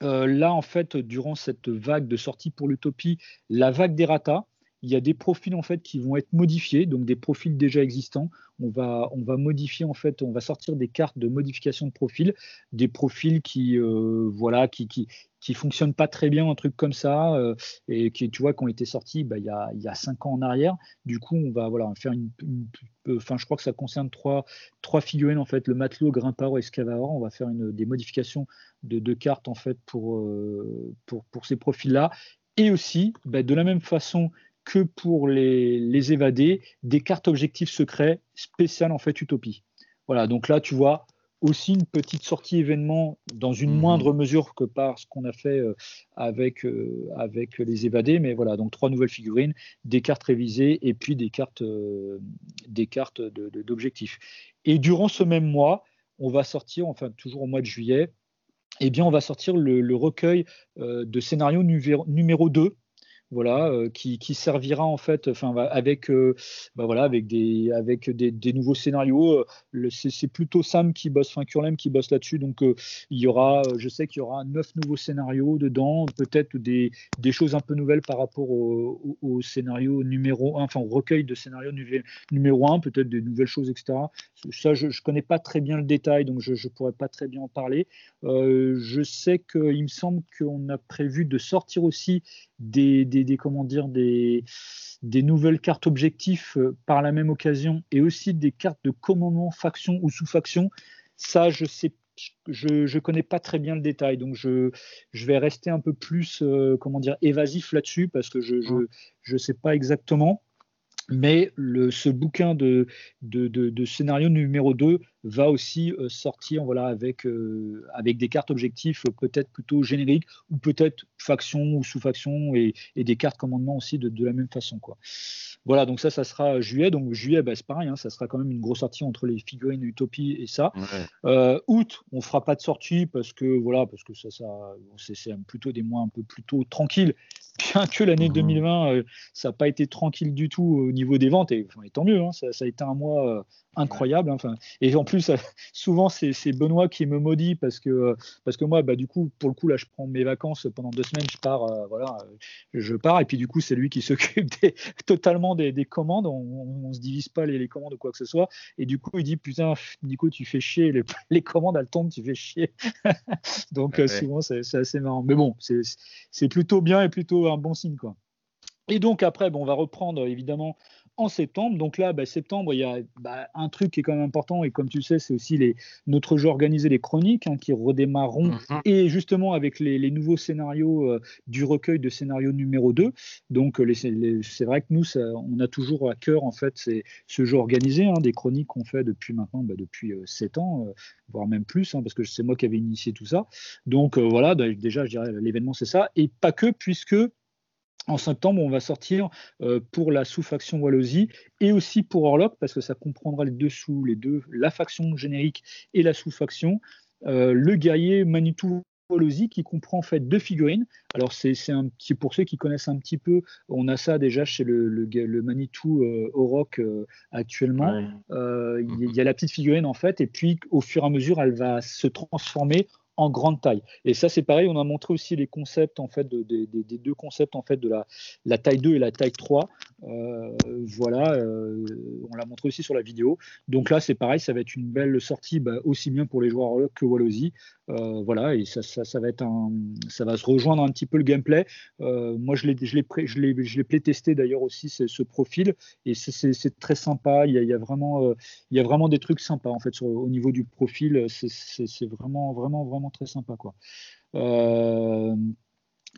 là, en fait, durant cette vague de sortie pour l'utopie, la vague des ratas, il y a des profils en fait qui vont être modifiés, donc des profils déjà existants. On va, on va modifier en fait, on va sortir des cartes de modification de profil, des profils qui, euh, voilà, qui, qui, qui fonctionnent pas très bien, un truc comme ça, euh, et qui, tu vois, qui ont été sortis bah, il, y a, il y a cinq ans en arrière. Du coup, on va voilà, faire une, enfin, je crois que ça concerne trois, trois figurines en fait, le matelot, grimpeur et excavator. On va faire une, des modifications de, de cartes en fait pour, euh, pour, pour ces profils-là. Et aussi, bah, de la même façon que pour les, les évadés, des cartes objectifs secrets spéciales en fait Utopie. Voilà, donc là, tu vois, aussi une petite sortie événement dans une mhm. moindre mesure que par ce qu'on a fait euh, avec, euh, avec les évadés. Mais voilà, donc trois nouvelles figurines, des cartes révisées et puis des cartes, euh, des cartes d'objectifs. Et durant ce même mois, on va sortir, enfin toujours au mois de juillet, eh bien, on va sortir le, recueil de scénario numéro, numéro 2 voilà, euh, qui, servira en fait, enfin, avec, euh, bah, voilà, avec des, avec des, nouveaux scénarios. Euh, c'est plutôt Sam qui bosse, enfin Curlem qui bosse là-dessus. Donc, il y aura, je sais qu'il y aura neuf nouveaux scénarios dedans, peut-être des, des, choses un peu nouvelles par rapport au, scénario numéro 1, enfin au recueil de scénario numéro 1, peut-être des nouvelles choses, etc. Ça, je ne connais pas très bien le détail, donc je ne pourrais pas très bien en parler. je sais qu'il me semble qu'on a prévu de sortir aussi des, des, comment dire, des, des nouvelles cartes objectifs euh, par la même occasion et aussi des cartes de commandement faction ou sous-faction. Ça, je sais je ne connais pas très bien le détail, donc je, je vais rester un peu plus euh, comment dire évasif là-dessus parce que je ne je, sais pas exactement. Mais le, ce bouquin de, de, de, scénario numéro 2 va aussi euh, sortir voilà, avec, euh, avec des cartes objectifs euh, peut-être plutôt génériques ou peut-être faction ou sous-faction et, et, des cartes commandement aussi de, la même façon. Quoi. Voilà, donc ça, ça sera juillet. Donc juillet, bah, c'est pareil, hein, ça sera quand même une grosse sortie entre les figurines Utopie et ça. août, on fera pas de sortie parce que voilà, parce que ça, ça c'est plutôt des mois un peu plutôt tranquilles. Bien que l'année 2020, mmh ça n'a pas été tranquille du tout niveau des ventes, et, tant mieux, hein, ça, a été un mois euh, incroyable. Hein, enfin, et en plus, souvent, c'est Benoît qui me maudit parce que, parce que moi, bah, du coup, pour le coup, là, je prends mes vacances pendant deux semaines, je pars, voilà, je pars, et puis du coup, c'est lui qui s'occupe totalement des, commandes. On, ne se divise pas les, commandes ou quoi que ce soit. Et du coup, il dit Putain, Nico, tu fais chier, les, commandes, elles tombent, tu fais chier. Donc, souvent, c'est assez marrant. Mais bon, c'est plutôt bien et plutôt un bon signe, quoi. Et donc après, bon, on va reprendre évidemment en septembre. Donc là, bah, septembre, il y a bah, un truc qui est quand même important, et comme tu le sais, c'est aussi les, notre jeu organisé, les chroniques, hein, qui redémarreront, mhm. et justement avec les, nouveaux scénarios euh, du recueil de scénario numéro 2. Donc euh, c'est vrai que nous, on a toujours à cœur, en fait, ce jeu organisé, hein, des chroniques qu'on fait depuis maintenant, bah, depuis 7 euh, ans, voire même plus, hein, parce que c'est moi qui avais initié tout ça. Donc voilà, déjà, je dirais, l'événement, c'est ça, et pas que, puisque en septembre, on va sortir euh, pour la sous-faction Wallosie et aussi pour Orlok, parce que ça comprendra les deux sous, les deux, la faction générique et la sous-faction, euh, le guerrier Manitou Wallosie qui comprend en fait deux figurines. Alors c'est un petit pour ceux qui connaissent un petit peu, on a ça déjà chez le, le, Manitou euh, Orok actuellement. Il y, a la petite figurine en fait, et puis au fur et à mesure, elle va se transformer en grande taille. Et ça, c'est pareil, on a montré aussi les concepts, en fait, des deux concepts, en fait, de la, la taille 2 et la taille 3. Euh, voilà, euh, on l'a montré aussi sur la vidéo. Donc là, c'est pareil, ça va être une belle sortie, bah, aussi bien pour les joueurs que Wallosie. Euh, voilà, et ça, ça, va être un, ça va se rejoindre un petit peu le gameplay. moi, je l'ai, je l'ai, je l'ai, je l'ai testé d'ailleurs aussi, ce profil, et c'est, très sympa. Il y a, vraiment, il y a vraiment des trucs sympas, en fait, sur, au niveau du profil. C'est vraiment, vraiment, vraiment très sympa. Quoi. Euh,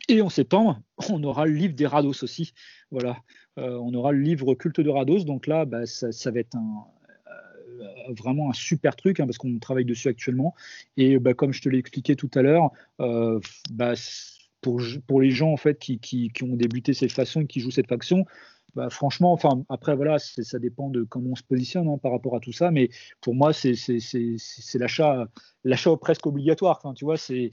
et en septembre, on aura le livre des Rados aussi. Voilà, euh, on aura le livre Culte de Rados. Donc là, bah, ça, va être euh, vraiment un super truc hein, parce qu'on travaille dessus actuellement. Et bah, comme je te l'ai expliqué tout à l'heure, bah, pour, pour, les gens en fait qui, qui, ont débuté cette façon et qui jouent cette faction, bah, franchement, enfin, après, voilà, ça dépend de comment on se positionne hein, par rapport à tout ça, mais pour moi, c'est l'achat presque obligatoire. Tu vois, c'est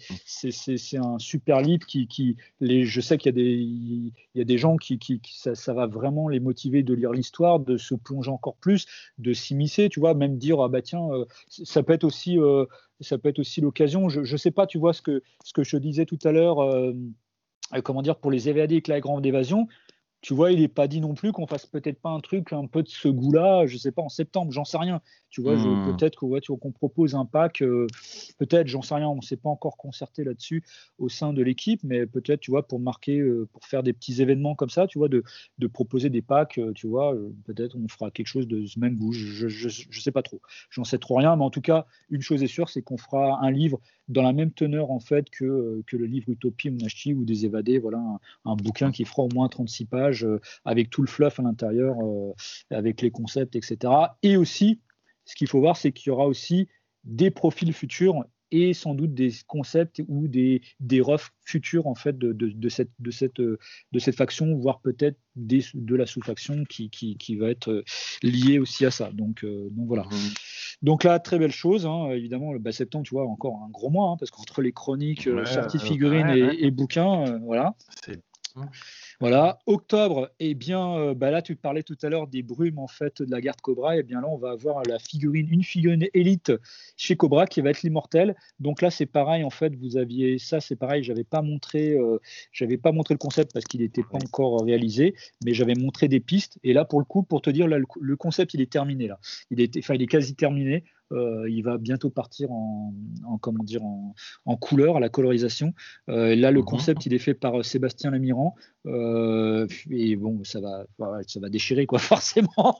un super livre qui, les, je sais qu'il y a des gens qui, qui, ça, va vraiment les motiver de lire l'histoire, de se plonger encore plus, de s'immiscer, tu vois, même dire ah bah tiens, euh, ça peut être aussi euh, ça peut être aussi l'occasion. Je, je sais pas, tu vois ce que ce que je disais tout à l'heure. Euh, comment dire pour les évadés avec la grande évasion tu vois, il n'est pas dit non plus qu'on fasse peut-être pas un truc un peu de ce goût-là, je sais pas, en septembre, j'en sais rien. Tu vois, hmm. peut-être qu'on propose un pack, euh, peut-être, j'en sais rien, on ne s'est pas encore concerté là-dessus au sein de l'équipe, mais peut-être, tu vois, pour marquer, euh, pour faire des petits événements comme ça, tu vois, de, proposer des packs, euh, tu vois, peut-être on fera quelque chose de ce même goût, je ne sais pas trop, j'en sais trop rien, mais en tout cas, une chose est sûre, c'est qu'on fera un livre dans la même teneur en fait que, que le livre Utopie Monachi ou des évadés, voilà, un, un, bouquin qui fera au moins 36 pages avec tout le fluff à l'intérieur, avec les concepts, etc. Et aussi, ce qu'il faut voir, c'est qu'il y aura aussi des profils futurs et sans doute des concepts ou des, des refs futurs en fait de, de, cette, de, cette, de cette faction, voire peut-être de la sous-faction qui, qui, qui, va être liée aussi à ça. Donc, euh, donc voilà. Mmh. Donc là, très belle chose. Hein. évidemment, le bas septembre, tu vois, encore un gros mois, hein, parce qu'entre les chroniques, euh, sorties de figurines et, bouquins, euh, voilà. Voilà, octobre, et eh bien euh, bah là tu parlais tout à l'heure des brumes en fait de la garde Cobra, et eh bien là on va avoir la figurine, une figurine élite chez Cobra qui va être l'immortel. Donc là c'est pareil en fait, vous aviez ça c'est pareil, j'avais pas montré, euh, j'avais pas montré le concept parce qu'il n'était pas encore réalisé, mais j'avais montré des pistes. Et là pour le coup, pour te dire, le, concept il est terminé là, il est, enfin il est quasi terminé. Euh, il va bientôt partir en, comment dire en, couleur, à la colorisation. Euh, là, le mhm. concept, il est fait par euh, Sébastien Lamiran. et bon, ça va, ça va déchirer quoi, forcément.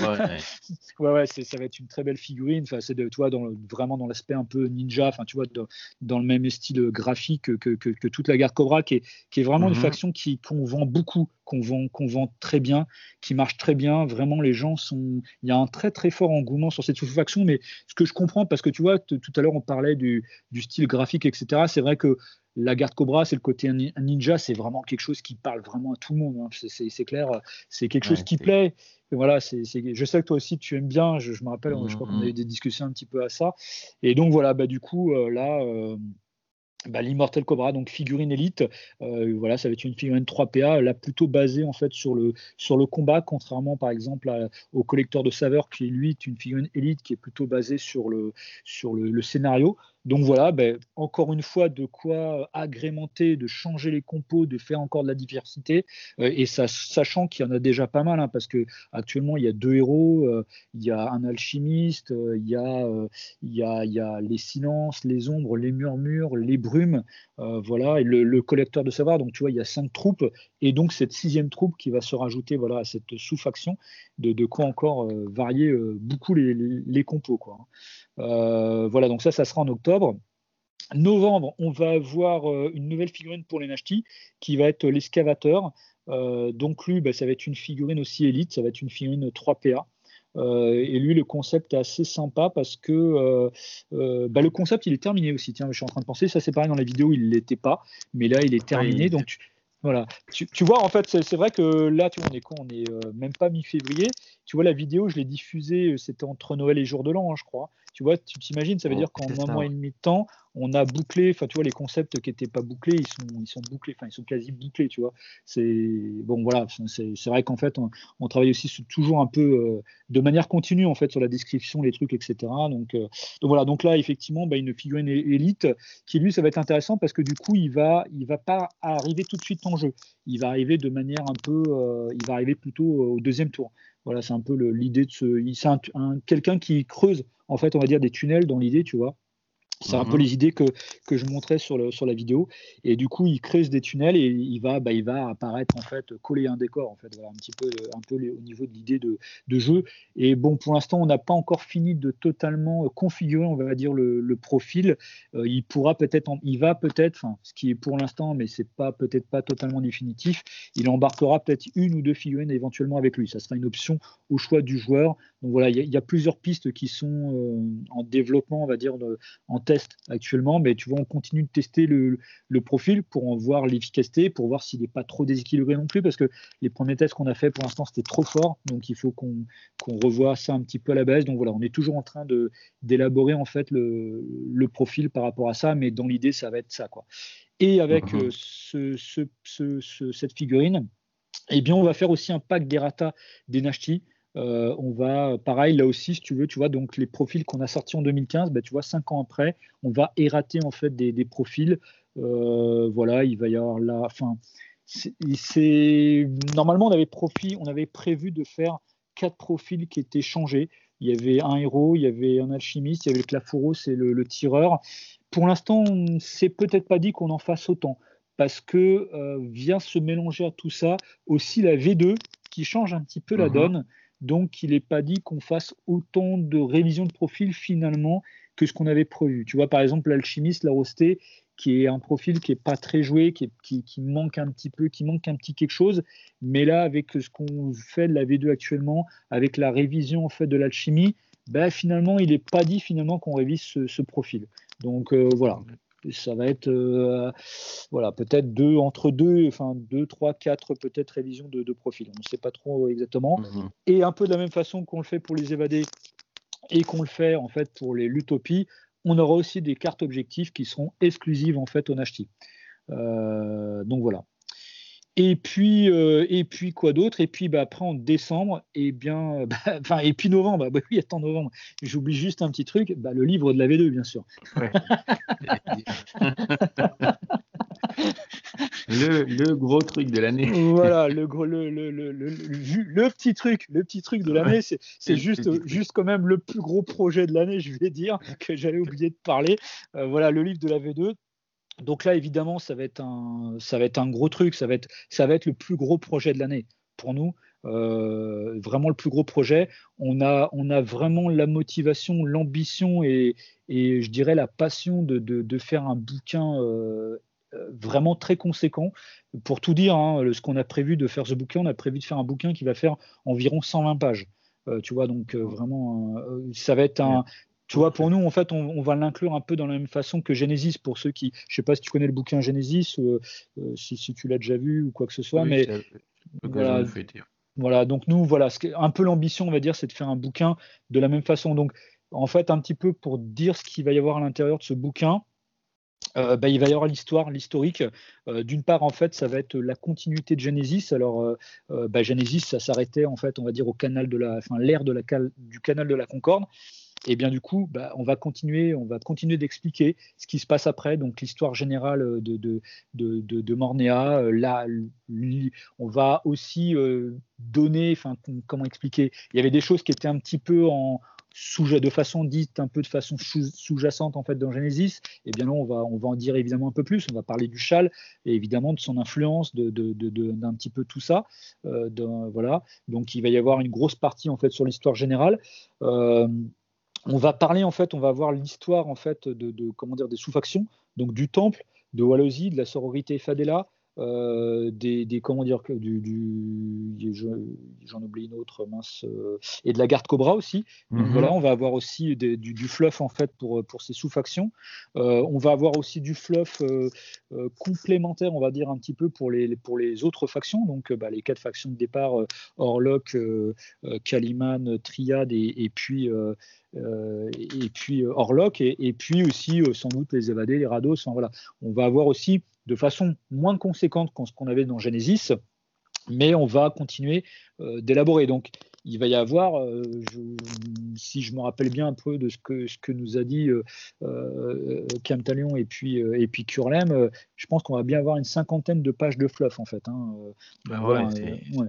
ouais, ouais, ça va être une très belle figurine. Enfin, c'est de toi dans vraiment dans l'aspect un peu ninja. Enfin, tu vois, dans le même style graphique que, que, toute la garde Cobra, qui est, qui est vraiment une mhm. faction qui qu'on vend beaucoup qu'on vend, très bien, qui marche très bien. Vraiment, les gens sont. Il y a un très très fort engouement sur cette sous-faction, mais ce que je comprends, parce que tu vois, tout à l'heure on parlait du, style graphique, etc. C'est vrai que la garde Cobra, c'est le côté ninja, c'est vraiment quelque chose qui parle vraiment à tout le monde. Hein. C'est clair, c'est quelque chose qui plaît. voilà, c'est je sais que toi aussi tu aimes bien. Je, me rappelle, je crois qu'on a eu des discussions un petit peu à ça. Et donc voilà, bah du coup euh, là. Euh, bah, l'Immortal Cobra, donc figurine élite, euh, voilà, ça va être une figurine 3PA, là plutôt basée en fait sur le, sur le combat, contrairement par exemple au collecteur de saveurs qui lui est une figurine élite qui est plutôt basée sur le, sur le scénario. Donc voilà, ben, encore une fois, de quoi agrémenter, de changer les compos, de faire encore de la diversité, euh, et sachant qu'il y en a déjà pas mal, hein, parce que actuellement il y a deux héros, euh, il y a un alchimiste, euh, il, y a, les silences, les ombres, les murmures, les brumes, voilà, et le, collecteur de savoir. Donc tu vois, il y a cinq troupes, et donc cette sixième troupe qui va se rajouter, voilà, à cette sous-faction, de, quoi encore varier beaucoup les, compos. Euh, voilà, donc ça, ça sera en octobre. Novembre, on va avoir euh, une nouvelle figurine pour les Nashti qui va être l'escavateur. Euh, donc lui, bah, ça va être une figurine aussi élite, ça va être une figurine 3PA. et lui, le concept est assez sympa parce que bah, le concept, il est terminé aussi. Tiens, je suis en train de penser, ça c'est pareil dans la vidéo, il ne l'était pas, mais là, il est terminé. donc, voilà. Tu, vois, en fait, c'est vrai que là, tu vois, on est quoi? On est même pas mi-février. Tu vois, la vidéo, je l'ai diffusée, c'était entre Noël et Jour de l'An, hein, je crois tu vois, tu t'imagines, ça veut oh, dire qu'en un mois et demi de temps, on a bouclé, enfin, tu vois, les concepts qui n'étaient pas bouclés, ils sont, ils sont bouclés, enfin, ils sont quasi bouclés, tu vois. C'est bon, voilà, c'est vrai qu'en fait, on, travaille aussi toujours un peu euh, de manière continue, en fait, sur la description, les trucs, etc. Donc, euh, donc voilà, donc là, effectivement, bah, une figurine élite qui, lui, ça va être intéressant parce que du coup, il va, il va pas arriver tout de suite en jeu. Il va arriver de manière un peu, euh, il va arriver plutôt au deuxième tour. Voilà, c'est un peu l'idée de ce. C'est un, quelqu'un qui creuse, en fait, on va dire des tunnels dans l'idée, tu vois. C'est un peu mhm. les idées que, que je montrais sur, le, sur la vidéo. Et du coup, il creuse des tunnels et il va, bah, il va apparaître, en fait, coller un décor, en fait, voilà, un petit peu, un peu au niveau de l'idée de, de, jeu. Et bon, pour l'instant, on n'a pas encore fini de totalement configurer, on va dire, le, le profil. Euh, il pourra peut-être, il va peut-être, enfin, ce qui est pour l'instant, mais c'est pas peut-être pas totalement définitif, il embarquera peut-être une ou deux figurines éventuellement avec lui. Ça sera une option au choix du joueur. Donc voilà, il y, a plusieurs pistes qui sont euh, en développement, on va dire, en test actuellement, mais tu vois, on continue de tester le, profil pour en voir l'efficacité, pour voir s'il n'est pas trop déséquilibré non plus, parce que les premiers tests qu'on a fait pour l'instant, c'était trop fort, donc il faut qu'on revoie ça un petit peu à la base. Donc voilà, on est toujours en train d'élaborer en fait le, profil par rapport à ça, mais dans l'idée, ça va être ça, quoi. Et avec mhm. euh, cette figurine, eh bien, on va faire aussi un pack d'errata des Nashti euh, on va, pareil, là aussi, si tu veux, tu vois, donc les profils qu'on a sortis en 2015, bah, tu vois, cinq ans après, on va érater en fait des, profils. Euh, voilà, il va y avoir la, enfin, c'est normalement on avait profil, on avait prévu de faire quatre profils qui étaient changés. Il y avait un héros, il y avait un alchimiste, il y avait le clafouro, c'est le, tireur. Pour l'instant, c'est peut-être pas dit qu'on en fasse autant parce que euh, vient se mélanger à tout ça aussi la V2 qui change un petit peu la mhm. donne. Donc, il n'est pas dit qu'on fasse autant de révisions de profil finalement que ce qu'on avait prévu. Tu vois, par exemple, l'alchimiste, la rosté, qui est un profil qui n'est pas très joué, qui, manque un petit peu, qui manque un petit quelque chose. Mais là, avec ce qu'on fait de la V2 actuellement, avec la révision en fait de l'alchimie, ben, finalement, il n'est pas dit finalement qu'on révise ce, profil. Donc euh, voilà, ça va être euh, voilà, peut-être deux, entre deux, enfin deux, trois, quatre peut-être révisions de, profil. On ne sait pas trop exactement. Mhm. Et un peu de la même façon qu'on le fait pour les évadés et qu'on le fait en fait pour les lutopies, on aura aussi des cartes objectifs qui seront exclusives en fait au Nashti. Euh, donc voilà. Et puis, euh, et puis quoi d'autre? Et puis bah, après en décembre, et eh bien, euh, bah, enfin et puis novembre, bah, oui, attends novembre. J'oublie juste un petit truc, bah, le livre de la V2 bien sûr. le, gros truc de l'année. Voilà, le, gros, le, le, le, petit truc, le petit truc de l'année, c'est juste, juste quand même le plus gros projet de l'année, je vais dire, que j'avais oublié de parler. Euh, voilà, le livre de la V2. Donc là, évidemment, ça va être un, ça va être un gros truc, ça va être, ça va être le plus gros projet de l'année pour nous. Euh, vraiment le plus gros projet. On a, on a vraiment la motivation, l'ambition et, et, je dirais la passion de, de, faire un bouquin euh, vraiment très conséquent. Pour tout dire, hein, ce qu'on a prévu de faire ce bouquin, on a prévu de faire un bouquin qui va faire environ 120 pages. Euh, tu vois, donc vraiment, ça va être un, tu vois, pour nous, en fait, on, va l'inclure un peu dans la même façon que Genesis, pour ceux qui, je sais pas si tu connais le bouquin Genesis, euh, euh, si, tu l'as déjà vu ou quoi que ce soit, mais voilà, voilà, donc nous, voilà, un peu l'ambition, on va dire, c'est de faire un bouquin de la même façon. Donc, en fait, un petit peu pour dire ce qu'il va y avoir à l'intérieur de ce bouquin, euh, bah, il va y avoir l'histoire, l'historique. Euh, d'une part, en fait, ça va être la continuité de Genesis. Alors, euh, bah, Genesis, ça s'arrêtait en fait, on va dire au canal de la, enfin, l'ère de la du canal de la Concorde. Et bien du coup, bah, on va continuer, on va continuer d'expliquer ce qui se passe après, donc l'histoire générale de, de, de, de, Mornéa. Là, on va aussi donner, enfin, comment expliquer? Il y avait des choses qui étaient un petit peu en, de façon dite un peu de façon sous-jacente en fait dans Genesis, et eh bien là on va, on va en dire évidemment un peu plus. On va parler du châle et évidemment de son influence, d'un de, de, petit peu tout ça. Euh, voilà. Donc il va y avoir une grosse partie en fait sur l'histoire générale. Euh, on va parler en fait, on va voir l'histoire en fait de, comment dire des sous-factions, donc du temple, de Walosi, de la sororité Fadela, euh, des, comment dire du, du j'en oublie une autre mince euh, et de la garde Cobra aussi. Donc mhm. voilà on va avoir aussi du, du, fluff en fait pour pour ces sous-factions. Euh, on va avoir aussi du fluff complémentaire on va dire un petit peu pour les pour les autres factions. Donc bah, les quatre factions de départ Orlok Kaliman Triad et, et puis et puis Orlok. Et, et puis aussi sans doute les évadés les Rados. Enfin, voilà. On va avoir aussi de façon moins conséquente que ce qu'on avait dans Genesis, mais on va continuer euh, d'élaborer. Donc, il va y avoir, euh, si je me rappelle bien un peu de ce que, ce que nous a dit euh, Camtalion et puis, et puis Curlem, je pense qu'on va bien avoir une cinquantaine de pages de fluff en fait. Hein, bah ouais, ouais.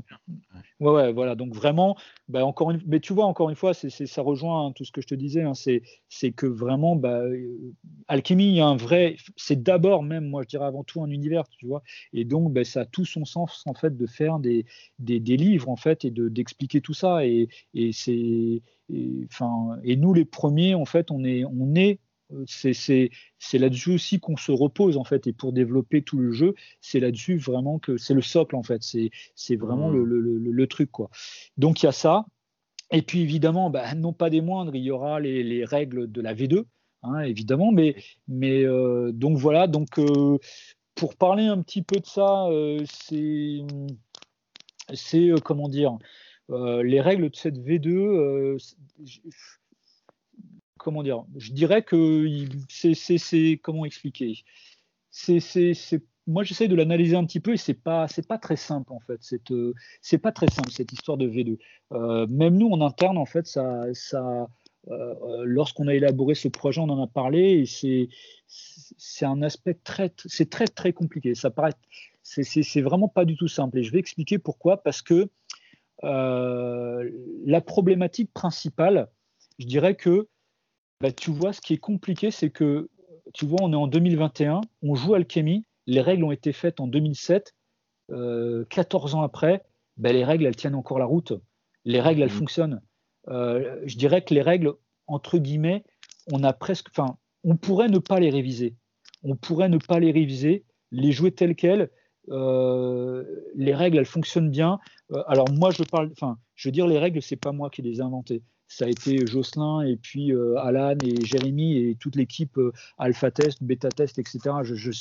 ouais, voilà. Donc vraiment, bah, encore une, mais tu vois, encore une fois, c'est, ça rejoint hein, tout ce que je te disais. Hein, c'est, c'est que vraiment, bah, Alchemy, il y a un vrai, c'est d'abord même, moi je dirais avant tout un univers, tu vois. Et donc, bah, ça a tout son sens en fait de faire des, des, des livres en fait et de, d'expliquer tout ça. Et, et c'est, enfin, et, nous les premiers, en fait, on est, on est euh, c'est là-dessus aussi qu'on se repose en fait et pour développer tout le jeu c'est là-dessus vraiment que c'est le socle en fait c'est vraiment mmh. le, le, le, truc quoi donc il y a ça et puis évidemment bah, non pas des moindres il y aura les, les règles de la V2 hein, évidemment mais, mais euh, donc voilà donc euh, pour parler un petit peu de ça c'est c'est comment dire les règles de cette V2 comment dire Je dirais que c'est comment expliquer? C'est moi j'essaie de l'analyser un petit peu et c'est pas c'est pas très simple en fait. C'est euh, c'est pas très simple cette histoire de V2. Euh, même nous en interne en fait ça ça euh, lorsqu'on a élaboré ce projet, on en a parlé et c'est c'est un aspect très c'est très très compliqué. Ça paraît c'est vraiment pas du tout simple et je vais expliquer pourquoi parce que la problématique principale, je dirais que bah, tu vois, ce qui est compliqué, c'est que, tu vois, on est en 2021, on joue Alchemy, les règles ont été faites en 2007, 14 euh, ans après, bah, les règles, elles tiennent encore la route. Les règles, elles mmh. fonctionnent. Euh, je dirais que les règles, entre guillemets, on a presque, enfin, on pourrait ne pas les réviser. On pourrait ne pas les réviser, les jouer telles quelles. Euh, les règles, elles fonctionnent bien. alors moi, je parle, enfin, je veux dire, les règles, c'est pas moi qui les ai inventées ça a été Jocelyn et puis euh, Alan et Jérémy et toute l'équipe euh, Alpha Test, Beta Test, etc. Je,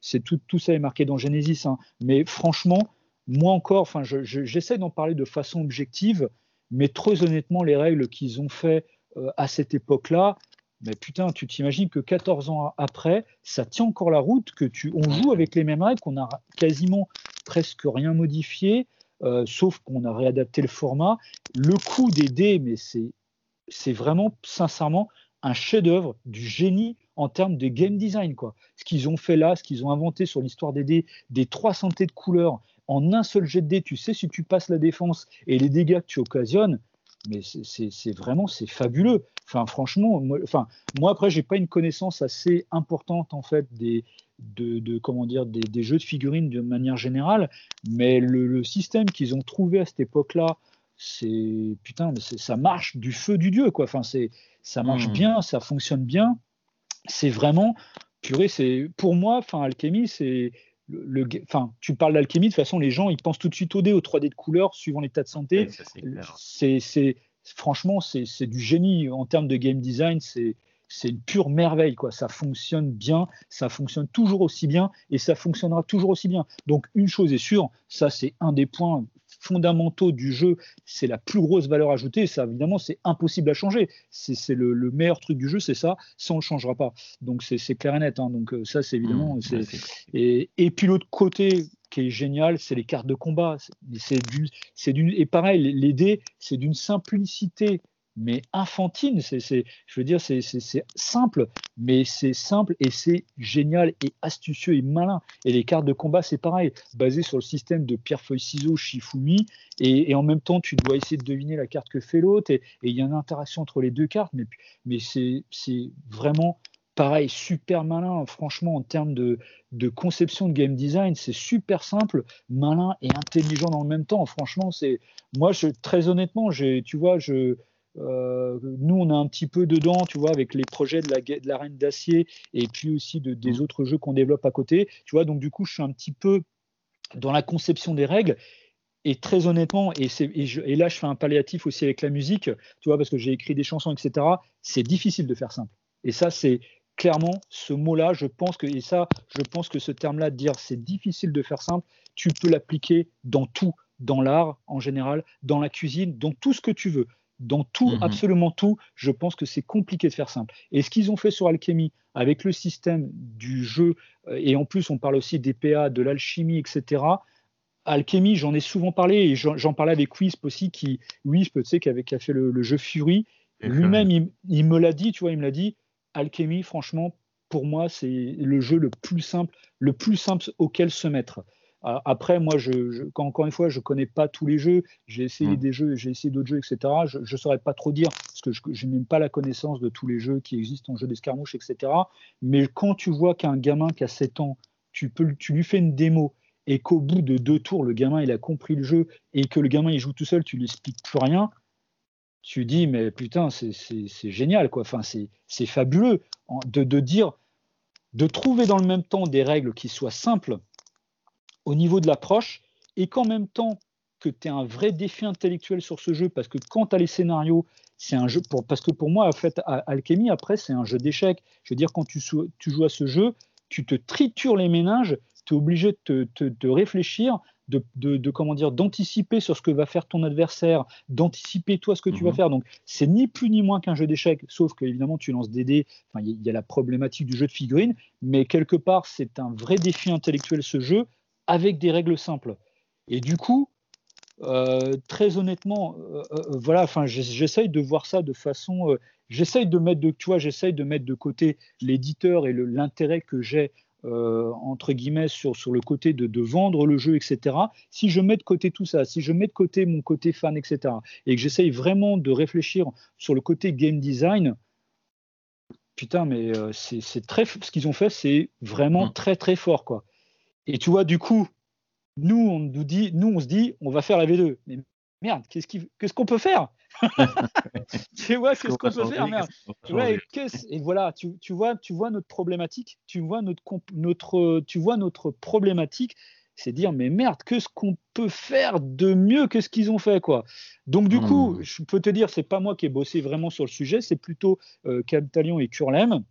c'est tout, ça est marqué dans Genesis. Hein. Mais franchement, moi encore, enfin, j'essaie d'en parler de façon objective, mais très honnêtement, les règles qu'ils ont fait euh, à cette époque-là, mais putain, tu t'imagines que 14 ans après, ça tient encore la route, que tu, on joue avec les mêmes règles, qu'on a quasiment presque rien modifié. Euh, sauf qu'on a réadapté le format. Le coût des dés, mais c'est vraiment sincèrement un chef-d'œuvre du génie en termes de game design. Quoi. Ce qu'ils ont fait là, ce qu'ils ont inventé sur l'histoire des dés, des trois santé de couleurs, en un seul jet de dés, tu sais si tu passes la défense et les dégâts que tu occasionnes, mais c'est vraiment c'est fabuleux. Enfin, franchement, moi, enfin, moi après, j'ai pas une connaissance assez importante en fait des, de, comment dire des, jeux de figurines de manière générale, mais le, système qu'ils ont trouvé à cette époque-là, c'est putain, ça marche du feu du dieu quoi. Enfin, c'est ça marche hmm. bien, ça fonctionne bien. C'est vraiment purée. C'est pour moi, enfin, alchimie, c'est le, enfin, tu parles d'alchimie, de toute façon, les gens, ils pensent tout de suite au dé, au 3D de couleurs, suivant l'état de santé. c'est franchement, c'est du génie en termes de game design. C'est c'est une pure merveille, quoi. Ça fonctionne bien, ça fonctionne toujours aussi bien et ça fonctionnera toujours aussi bien. Donc, une chose est sûre, ça, c'est un des points fondamentaux du jeu, c'est la plus grosse valeur ajoutée. Ça, évidemment, c'est impossible à changer. C'est le, meilleur truc du jeu, c'est ça. Ça, on le changera pas. Donc, c'est clair et net. Hein. Donc, euh, ça, c'est évidemment. Mmh, et, et, puis, l'autre côté qui est génial, c'est les cartes de combat. C'est d'une, et pareil, les dés, c'est d'une simplicité mais infantine. C'est, je veux dire, c'est, simple, mais c'est simple et c'est génial et astucieux et malin. Et les cartes de combat, c'est pareil, basé sur le système de pierre-feuille-ciseaux Shifumi. Et, en même temps, tu dois essayer de deviner la carte que fait l'autre. Et il y a une interaction entre les deux cartes, mais c'est, vraiment pareil, super malin, franchement, en termes de, de, conception de game design, c'est super simple, malin et intelligent dans le même temps. Franchement, c'est moi, je, très honnêtement, tu vois, je, euh, nous, on a un petit peu dedans, tu vois, avec les projets de la, de la Reine d'Acier et puis aussi de, des mmh. autres jeux qu'on développe à côté. Tu vois, donc du coup, je suis un petit peu dans la conception des règles. Et très honnêtement, et, et, là, je fais un palliatif aussi avec la musique, tu vois, parce que j'ai écrit des chansons, etc. C'est difficile de faire simple. Et ça, c'est clairement ce mot-là, je pense que, et ça, je pense que ce terme-là, dire c'est difficile de faire simple, tu peux l'appliquer dans tout, dans l'art en général, dans la cuisine, dans tout ce que tu veux dans tout, mhm. absolument tout, je pense que c'est compliqué de faire simple. Et ce qu'ils ont fait sur Alchemy, avec le système du jeu, euh, et en plus on parle aussi des PA, de l'alchimie, etc. Alchemy, j'en ai souvent parlé, et j'en parlais avec Wisp aussi, qui, Wisp, tu sais, qui, avait, fait le, jeu Fury. Lui-même, il, me l'a dit, tu vois, il me l'a dit, Alchemy, franchement, pour moi, c'est le jeu le plus simple, le plus simple auquel se mettre. Après, moi, je, encore une fois, je connais pas tous les jeux. J'ai essayé mm. des jeux, j'ai essayé d'autres jeux, etc. Je ne saurais pas trop dire parce que je, n'ai même pas la connaissance de tous les jeux qui existent en jeu d'escarmouche, etc. Mais quand tu vois qu'un gamin qui a 7 ans, tu, peux, tu lui fais une démo et qu'au bout de deux tours, le gamin il a compris le jeu et que le gamin il joue tout seul, tu lui expliques plus rien. Tu dis mais putain c'est génial quoi. Enfin c'est fabuleux de, de dire de trouver dans le même temps des règles qui soient simples au niveau de l'approche et qu'en même temps que tu as un vrai défi intellectuel sur ce jeu parce que quand tu as les scénarios, c'est un jeu pour, parce que pour moi en fait Alchemy après c'est un jeu d'échecs. Je veux dire quand tu, tu, joues à ce jeu, tu te tritures les méninges, tu es obligé de, réfléchir, de, de, comment dire d'anticiper sur ce que va faire ton adversaire, d'anticiper toi ce que tu vas mhm. faire. Donc c'est ni plus ni moins qu'un jeu d'échecs, sauf que évidemment tu lances des dés. Enfin il y, y, a la problématique du jeu de figurines, mais quelque part c'est un vrai défi intellectuel ce jeu avec des règles simples. Et du coup, euh, très honnêtement, euh, euh, voilà, enfin, j'essaye de voir ça de façon, j'essaye de mettre de, tu vois, j'essaye de mettre de côté l'éditeur et l'intérêt que j'ai entre guillemets sur, sur le côté de, de, vendre le jeu, etc. Si je mets de côté tout ça, si je mets de côté mon côté fan, etc. Et que j'essaye vraiment de réfléchir sur le côté game design, putain, mais c'est très, ce qu'ils ont fait, c'est vraiment mmh. très très fort, quoi. Et tu vois, du coup, nous, on nous dit, nous, on se dit, on va faire la V2. Mais merde, qu'est-ce qu'on peut faire? Tu vois, qu'est-ce qu'on peut faire, merde Et voilà, tu, vois, tu vois notre problématique, tu vois notre, notre, tu vois notre problématique, c'est dire, mais merde, qu'est-ce qu'on peut faire de mieux que ce qu'ils ont fait, quoi. Donc du coup, hmm. je peux te dire, c'est pas moi qui ai bossé vraiment sur le sujet, c'est plutôt euh, et Curlem.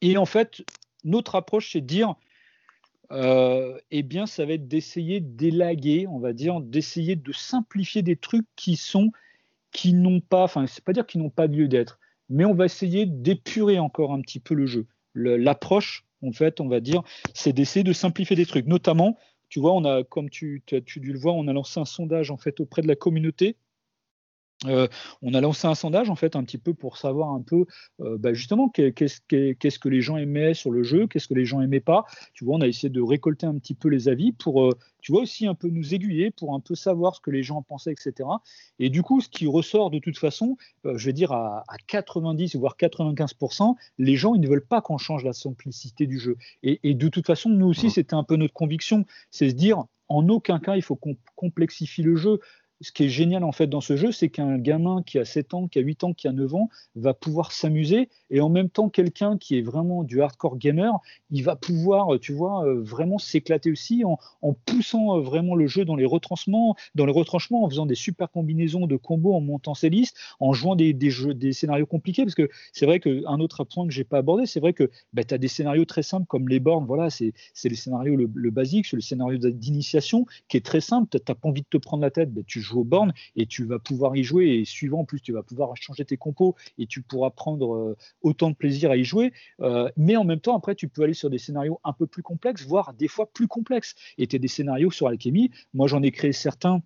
Et en fait, notre approche, c'est de dire, euh, eh bien, ça va être d'essayer d'élaguer, on va dire, d'essayer de simplifier des trucs qui sont, qui n'ont pas, enfin, c'est pas dire qu'ils n'ont pas lieu d'être, mais on va essayer d'épurer encore un petit peu le jeu. L'approche, en fait, on va dire, c'est d'essayer de simplifier des trucs. Notamment, tu vois, on a, comme tu, tu as dû le voir, on a lancé un sondage en fait auprès de la communauté euh, on a lancé un sondage en fait un petit peu pour savoir un peu euh, bah, justement qu'est-ce que les gens aimaient sur le jeu, qu'est-ce que les gens aimaient pas. Tu vois, on a essayé de récolter un petit peu les avis pour, euh, tu vois, aussi un peu nous aiguiller pour un peu savoir ce que les gens pensaient, etc. Et du coup, ce qui ressort de toute façon, je vais dire à, 90 voire 95%, les gens ils ne veulent pas qu'on change la simplicité du jeu. Et, et de toute façon, nous aussi, c'était un peu notre conviction, c'est se dire en aucun cas il faut qu'on complexifie le jeu ce qui est génial en fait dans ce jeu, c'est qu'un gamin qui a 7 ans, qui a 8 ans, qui a 9 ans, va pouvoir s'amuser et en même temps quelqu'un qui est vraiment du hardcore gamer, il va pouvoir, tu vois, euh, vraiment s'éclater aussi en, poussant euh, vraiment le jeu dans les retranchements, dans les retranchements, en faisant des super combinaisons de combos, en montant ses listes, en jouant des, jeux, des scénarios compliqués, parce que c'est vrai qu'un autre point que j'ai pas abordé, c'est vrai que bah, tu as des scénarios très simples comme les bornes, voilà, c'est le scénario le, basique, c'est le scénario d'initiation qui est très simple, tu n'as pas envie de te prendre la tête, bah, tu joues aux bornes et tu vas pouvoir y jouer, et suivant en plus, tu vas pouvoir changer tes compos et tu pourras prendre euh, autant de plaisir à y jouer, mais en même temps, après, tu peux aller sur des scénarios un peu plus complexes, voire des fois plus complexes. Et des scénarios sur Alchemy. Moi, j'en ai créé certains.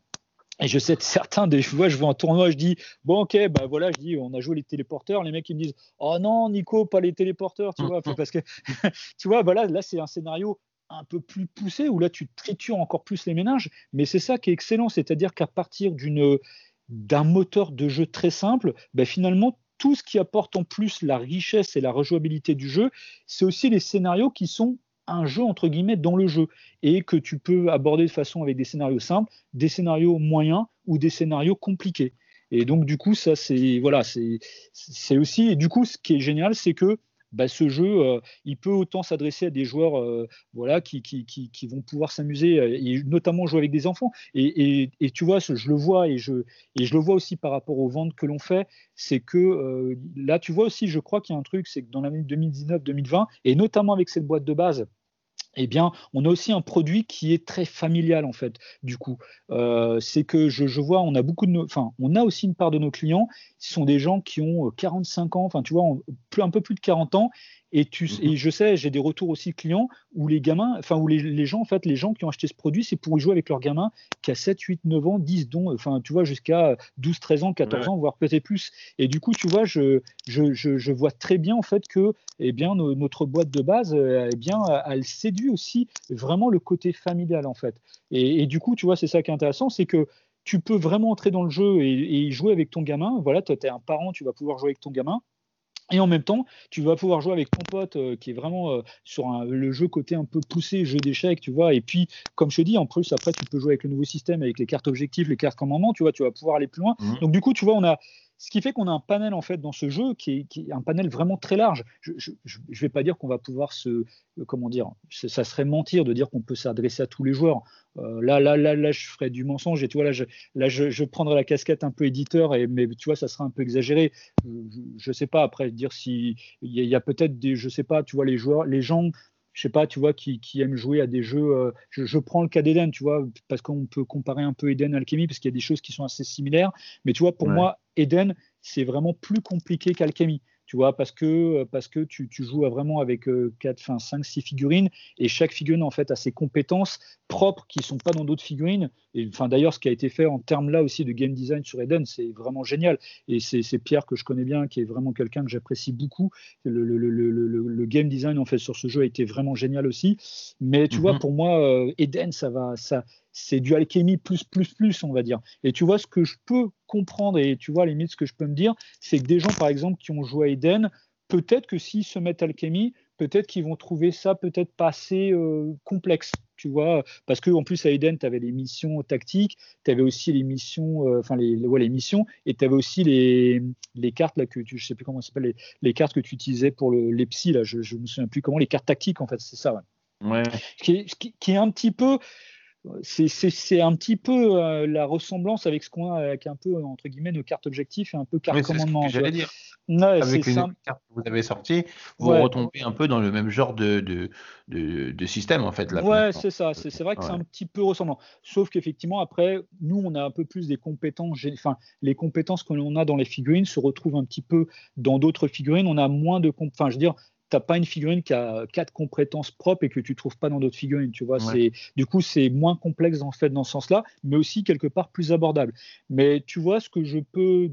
Et je sais que certains, des fois, je vois un tournoi, je dis, bon, ok, bah voilà, je dis, on a joué les téléporteurs. Les mecs, ils me disent, oh non, Nico, pas les téléporteurs, tu vois, parce que, tu vois, voilà, là, c'est un scénario un peu plus poussé où là, tu tritures encore plus les ménages. Mais c'est ça qui est excellent, c'est-à-dire qu'à partir d'un moteur de jeu très simple, bah, finalement, tout ce qui apporte en plus la richesse et la rejouabilité du jeu, c'est aussi les scénarios qui sont un jeu entre guillemets dans le jeu et que tu peux aborder de façon avec des scénarios simples, des scénarios moyens ou des scénarios compliqués. Et donc du coup ça c'est voilà c'est aussi et du coup ce qui est génial c'est que bah, ce jeu, euh, il peut autant s'adresser à des joueurs euh, voilà, qui, vont pouvoir s'amuser, euh, et notamment jouer avec des enfants. Et, et, tu vois, je le vois, et je, et je le vois aussi par rapport aux ventes que l'on fait, c'est que là, tu vois aussi, je crois qu'il y a un truc, c'est que dans l'année 2019-2020, et notamment avec cette boîte de base, eh bien, on a aussi un produit qui est très familial en fait. Du coup, euh, c'est que je, vois, on a beaucoup de, on a aussi une part de nos clients, qui sont des gens qui ont 45 ans, enfin, tu un peu plus de 40 ans et, tu, et mhm. je sais, j'ai des retours aussi clients où les gamins, enfin, où les, gens, en fait, les gens qui ont acheté ce produit, c'est pour y jouer avec leurs gamins qui a 7, 8, 9 ans, 10, dont, enfin, tu vois, jusqu'à 12, 13 ans, 14 ans, voire peut-être plus. Et du coup, tu vois, je, je, je, vois très bien, en fait, que, eh bien, notre boîte de base, euh, eh bien, elle séduit aussi vraiment le côté familial, en fait. Et, et du coup, tu vois, c'est ça qui est intéressant, c'est que tu peux vraiment entrer dans le jeu et, et jouer avec ton gamin. Voilà, tu es un parent, tu vas pouvoir jouer avec ton gamin. Et en même temps, tu vas pouvoir jouer avec ton pote euh, qui est vraiment euh, sur le jeu côté un peu poussé, jeu d'échecs, tu vois. Et puis, comme je te dis, en plus, après, tu peux jouer avec le nouveau système, avec les cartes objectifs, les cartes commandements, tu vois, tu vas pouvoir aller plus loin. Mmh. Donc, du coup, tu vois, on a, ce qui fait qu'on a un panel en fait dans ce jeu qui est, un panel vraiment très large. Je ne vais pas dire qu'on va pouvoir se, euh, comment dire, ça serait mentir de dire qu'on peut s'adresser à tous les joueurs. Euh, là, là, là, là, je ferais du mensonge et tu vois là, je, là, je, prendrais la casquette un peu éditeur et mais tu vois, ça serait un peu exagéré. Je, ne sais pas après dire si il y a, peut-être des, je sais pas, tu vois les joueurs, les gens je sais pas, tu vois, qui, aiment jouer à des jeux. Euh, je, prends le cas d'Eden, tu vois, parce qu'on peut comparer un peu Eden à Alchemy, parce qu'il y a des choses qui sont assez similaires. Mais tu vois, pour moi, Eden, c'est vraiment plus compliqué qu'Alchemy tu vois, parce que, euh, parce que tu, tu joues vraiment avec 4, 5, 6 figurines, et chaque figurine, en fait, a ses compétences propres qui ne sont pas dans d'autres figurines. Et enfin, d'ailleurs, ce qui a été fait en termes là aussi de game design sur Eden, c'est vraiment génial. Et c'est Pierre que je connais bien, qui est vraiment quelqu'un que j'apprécie beaucoup. Le, le, le, le, game design, en fait, sur ce jeu a été vraiment génial aussi. Mais tu vois, mhm. pour moi, euh, Eden, ça va, ça, c'est du alchimie plus, plus, plus, on va dire. Et tu vois, ce que je peux comprendre, et tu vois, limite, ce que je peux me dire, c'est que des gens, par exemple, qui ont joué à Eden, peut-être que s'ils se mettent alchimie, peut-être qu'ils vont trouver ça peut-être pas assez euh, complexe, tu vois, parce qu'en plus à Eden, tu avais les missions tactiques, tu avais aussi les missions, euh, enfin les, les missions, et tu avais aussi les, les cartes, là, que tu, je sais plus comment ça s'appelle, les, cartes que tu utilisais pour le, les psy, là, je, ne me souviens plus comment, les cartes tactiques, en fait, c'est ça, ouais. qui, qui, est un petit peu, c'est un petit peu euh, la ressemblance avec ce qu'on a avec un peu entre guillemets nos cartes objectifs et un peu carte commandement. J'allais dire. avec les cartes que vous avez sorties, vous retombez un peu dans le même genre de, de, de, système en fait. Là, ouais, c'est ça. C'est vrai que c'est un petit peu ressemblant. Sauf qu'effectivement après, nous on a un peu plus des compétences. Enfin, les compétences que l'on a dans les figurines se retrouvent un petit peu dans d'autres figurines. On a moins de, enfin, je veux dire, t'as pas une figurine qui a quatre compétences propres et que tu trouves pas dans d'autres figurines, tu vois. C'est du coup c'est moins complexe en fait dans ce sens-là, mais aussi quelque part plus abordable. Mais tu vois ce que je peux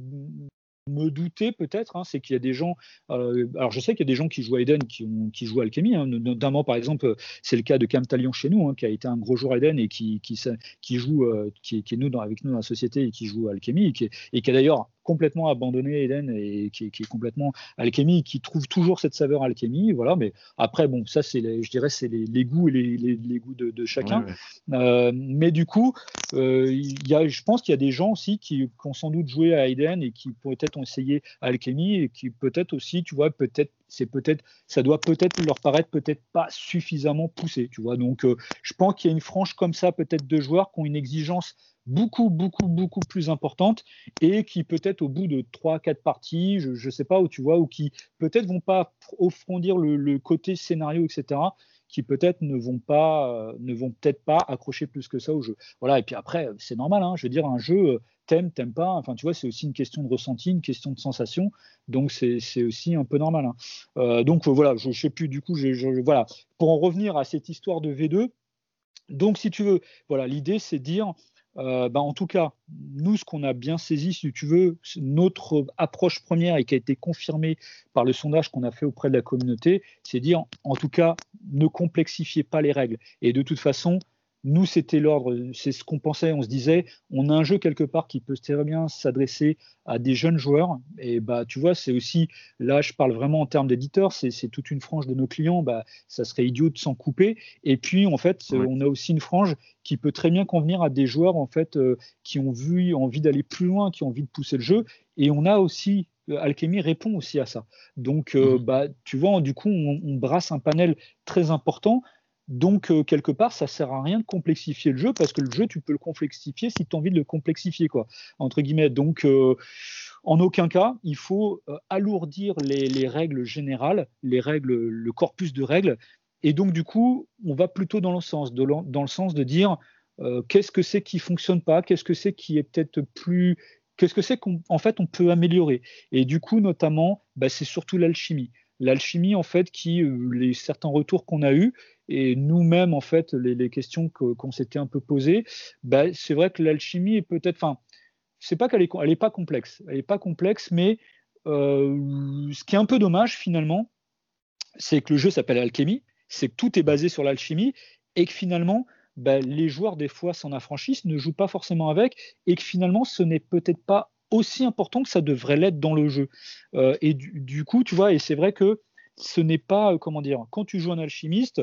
me douter peut-être, hein, c'est qu'il y a des gens. Euh, alors je sais qu'il y a des gens qui jouent à Eden qui, qui jouent à Alchemy, hein, notamment par exemple, c'est le cas de Cam Talion chez nous, hein, qui a été un gros joueur Eden et qui, qui, qui joue, euh, qui, qui, est nous dans, avec nous dans la société et qui joue à Alchemy et qui, et qui a d'ailleurs complètement abandonné Eden et qui, est complètement alchimie, qui trouve toujours cette saveur alchimie. Voilà, mais après, bon, ça, c'est, je dirais, c'est les, goûts et les, goûts de, chacun. Euh, mais du coup, euh, y a, je pense qu'il y a des gens aussi qui, ont sans doute joué à Eden et qui peut-être ont essayé alchimie et qui peut-être aussi, tu vois, peut-être c'est peut-être, ça doit peut-être leur paraître peut-être pas suffisamment poussé, tu vois. Donc, euh, je pense qu'il y a une frange comme ça, peut-être de joueurs qui ont une exigence beaucoup, beaucoup, beaucoup plus importante et qui peut-être au bout de 3-4 parties, je ne sais pas où tu vois, ou qui peut-être vont pas offrandir le, côté scénario, etc., qui peut-être ne vont pas, euh, ne vont peut-être pas accrocher plus que ça au jeu. Voilà, et puis après, c'est normal, hein, je veux dire, un jeu, euh, t'aimes, t'aimes pas, enfin tu vois, c'est aussi une question de ressenti, une question de sensation, donc c'est aussi un peu normal. Hein. Euh, donc voilà, je, ne sais plus, du coup, voilà, pour en revenir à cette histoire de V2, donc si tu veux, voilà, l'idée c'est de dire, euh, bah, en tout cas, nous, ce qu'on a bien saisi, si tu veux, notre approche première et qui a été confirmée par le sondage qu'on a fait auprès de la communauté, c'est dire, en tout cas, ne complexifiez pas les règles. Et de toute façon, nous, c'était l'ordre, c'est ce qu'on pensait. On se disait, on a un jeu quelque part qui peut très bien s'adresser à des jeunes joueurs. Et bah, tu vois, c'est aussi, là, je parle vraiment en termes d'éditeurs, c'est toute une frange de nos clients. Bah, ça serait idiot de s'en couper. Et puis, en fait, on a aussi une frange qui peut très bien convenir à des joueurs en fait euh, qui ont vu envie d'aller plus loin, qui ont envie de pousser le jeu. Et on a aussi euh, Alchemy répond aussi à ça. Donc, euh, mmh. bah, tu vois, du coup, on, brasse un panel très important donc, euh, quelque part, ça sert à rien de complexifier le jeu parce que le jeu, tu peux le complexifier si tu as envie de le complexifier, quoi, entre guillemets. Donc, euh, en aucun cas, il faut euh, alourdir les, règles générales, les règles, le corpus de règles. Et donc, du coup, on va plutôt dans le sens de, dans le sens de dire qu'est-ce que c'est qui fonctionne pas, qu'est-ce que c'est qui est peut-être plus qu'est-ce que c'est qu'en fait on peut améliorer. Et du coup, notamment, bah, c'est surtout l'alchimie. L'alchimie, en fait, qui, les certains retours qu'on a eus, et nous-mêmes, en fait, les, questions qu'on s'était un peu posées, bah, c'est vrai que l'alchimie est peut-être, enfin, c'est pas qu'elle est, pas complexe, elle est pas complexe, mais euh, ce qui est un peu dommage finalement, c'est que le jeu s'appelle Alchemy, c'est que tout est basé sur l'alchimie et que finalement, bah, les joueurs des fois s'en affranchissent, ne jouent pas forcément avec, et que finalement, ce n'est peut-être pas aussi important que ça devrait l'être dans le jeu. Euh, et du, coup, tu vois, et c'est vrai que ce n'est pas, euh, comment dire, quand tu joues un alchimiste,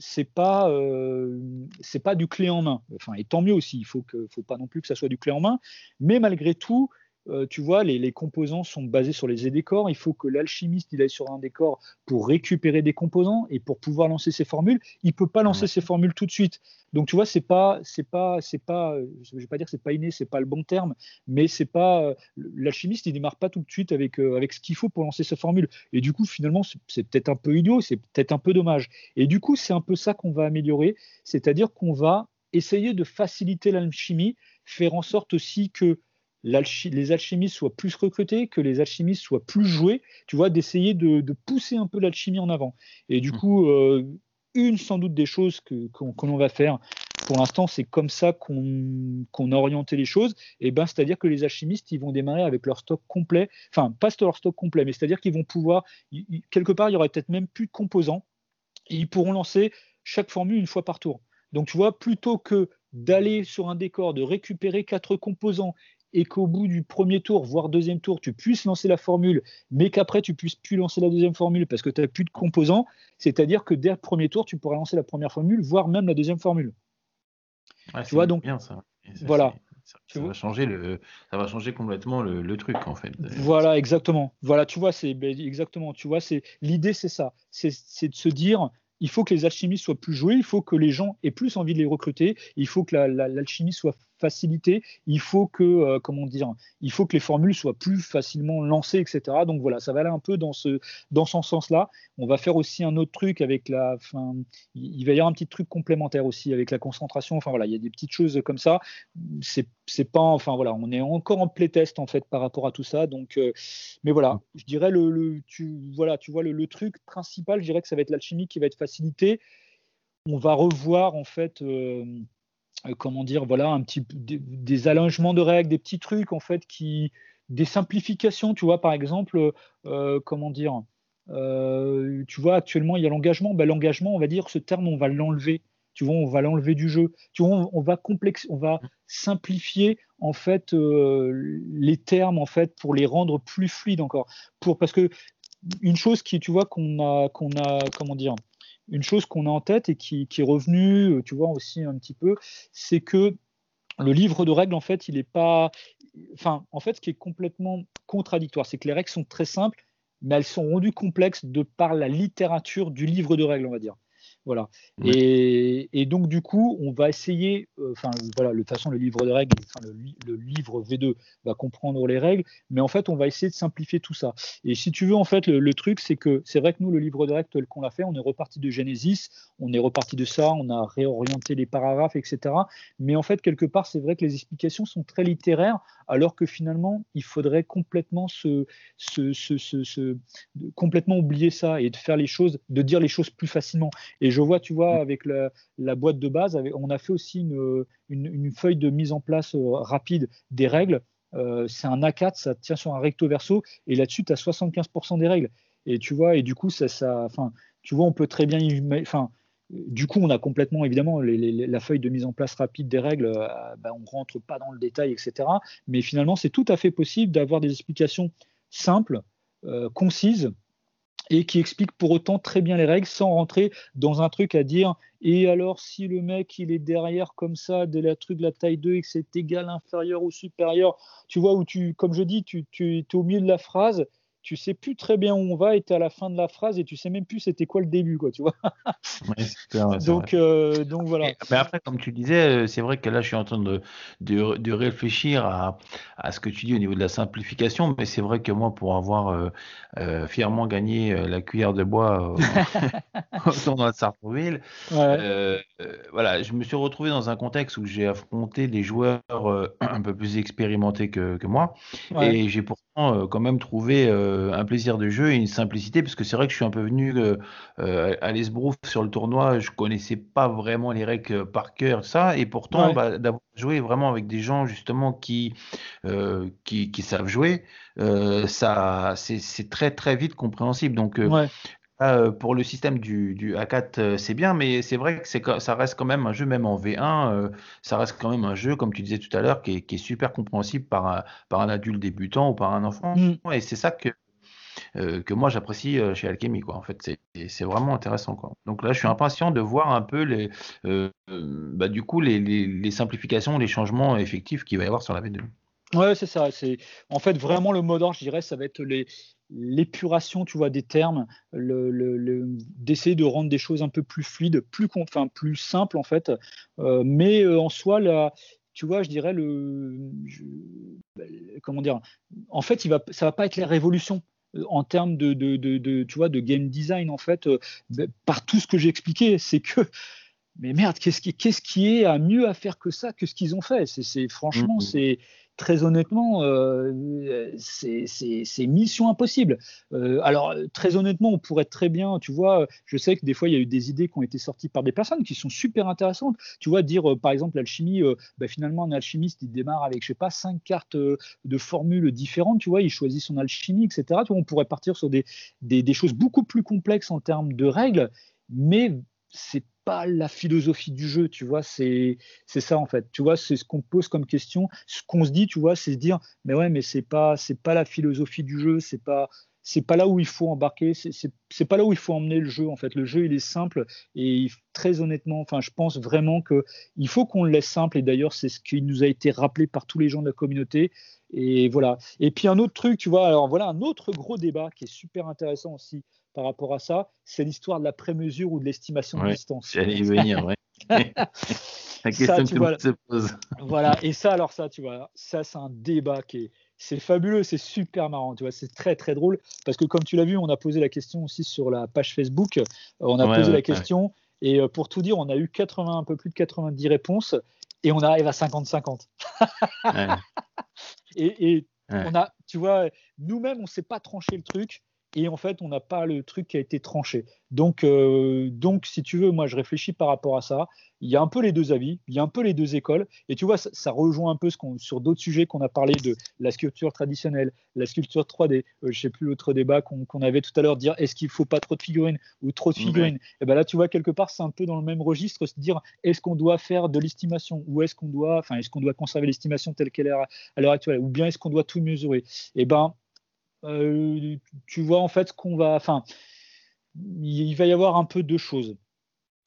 c'est pas euh, c'est pas du clé en main. Enfin, et tant mieux aussi. Il faut que faut pas non plus que ça soit du clé en main. Mais malgré tout, euh, tu vois, les, composants sont basés sur les décors. Il faut que l'alchimiste il aille sur un décor pour récupérer des composants et pour pouvoir lancer ses formules. Il peut pas lancer ses formules tout de suite. Donc tu vois, c'est pas, c'est pas, c'est pas, je vais pas dire que c'est pas inné, c'est pas le bon terme, mais c'est pas l'alchimiste, il démarre pas tout de suite avec euh, avec ce qu'il faut pour lancer sa formule. Et du coup, finalement, c'est peut-être un peu idiot, c'est peut-être un peu dommage. Et du coup, c'est un peu ça qu'on va améliorer, c'est-à-dire qu'on va essayer de faciliter l'alchimie, faire en sorte aussi que les alchimistes soient plus recrutés, que les alchimistes soient plus joués, tu vois, d'essayer de, pousser un peu l'alchimie en avant. Et du mmh. coup, euh, une sans doute des choses que, l'on va faire pour l'instant, c'est comme ça qu'on a orienté les choses. Et ben, c'est-à-dire que les alchimistes, ils vont démarrer avec leur stock complet, enfin, pas leur stock complet, mais c'est-à-dire qu'ils vont pouvoir, quelque part, il y aurait peut-être même plus de composants, et ils pourront lancer chaque formule une fois par tour. Donc, tu vois, plutôt que d'aller sur un décor, de récupérer quatre composants et qu'au bout du premier tour, voire deuxième tour, tu puisses lancer la formule, mais qu'après tu puisses plus lancer la deuxième formule parce que tu n'as plus de composants, c'est-à-dire que dès le premier tour, tu pourras lancer la première formule, voire même la deuxième formule. tu vois donc bien ça. voilà. Ça, va changer le, ça va changer complètement le, truc en fait. Voilà, exactement. Voilà, tu vois, c'est ben, exactement. Tu vois, c'est l'idée, c'est ça, c'est de se dire, il faut que les alchimistes soient plus joués, il faut que les gens aient plus envie de les recruter, il faut que l'alchimie soit facilité. Il faut que, euh, comment dire, il faut que les formules soient plus facilement lancées, etc. Donc voilà, ça va aller un peu dans ce, dans ce sens-là. On va faire aussi un autre truc avec la, il va y avoir un petit truc complémentaire aussi avec la concentration. Enfin voilà, il y a des petites choses comme ça. C'est, pas, enfin voilà, on est encore en playtest en fait par rapport à tout ça. Donc, euh, mais voilà, je dirais le, tu, voilà, tu vois le, le, truc principal, je dirais que ça va être l'alchimie qui va être facilité. On va revoir en fait. Euh, comment dire, voilà, un petit des, allongements de règles, des petits trucs en fait qui, des simplifications, tu vois, par exemple, euh, comment dire, euh, tu vois, actuellement il y a l'engagement, ben, l'engagement, on va dire, ce terme, on va l'enlever. tu vois, on va l'enlever du jeu. Tu vois, on, va complexe, on va simplifier en fait euh, les termes en fait pour les rendre plus fluides encore. Pour parce que une chose qui, tu vois, qu'on a, qu'on a, comment dire, une chose qu'on a en tête et qui, est revenue, tu vois aussi un petit peu, c'est que le livre de règles, en fait, il n'est pas. Enfin, en fait, ce qui est complètement contradictoire, c'est que les règles sont très simples, mais elles sont rendues complexes de par la littérature du livre de règles, on va dire. Voilà. Et, donc, du coup, on va essayer, euh, enfin, voilà, de toute façon, le livre de règles, le, livre V2 va comprendre les règles, mais en fait, on va essayer de simplifier tout ça. Et si tu veux, en fait, le, truc, c'est que c'est vrai que nous, le livre de règles tel qu'on l'a fait, on est reparti de Genesis, on est reparti de ça, on a réorienté les paragraphes, etc. Mais en fait, quelque part, c'est vrai que les explications sont très littéraires, alors que finalement, il faudrait complètement se, se, complètement oublier ça et de faire les choses, de dire les choses plus facilement. Et je vois, tu vois, avec la, boîte de base, on a fait aussi une, feuille de mise en place euh, rapide des règles. Euh, c'est un A4, ça tient sur un recto verso, et là-dessus, tu as 75% des règles. Et tu vois, et du coup, ça, ça, tu vois, on peut très bien, enfin, du coup, on a complètement, évidemment, la feuille de mise en place rapide des règles, euh, ben, on ne rentre pas dans le détail, etc. Mais finalement, c'est tout à fait possible d'avoir des explications simples, concises, et qui explique pour autant très bien les règles sans rentrer dans un truc à dire et alors si le mec il est derrière comme ça de la truc de la taille 2 et que c'est égal inférieur ou supérieur? Tu vois où tu comme je dis tu, tu es au milieu de la phrase tu sais plus très bien où on va et tu es à la fin de la phrase et tu sais même plus c'était quoi le début, quoi, tu vois. donc, euh, donc voilà. mais après, comme tu disais, euh, c'est vrai que là, je suis en train de, de, réfléchir à, à, ce que tu dis au niveau de la simplification, mais c'est vrai que moi, pour avoir euh, fièrement gagné la cuillère de bois au tournoi de Sartreville, voilà, je me suis retrouvé dans un contexte où j'ai affronté des joueurs un peu plus expérimentés que, que moi, et j'ai pourtant quand même trouvé euh, un plaisir de jeu et une simplicité, parce que c'est vrai que je suis un peu venu euh, euh, à l'esbrouf sur le tournoi, je connaissais pas vraiment les règles par cœur, ça, et pourtant bah, d'avoir joué vraiment avec des gens justement qui, qui, savent jouer, ça c'est très très vite compréhensible. Donc euh, pour le système du, du A4, euh, c'est bien, mais c'est vrai que ça reste quand même un jeu, même en V1, euh, ça reste quand même un jeu, comme tu disais tout à l'heure, qui, est super compréhensible par un, par un adulte débutant ou par un enfant. Mm. Et c'est ça que, que moi j'apprécie chez Alchemy. Quoi. En fait, c'est vraiment intéressant. Quoi. Donc là, je suis impatient de voir un peu les, bah, du coup, les, les, les, simplifications, les changements effectifs qu'il va y avoir sur la V2. Ouais, c'est ça. C'est en fait vraiment le mot d'ordre, je dirais, ça va être les, l'épuration, tu vois, des termes, le, d'essayer de rendre des choses un peu plus fluides, plus, enfin, plus simples en fait. Euh, mais euh, en soi, là, tu vois, je dirais le, comment dire, en fait, il va, ça va pas être la révolution euh, en termes de, de, tu vois, de game design en fait, par tout ce que j'ai expliqué, c'est que mais merde, qu'est-ce qui, qu'est-ce qui est à mieux à faire que ça, que ce qu'ils ont fait? C'est, franchement, mm-hmm. c'est très honnêtement, euh, c'est mission impossible. Euh, alors, très honnêtement, on pourrait très bien, tu vois, je sais que des fois, il y a eu des idées qui ont été sorties par des personnes qui sont super intéressantes. Tu vois, dire, euh, par exemple, l'alchimie, bah, finalement, un alchimiste, il démarre avec, je sais pas, cinq cartes de formules différentes, tu vois, il choisit son alchimie, etc. Tu vois, on pourrait partir sur des, des, des choses beaucoup plus complexes en termes de règles, mais c'est pas la philosophie du jeu, tu vois, c'est ça en fait. Tu vois, c'est ce qu'on pose comme question, ce qu'on se dit, tu vois, c'est se dire mais ouais, mais c'est pas c'est pas la philosophie du jeu, c'est pas c'est pas là où il faut embarquer, c'est pas là où il faut emmener le jeu en fait. Le jeu il est simple et très honnêtement, enfin je pense vraiment que il faut qu'on le laisse simple et d'ailleurs c'est ce qui nous a été rappelé par tous les gens de la communauté et voilà. Et puis un autre truc, tu vois, alors voilà un autre gros débat qui est super intéressant aussi par rapport à ça, c'est l'histoire de la prémesure ou de l'estimation de distance. J'allais y venir, oui. la question que vois, se pose. Voilà, et ça, alors ça, tu vois, ça, c'est un débat qui est, c'est fabuleux, c'est super marrant, tu vois, c'est très très drôle. Parce que comme tu l'as vu, on a posé la question aussi sur la page Facebook, euh, on a posé la question. Et euh, pour tout dire, on a eu 80, un peu plus de 90 réponses. Et on arrive à 50-50. et, et on a, tu vois, nous-mêmes, on ne sait pas trancher le truc et en fait, on n'a pas le truc qui a été tranché. Donc, euh, donc, si tu veux, moi, je réfléchis par rapport à ça. Il y a un peu les deux avis, il y a un peu les deux écoles, et tu vois, ça, rejoint un peu ce qu'on, sur d'autres sujets qu'on a parlé de la sculpture traditionnelle, la sculpture 3D. Je euh, je sais plus l'autre débat qu'on, avait tout à l'heure, dire est-ce qu'il faut pas trop de figurines ou trop de figurines? Et ben là, tu vois, quelque part, c'est un peu dans le même registre, se dire est-ce qu'on doit faire de l'estimation ou est-ce qu'on doit, enfin, est-ce qu'on doit conserver l'estimation telle qu'elle est à l'heure actuelle, ou bien est-ce qu'on doit tout mesurer? Et ben euh, tu vois en fait ce qu'on va. Enfin, il va y avoir un peu deux choses.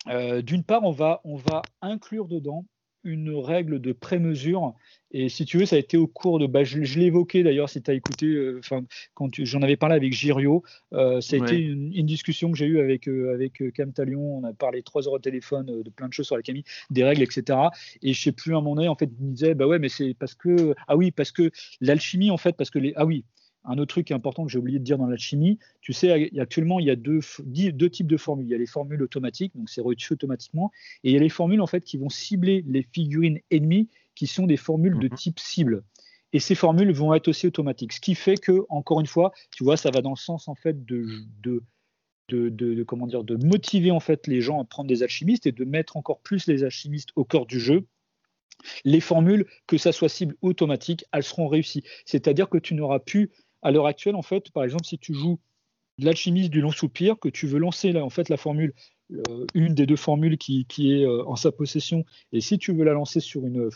Euh, d'une part, on va, on va inclure dedans une règle de pré-mesure. Et si tu veux, ça a été au cours de. Bah, je, l'ai évoqué d'ailleurs, si tu as écouté, euh, quand j'en avais parlé avec Girio, ça a été une, discussion que j'ai eue avec, avec Cam Talion. On a parlé trois heures au téléphone de plein de choses sur la Camille, des règles, etc. Et je sais plus, à un moment donné, en fait, il me disait, bah ouais, mais c'est parce que. Ah oui, parce que l'alchimie, en fait, parce que les. Ah oui, un autre truc important que j'ai oublié de dire dans la chimie, tu sais, actuellement, il y a deux, deux types de formules. Il y a les formules automatiques, donc c'est reçu automatiquement, et il y a les formules en fait qui vont cibler les figurines ennemies, qui sont des formules de mhm. type cible. Et ces formules vont être aussi automatiques, ce qui fait que, encore une fois, tu vois, ça va dans le sens en fait de, de de, comment dire, de motiver en fait les gens à prendre des alchimistes et de mettre encore plus les alchimistes au cœur du jeu. Les formules, que ça soit cible automatique, elles seront réussies. C'est-à-dire que tu n'auras plus à l'heure actuelle, en fait, par exemple, si tu joues de l'alchimiste du long soupir, que tu veux lancer là, en fait, la formule, euh, une des deux formules qui, est euh, en sa possession, et si tu veux la lancer sur une,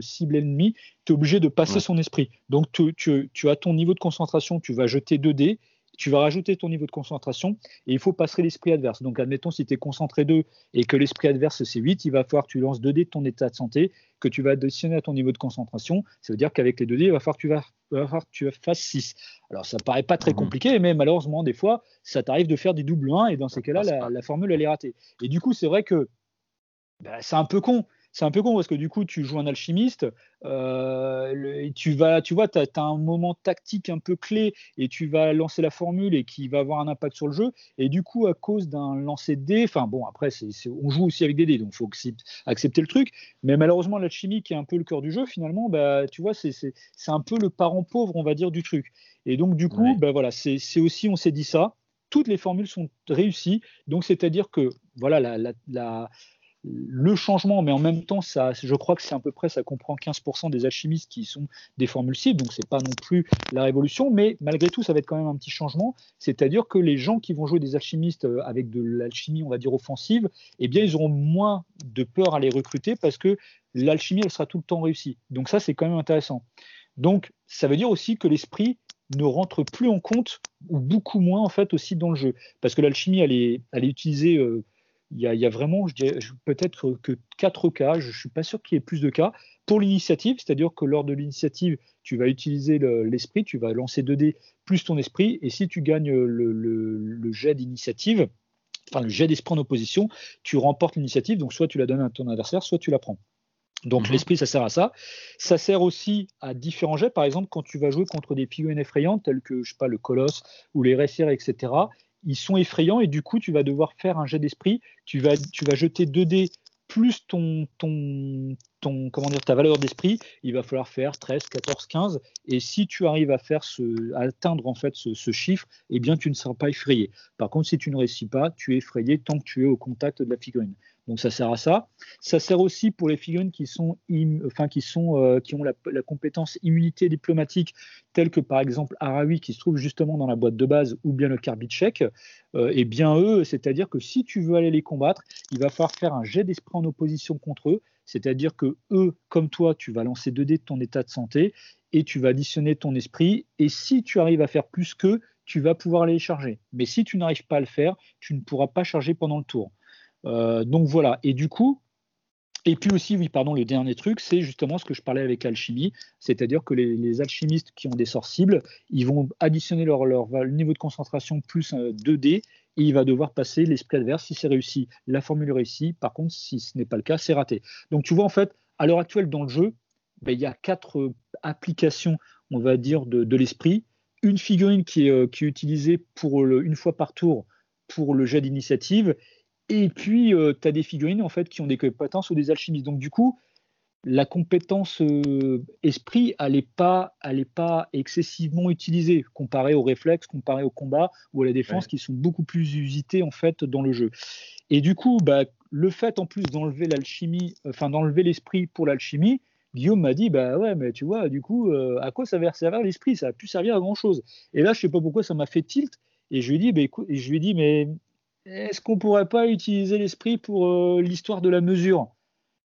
cible ennemie, tu es obligé de passer son esprit. Donc tu, tu, as ton niveau de concentration, tu vas jeter 2 dés, tu vas rajouter ton niveau de concentration et il faut passer l'esprit adverse. Donc, admettons, si tu es concentré 2 et que l'esprit adverse c'est 8, il va falloir que tu lances 2 dés de ton état de santé que tu vas additionner à ton niveau de concentration. Ça veut dire qu'avec les 2 dés, il va falloir que tu, vas, que tu fasses 6. Alors, ça paraît pas très mhm. compliqué, mais malheureusement, des fois, ça t'arrive de faire des doubles 1 et dans ces cas-là, la, formule, elle est ratée. Et du coup, c'est vrai que bah, c'est un peu con c'est un peu con parce que du coup, tu joues un alchimiste, euh, tu vas, tu vois, tu as, un moment tactique un peu clé et tu vas lancer la formule et qui va avoir un impact sur le jeu. Et du coup, à cause d'un lancer de dés, enfin bon, après, on joue aussi avec des dés, donc il faut accepter le truc. Mais malheureusement, l'alchimie, qui est un peu le cœur du jeu, finalement, bah, tu vois, c'est un peu le parent pauvre, on va dire, du truc. Et donc, du coup, bah, voilà, c'est aussi, on s'est dit ça toutes les formules sont réussies. Donc, c'est-à-dire que voilà, la, la, le changement, mais en même temps, je crois que c'est à peu près, ça comprend 15% des alchimistes qui sont des formules cibles, donc c'est pas non plus la révolution, mais malgré tout, ça va être quand même un petit changement. C'est-à-dire que les gens qui vont jouer des alchimistes euh, avec de l'alchimie, on va dire offensive, eh bien, ils auront moins de peur à les recruter parce que l'alchimie, elle sera tout le temps réussie. Donc ça, c'est quand même intéressant. Donc, ça veut dire aussi que l'esprit ne rentre plus en compte ou beaucoup moins en fait aussi dans le jeu parce que l'alchimie elle est, elle est utilisée euh, il y, a, vraiment, je dirais, peut-être que quatre cas, je ne suis pas sûr qu'il y ait plus de cas. Pour l'initiative, c'est-à-dire que lors de l'initiative, tu vas utiliser l'esprit, tu vas lancer 2 dés plus ton esprit, et si tu gagnes le, jet d'initiative, enfin le jet d'esprit en opposition, tu remportes l'initiative, donc soit tu la donnes à ton adversaire, soit tu la prends. Donc mhm. l'esprit, ça sert à ça. Ça sert aussi à différents jets. Par exemple, quand tu vas jouer contre des figurines effrayantes telles que je sais pas le colosse ou les récires, etc ils sont effrayants et du coup, tu vas devoir faire un jet d'esprit. Tu vas, tu vas jeter 2 dés plus ton, ton, ton, comment dire, ta valeur d'esprit. Il va falloir faire 13, 14, 15. Et si tu arrives à, faire atteindre en fait ce, ce, chiffre, eh bien, tu ne seras pas effrayé. Par contre, si tu ne réussis pas, tu es effrayé tant que tu es au contact de la figurine. Donc ça sert à ça. Ça sert aussi pour les figurines qui sont, enfin qui sont, euh, qui ont la, compétence immunité diplomatique, telle que par exemple Arawi qui se trouve justement dans la boîte de base, ou bien le Karbitchek. Euh, et bien eux, c'est-à-dire que si tu veux aller les combattre, il va falloir faire un jet d'esprit en opposition contre eux. C'est-à-dire que eux, comme toi, tu vas lancer 2 dés de ton état de santé et tu vas additionner ton esprit. Et si tu arrives à faire plus qu'eux, tu vas pouvoir les charger. Mais si tu n'arrives pas à le faire, tu ne pourras pas charger pendant le tour. Euh, donc voilà. Et du coup, et puis aussi, oui, pardon, le dernier truc, c'est justement ce que je parlais avec l'alchimie, c'est-à-dire que les, alchimistes qui ont des sorts cibles, ils vont additionner leur, leur niveau de concentration plus 2D, et il va devoir passer l'esprit adverse. Si c'est réussi, la formule réussit. Par contre, si ce n'est pas le cas, c'est raté. Donc tu vois, en fait, à l'heure actuelle dans le jeu, ben, il y a quatre euh, applications, on va dire, de, l'esprit. Une figurine qui est, euh, qui est utilisée pour une fois par tour pour le jet d'initiative et puis, euh, tu as des figurines en fait qui ont des compétences ou des alchimistes. Donc, du coup, la compétence euh, esprit, elle n'est pas, pas excessivement utilisée comparée au réflexe, comparée au combat ou à la défense, qui sont beaucoup plus usités en fait dans le jeu. Et du coup, bah, le fait en plus d'enlever l'alchimie, enfin d'enlever l'esprit pour l'alchimie, Guillaume m'a dit bah ouais mais tu vois du coup euh, à quoi ça va servir l'esprit? Ça a pu servir à grand chose et là je sais pas pourquoi ça m'a fait tilt et je lui dit bah, écoute, je lui ai dit mais est-ce qu'on pourrait pas utiliser l'esprit pour euh, l'histoire de la mesure?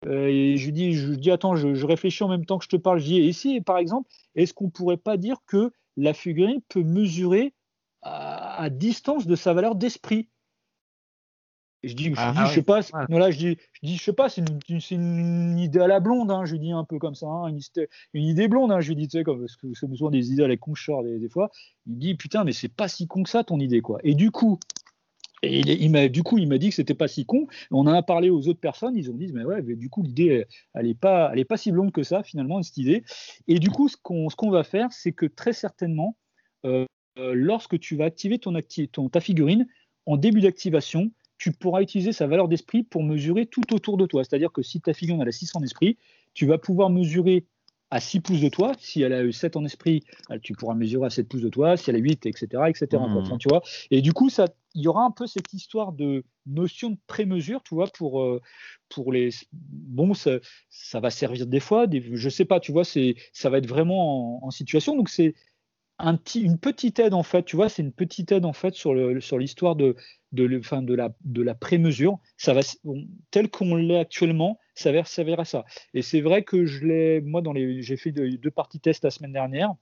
Euh, et je lui dis, je dis attends, je, réfléchis en même temps que je te parle. Je dis, si, par exemple, est-ce qu'on pourrait pas dire que la figurine peut mesurer à, distance de sa valeur d'esprit? Je dis, je, ah, dis, je sais pas, voilà, je dis, je dis, je sais pas, c'est une, idée à la blonde, hein, je dis un peu comme ça, hein, une, une, idée blonde, hein, je dis, tu sais, comme, parce que c'est besoin des idées à la con des, des, fois. Il dit, putain, mais c'est pas si con que ça ton idée, quoi. Et du coup, et il, m'a, du coup, il m'a dit que c'était pas si con. On en a parlé aux autres personnes. Ils ont dit, mais ouais, du coup, l'idée, elle est pas, elle est pas si blonde que ça finalement cette idée. Et du coup, ce qu'on, va faire, c'est que très certainement, euh, lorsque tu vas activer ton, ton, ta figurine en début d'activation, tu pourras utiliser sa valeur d'esprit pour mesurer tout autour de toi. C'est-à-dire que si ta figurine a la 600 d'esprit, tu vas pouvoir mesurer à 6 pouces de toi. Si elle a eu 7 en esprit, tu pourras mesurer à 7 pouces de toi. Si elle a 8, etc. etc. Mmh. tu vois et du coup, ça, il y aura un peu cette histoire de notion de pré-mesure, tu vois, pour, euh, pour les. Bon, ça, ça, va servir des fois, des, je sais pas, tu vois, ça va être vraiment en, situation. Donc, c'est un une petite aide, en fait, tu vois, c'est une petite aide, en fait, sur, le, sur l'histoire de, de, de, la, de la pré-mesure. Ça va, tel qu'on l'est actuellement, ça va servir à ça. Et c'est vrai que je l'ai, moi, dans les, j'ai fait deux parties test la semaine dernière.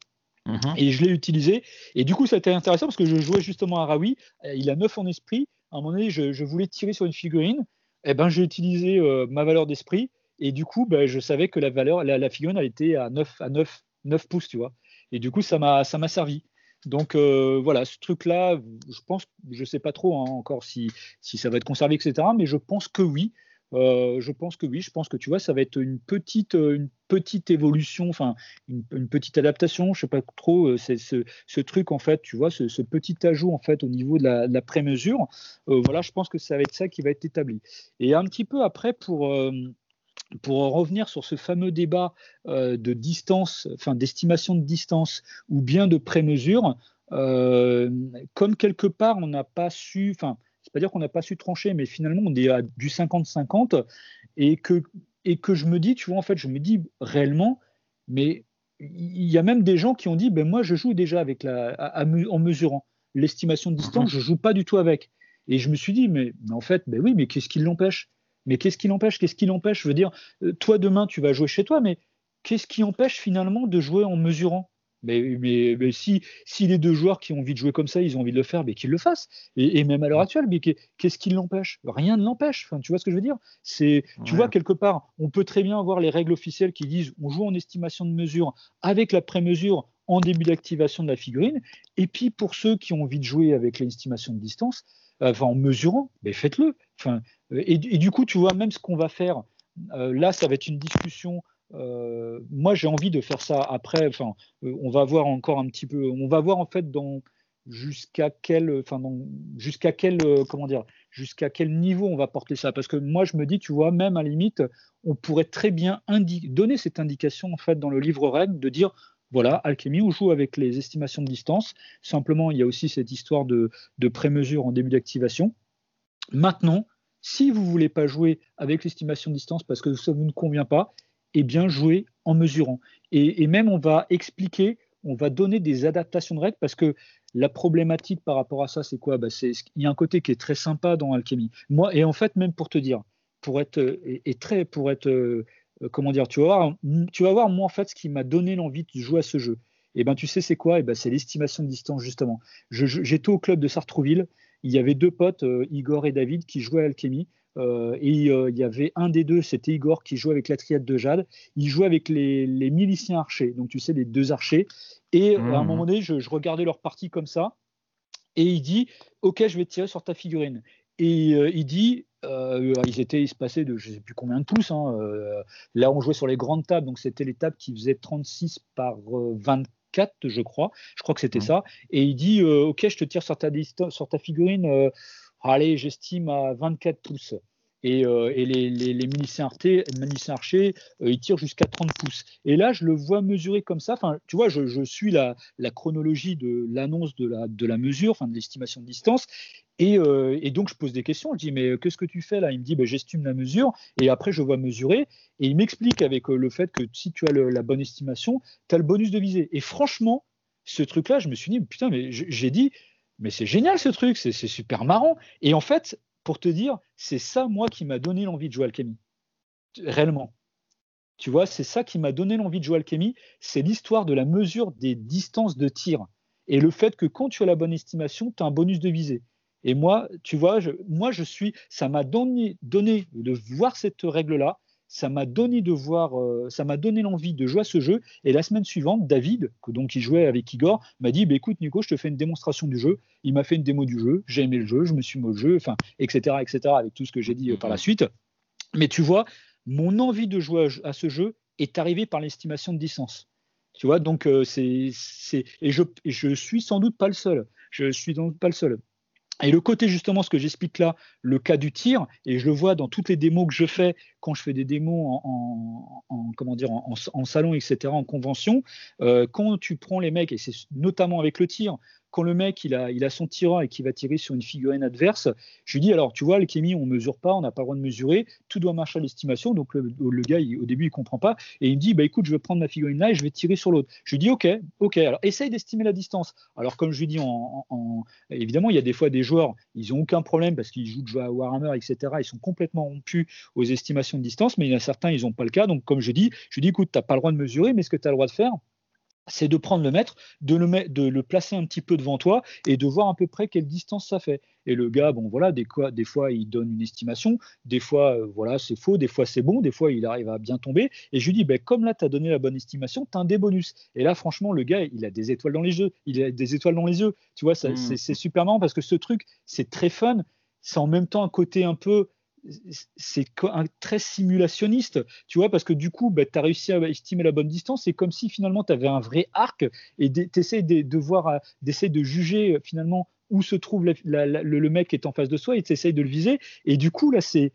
Mhm. Et je l'ai utilisé. Et du coup, ça a été intéressant parce que je jouais justement à Rawi. Il a 9 en esprit. À un moment donné, je, voulais tirer sur une figurine. Et eh ben, j'ai utilisé euh, ma valeur d'esprit. Et du coup, ben, je savais que la valeur, la, figurine, elle était à 9, à 9, 9 pouces, tu vois. Et du coup, ça m'a, ça m'a servi. Donc euh, voilà, ce truc-là, je pense, je sais pas trop hein, encore si, si ça va être conservé, etc. Mais je pense que oui. Euh, je pense que oui, je pense que tu vois, ça va être une petite, euh, une petite évolution, enfin une, petite adaptation, je sais pas trop, euh, ce, truc en fait, tu vois, ce, petit ajout en fait au niveau de la, la pré-mesure, voilà, je pense que ça va être ça qui va être établi. Et un petit peu après pour pour revenir sur ce fameux débat de distance, enfin d'estimation de distance ou bien de pré-mesure, comme quelque part on n'a pas su, enfin c'est pas dire qu'on n'a pas su trancher, mais finalement on est à du 50-50 et que, et que je me dis, tu vois, en fait, je me dis réellement, mais il y a même des gens qui ont dit, ben moi je joue déjà avec la, en mesurant. L'estimation de distance, mhm. je joue pas du tout avec. Et je me suis dit, mais, en fait, ben oui, mais qu'est-ce qui l'empêche? Mais qu'est-ce qui l'empêche? Qu'est-ce qui l'empêche? Je veux dire, euh, toi demain tu vas jouer chez toi, mais qu'est-ce qui empêche finalement de jouer en mesurant? Mais, mais, si, si, les deux joueurs qui ont envie de jouer comme ça, ils ont envie de le faire, mais qu'ils le fassent. Et, même à l'heure actuelle, mais qu'est-ce qui l'empêche? Rien ne l'empêche. Enfin, tu vois ce que je veux dire? C'est, tu vois quelque part, on peut très bien avoir les règles officielles qui disent on joue en estimation de mesure avec la pré-mesure en début d'activation de la figurine. Et puis pour ceux qui ont envie de jouer avec l'estimation de distance, euh, enfin en mesurant, ben faites-le. Enfin, et, et, du coup, tu vois même ce qu'on va faire. Euh, là, ça va être une discussion euh, moi, j'ai envie de faire ça après. Enfin, euh, on va voir encore un petit peu. On va voir en fait jusqu'à quel, enfin, jusqu'à quel, euh, comment dire, jusqu'à quel niveau on va porter ça. Parce que moi, je me dis, tu vois, même à la limite, on pourrait très bien donner cette indication en fait dans le livre règle de dire. Voilà, alchimie, on joue avec les estimations de distance. Simplement, il y a aussi cette histoire de, de pré-mesure en début d'activation. Maintenant, si vous ne voulez pas jouer avec l'estimation de distance parce que ça ne vous convient pas, et bien jouer en mesurant. Et, même on va expliquer, on va donner des adaptations de règles parce que la problématique par rapport à ça, c'est quoi? Bah c'est, Il y a un côté qui est très sympa dans Alchemy. Moi, et en fait, même pour te dire, pour être, et, très, pour être, euh, comment dire, tu vas, voir, tu vas voir, moi, en fait, ce qui m'a donné l'envie de jouer à ce jeu. Et ben, tu sais, c'est quoi? Et ben, c'est l'estimation de distance, justement. j'étais au club de Sartrouville. Il y avait deux potes, euh, Igor et David, qui jouaient à Alchemy. Euh, et euh, il y avait un des deux, c'était Igor, qui jouait avec la triade de Jade. Il jouait avec les, miliciens archers, donc tu sais, les deux archers. Et à un mmh. moment donné, je, regardais leur partie comme ça. Et il dit Ok, je vais tirer sur ta figurine. Et euh, il dit ils étaient, il se passait de je sais plus combien de pouces. Hein, là, on jouait sur les grandes tables, donc c'était les tables qui faisaient 36 par 24, je crois. Je crois que c'était mmh. ça. Et il dit Ok, je te tire sur ta, sur ta figurine allez, j'estime à 24 pouces. Et, euh, les, les, les archers, euh, ils tirent jusqu'à 30 pouces. Et là, je le vois mesurer comme ça. Enfin, tu vois, je, suis la, chronologie de l'annonce de la, de la mesure, enfin de l'estimation de distance. Euh, et, donc, je pose des questions. Je dis, mais qu'est-ce que tu fais là? Il me dit, bah, j'estime la mesure. Et après, je vois mesurer. Et il m'explique avec le fait que si tu as la bonne estimation, tu as le bonus de visée. Et franchement, ce truc-là, je me suis dit, putain, mais j'ai dit, mais c'est génial ce truc, c'est super marrant. Et en fait, pour te dire, c'est ça, moi, qui m'a donné l'envie de jouer Alchemy. Réellement. Tu vois, c'est ça qui m'a donné l'envie de jouer Alchemy. C'est l'histoire de la mesure des distances de tir. Et le fait que quand tu as la bonne estimation, tu as un bonus de visée. Et moi, tu vois, moi, je suis, ça m'a donné, donné de voir cette règle-là ça m'a donné de voir, euh, ça m'a donné l'envie de jouer à ce jeu. Et la semaine suivante, David, que donc il jouait avec Igor, m'a dit bah, "Écoute, Nico, je te fais une démonstration du jeu." Il m'a fait une démo du jeu. J'ai aimé le jeu, je me suis mis au jeu, enfin, etc., etc., avec tout ce que j'ai dit euh, par la mhm. suite. Mais tu vois, mon envie de jouer à, ce jeu est arrivée par l'estimation de distance. Tu vois, donc euh, c'est, et je, et je suis sans doute pas le seul. Je suis sans doute pas le seul. Et le côté justement, ce que j'explique là, le cas du tir, et je le vois dans toutes les démos que je fais quand je fais des démos en, comment dire, en, salon, etc., en convention, euh, quand tu prends les mecs, et c'est notamment avec le tir, quand le mec il a, il a son tirant et qu'il va tirer sur une figurine adverse, je lui dis alors tu vois l'alchimie on mesure pas, on n'a pas le droit de mesurer, tout doit marcher à l'estimation. Donc le, gars au début il comprend pas et il me dit bah écoute je vais prendre ma figurine là et je vais tirer sur l'autre. Je lui dis ok ok alors essaye d'estimer la distance. Alors comme je lui dis en, évidemment il y a des fois des joueurs ils ont aucun problème parce qu'ils jouent de à Warhammer etc. Ils sont complètement rompus aux estimations de distance mais il y en a certains ils n'ont pas le cas donc comme je dis je lui dis écoute t'as pas le droit de mesurer mais ce que tu as le droit de faire c'est de prendre le mètre, de le, de le, placer un petit peu devant toi et de voir à peu près quelle distance ça fait. Et le gars, bon voilà, des, fois, des fois il donne une estimation, des fois euh, voilà c'est faux, des fois c'est bon, des fois il arrive à bien tomber. Et je lui dis, ben, comme là tu as donné la bonne estimation, tu as un des bonus. Et là franchement le gars, il a des étoiles dans les yeux, il a des étoiles dans les yeux. Tu vois, mmh. c'est super marrant parce que ce truc, c'est très fun. C'est en même temps un côté un peu c'est très simulationniste, tu vois, parce que du coup, bah, tu as réussi à estimer la bonne distance. C'est comme si finalement tu avais un vrai arc et tu essaies de, voir, euh, d'essayer de juger euh, finalement où se trouve le, mec qui est en face de soi et tu essaies de le viser. Et du coup, là, c'est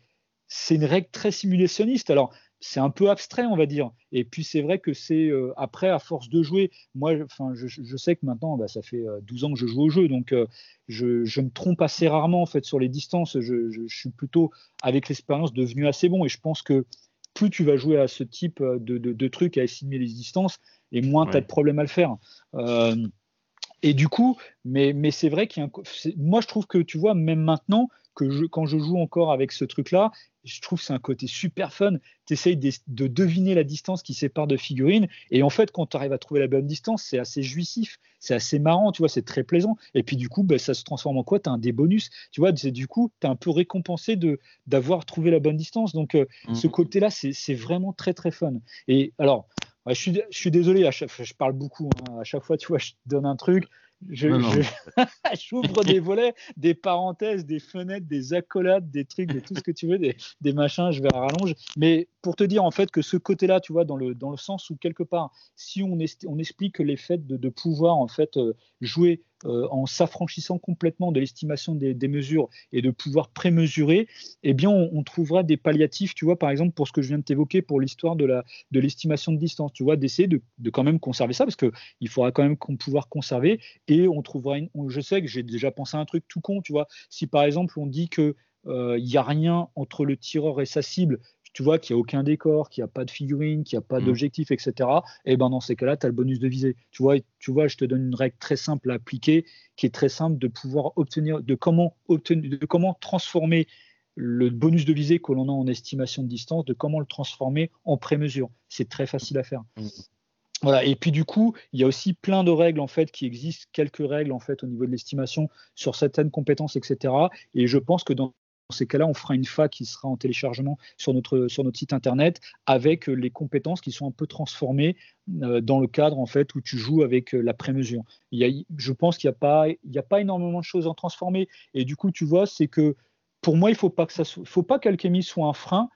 une règle très simulationniste. Alors, c'est un peu abstrait, on va dire. Et puis c'est vrai que c'est euh, après, à force de jouer, moi, enfin, je, sais que maintenant, bah, ça fait 12 euh, ans que je joue au jeu, donc euh, je, me trompe assez rarement en fait sur les distances. Je, suis plutôt, avec l'expérience, devenu assez bon. Et je pense que plus tu vas jouer à ce type de, de, trucs, à estimer les distances, et moins tu as de problèmes à le faire. et du coup, mais, mais c'est vrai qu'il y a un, moi je trouve que tu vois, même maintenant, que quand je joue encore avec ce truc-là, je trouve que c'est un côté super fun. Tu essayes de, deviner la distance qui sépare de figurines. Et en fait, quand tu arrives à trouver la bonne distance, c'est assez jouissif, c'est assez marrant, tu vois, c'est très plaisant. Et puis du coup, bah, ça se transforme en quoi? Tu as un des bonus, tu vois, du coup, tu es un peu récompensé d'avoir trouvé la bonne distance. Donc, euh, mmh. ce côté-là, c'est vraiment très, très fun. Et alors, je, suis, je suis désolé, je parle beaucoup. Hein. à chaque fois, tu vois, je te donne un truc. J'ouvre des volets, des parenthèses, des fenêtres, des accolades, des trucs, de tout ce que tu veux, des, des machins, je vais à rallonge. Mais pour te dire en fait que ce côté-là, tu vois, dans le, dans le sens où quelque part, si on, on explique les faits de, de pouvoir en fait euh, jouer euh, en s'affranchissant complètement de l'estimation des, mesures et de pouvoir prémesurer, eh bien, on, trouvera des palliatifs, tu vois, par exemple, pour ce que je viens de t'évoquer pour l'histoire de, de l'estimation de distance, tu vois, d'essayer de, de, quand même conserver ça, parce qu'il faudra quand même pouvoir conserver, et on trouvera, je sais que j'ai déjà pensé à un truc tout con, tu vois, si par exemple on dit que il euh, n'y a rien entre le tireur et sa cible, tu vois qu'il n'y a aucun décor, qu'il n'y a pas de figurine, qu'il n'y a pas mm. d'objectif, etc. Et ben dans ces cas-là, tu as le bonus de visée. Tu vois, tu vois, je te donne une règle très simple à appliquer, qui est très simple de pouvoir obtenir, de comment obtenir, de comment transformer le bonus de visée que l'on a en estimation de distance, de comment le transformer en pré-mesure. C'est très facile à faire. Mm. Voilà. Et puis du coup, il y a aussi plein de règles en fait qui existent, quelques règles en fait au niveau de l'estimation sur certaines compétences, etc. Et je pense que dans dans ces cas-là, on fera une fac qui sera en téléchargement sur notre, sur notre site internet avec euh, les compétences qui sont un peu transformées euh, dans le cadre en fait où tu joues avec euh, la prémesure. Il y a, je pense qu'il n'y a, pas, il a pas énormément de choses à transformer. Et du coup, tu vois, c'est que pour moi, il ne faut pas que ça faut pas soit un frein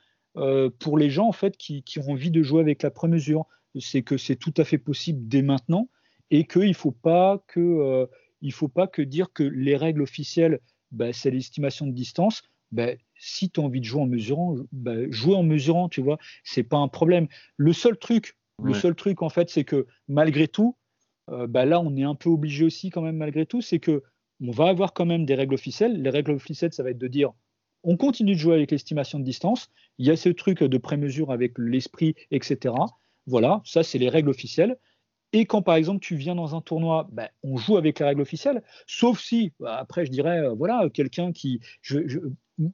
pour les gens en fait qui, qui, ont envie de jouer avec la prémesure. C'est que c'est tout à fait possible dès maintenant et qu'il ne faut pas que faut pas que dire que les règles officielles, bah, c'est l'estimation de distance ben, si tu as envie de jouer en mesurant, bah, jouer en mesurant, tu vois, c'est pas un problème. Le seul truc, le seul truc en fait, c'est que malgré tout, euh, bah, là, on est un peu obligé aussi quand même malgré tout, c'est que on va avoir quand même des règles officielles. Les règles officielles, ça va être de dire on continue de jouer avec l'estimation de distance. Il y a ce truc de prémesure avec l'esprit, etc. Voilà, ça c'est les règles officielles. Et quand par exemple tu viens dans un tournoi, ben, on joue avec les règles officielles, sauf si, après je dirais, euh, voilà, quelqu'un qui,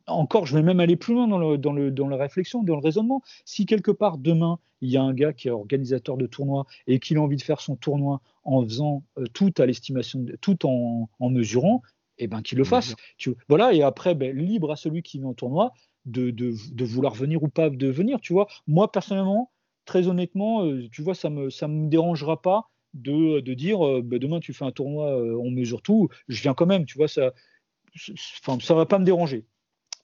encore, je vais même aller plus loin dans, le, dans, le, dans la réflexion, dans le raisonnement. Si quelque part demain, il y a un gars qui est organisateur de tournoi et qu'il a envie de faire son tournoi en faisant euh, tout à l'estimation, tout en, mesurant, eh ben qu'il le fasse. Tu, voilà, et après, ben, libre à celui qui vient au tournoi de, de, de, vouloir venir ou pas de venir. Tu vois, moi personnellement, très honnêtement, euh, tu vois, ça me, ça me dérangera pas de, de dire euh, bah, demain tu fais un tournoi, on mesure tout, je viens quand même, tu vois, ça, enfin, ça va pas me déranger.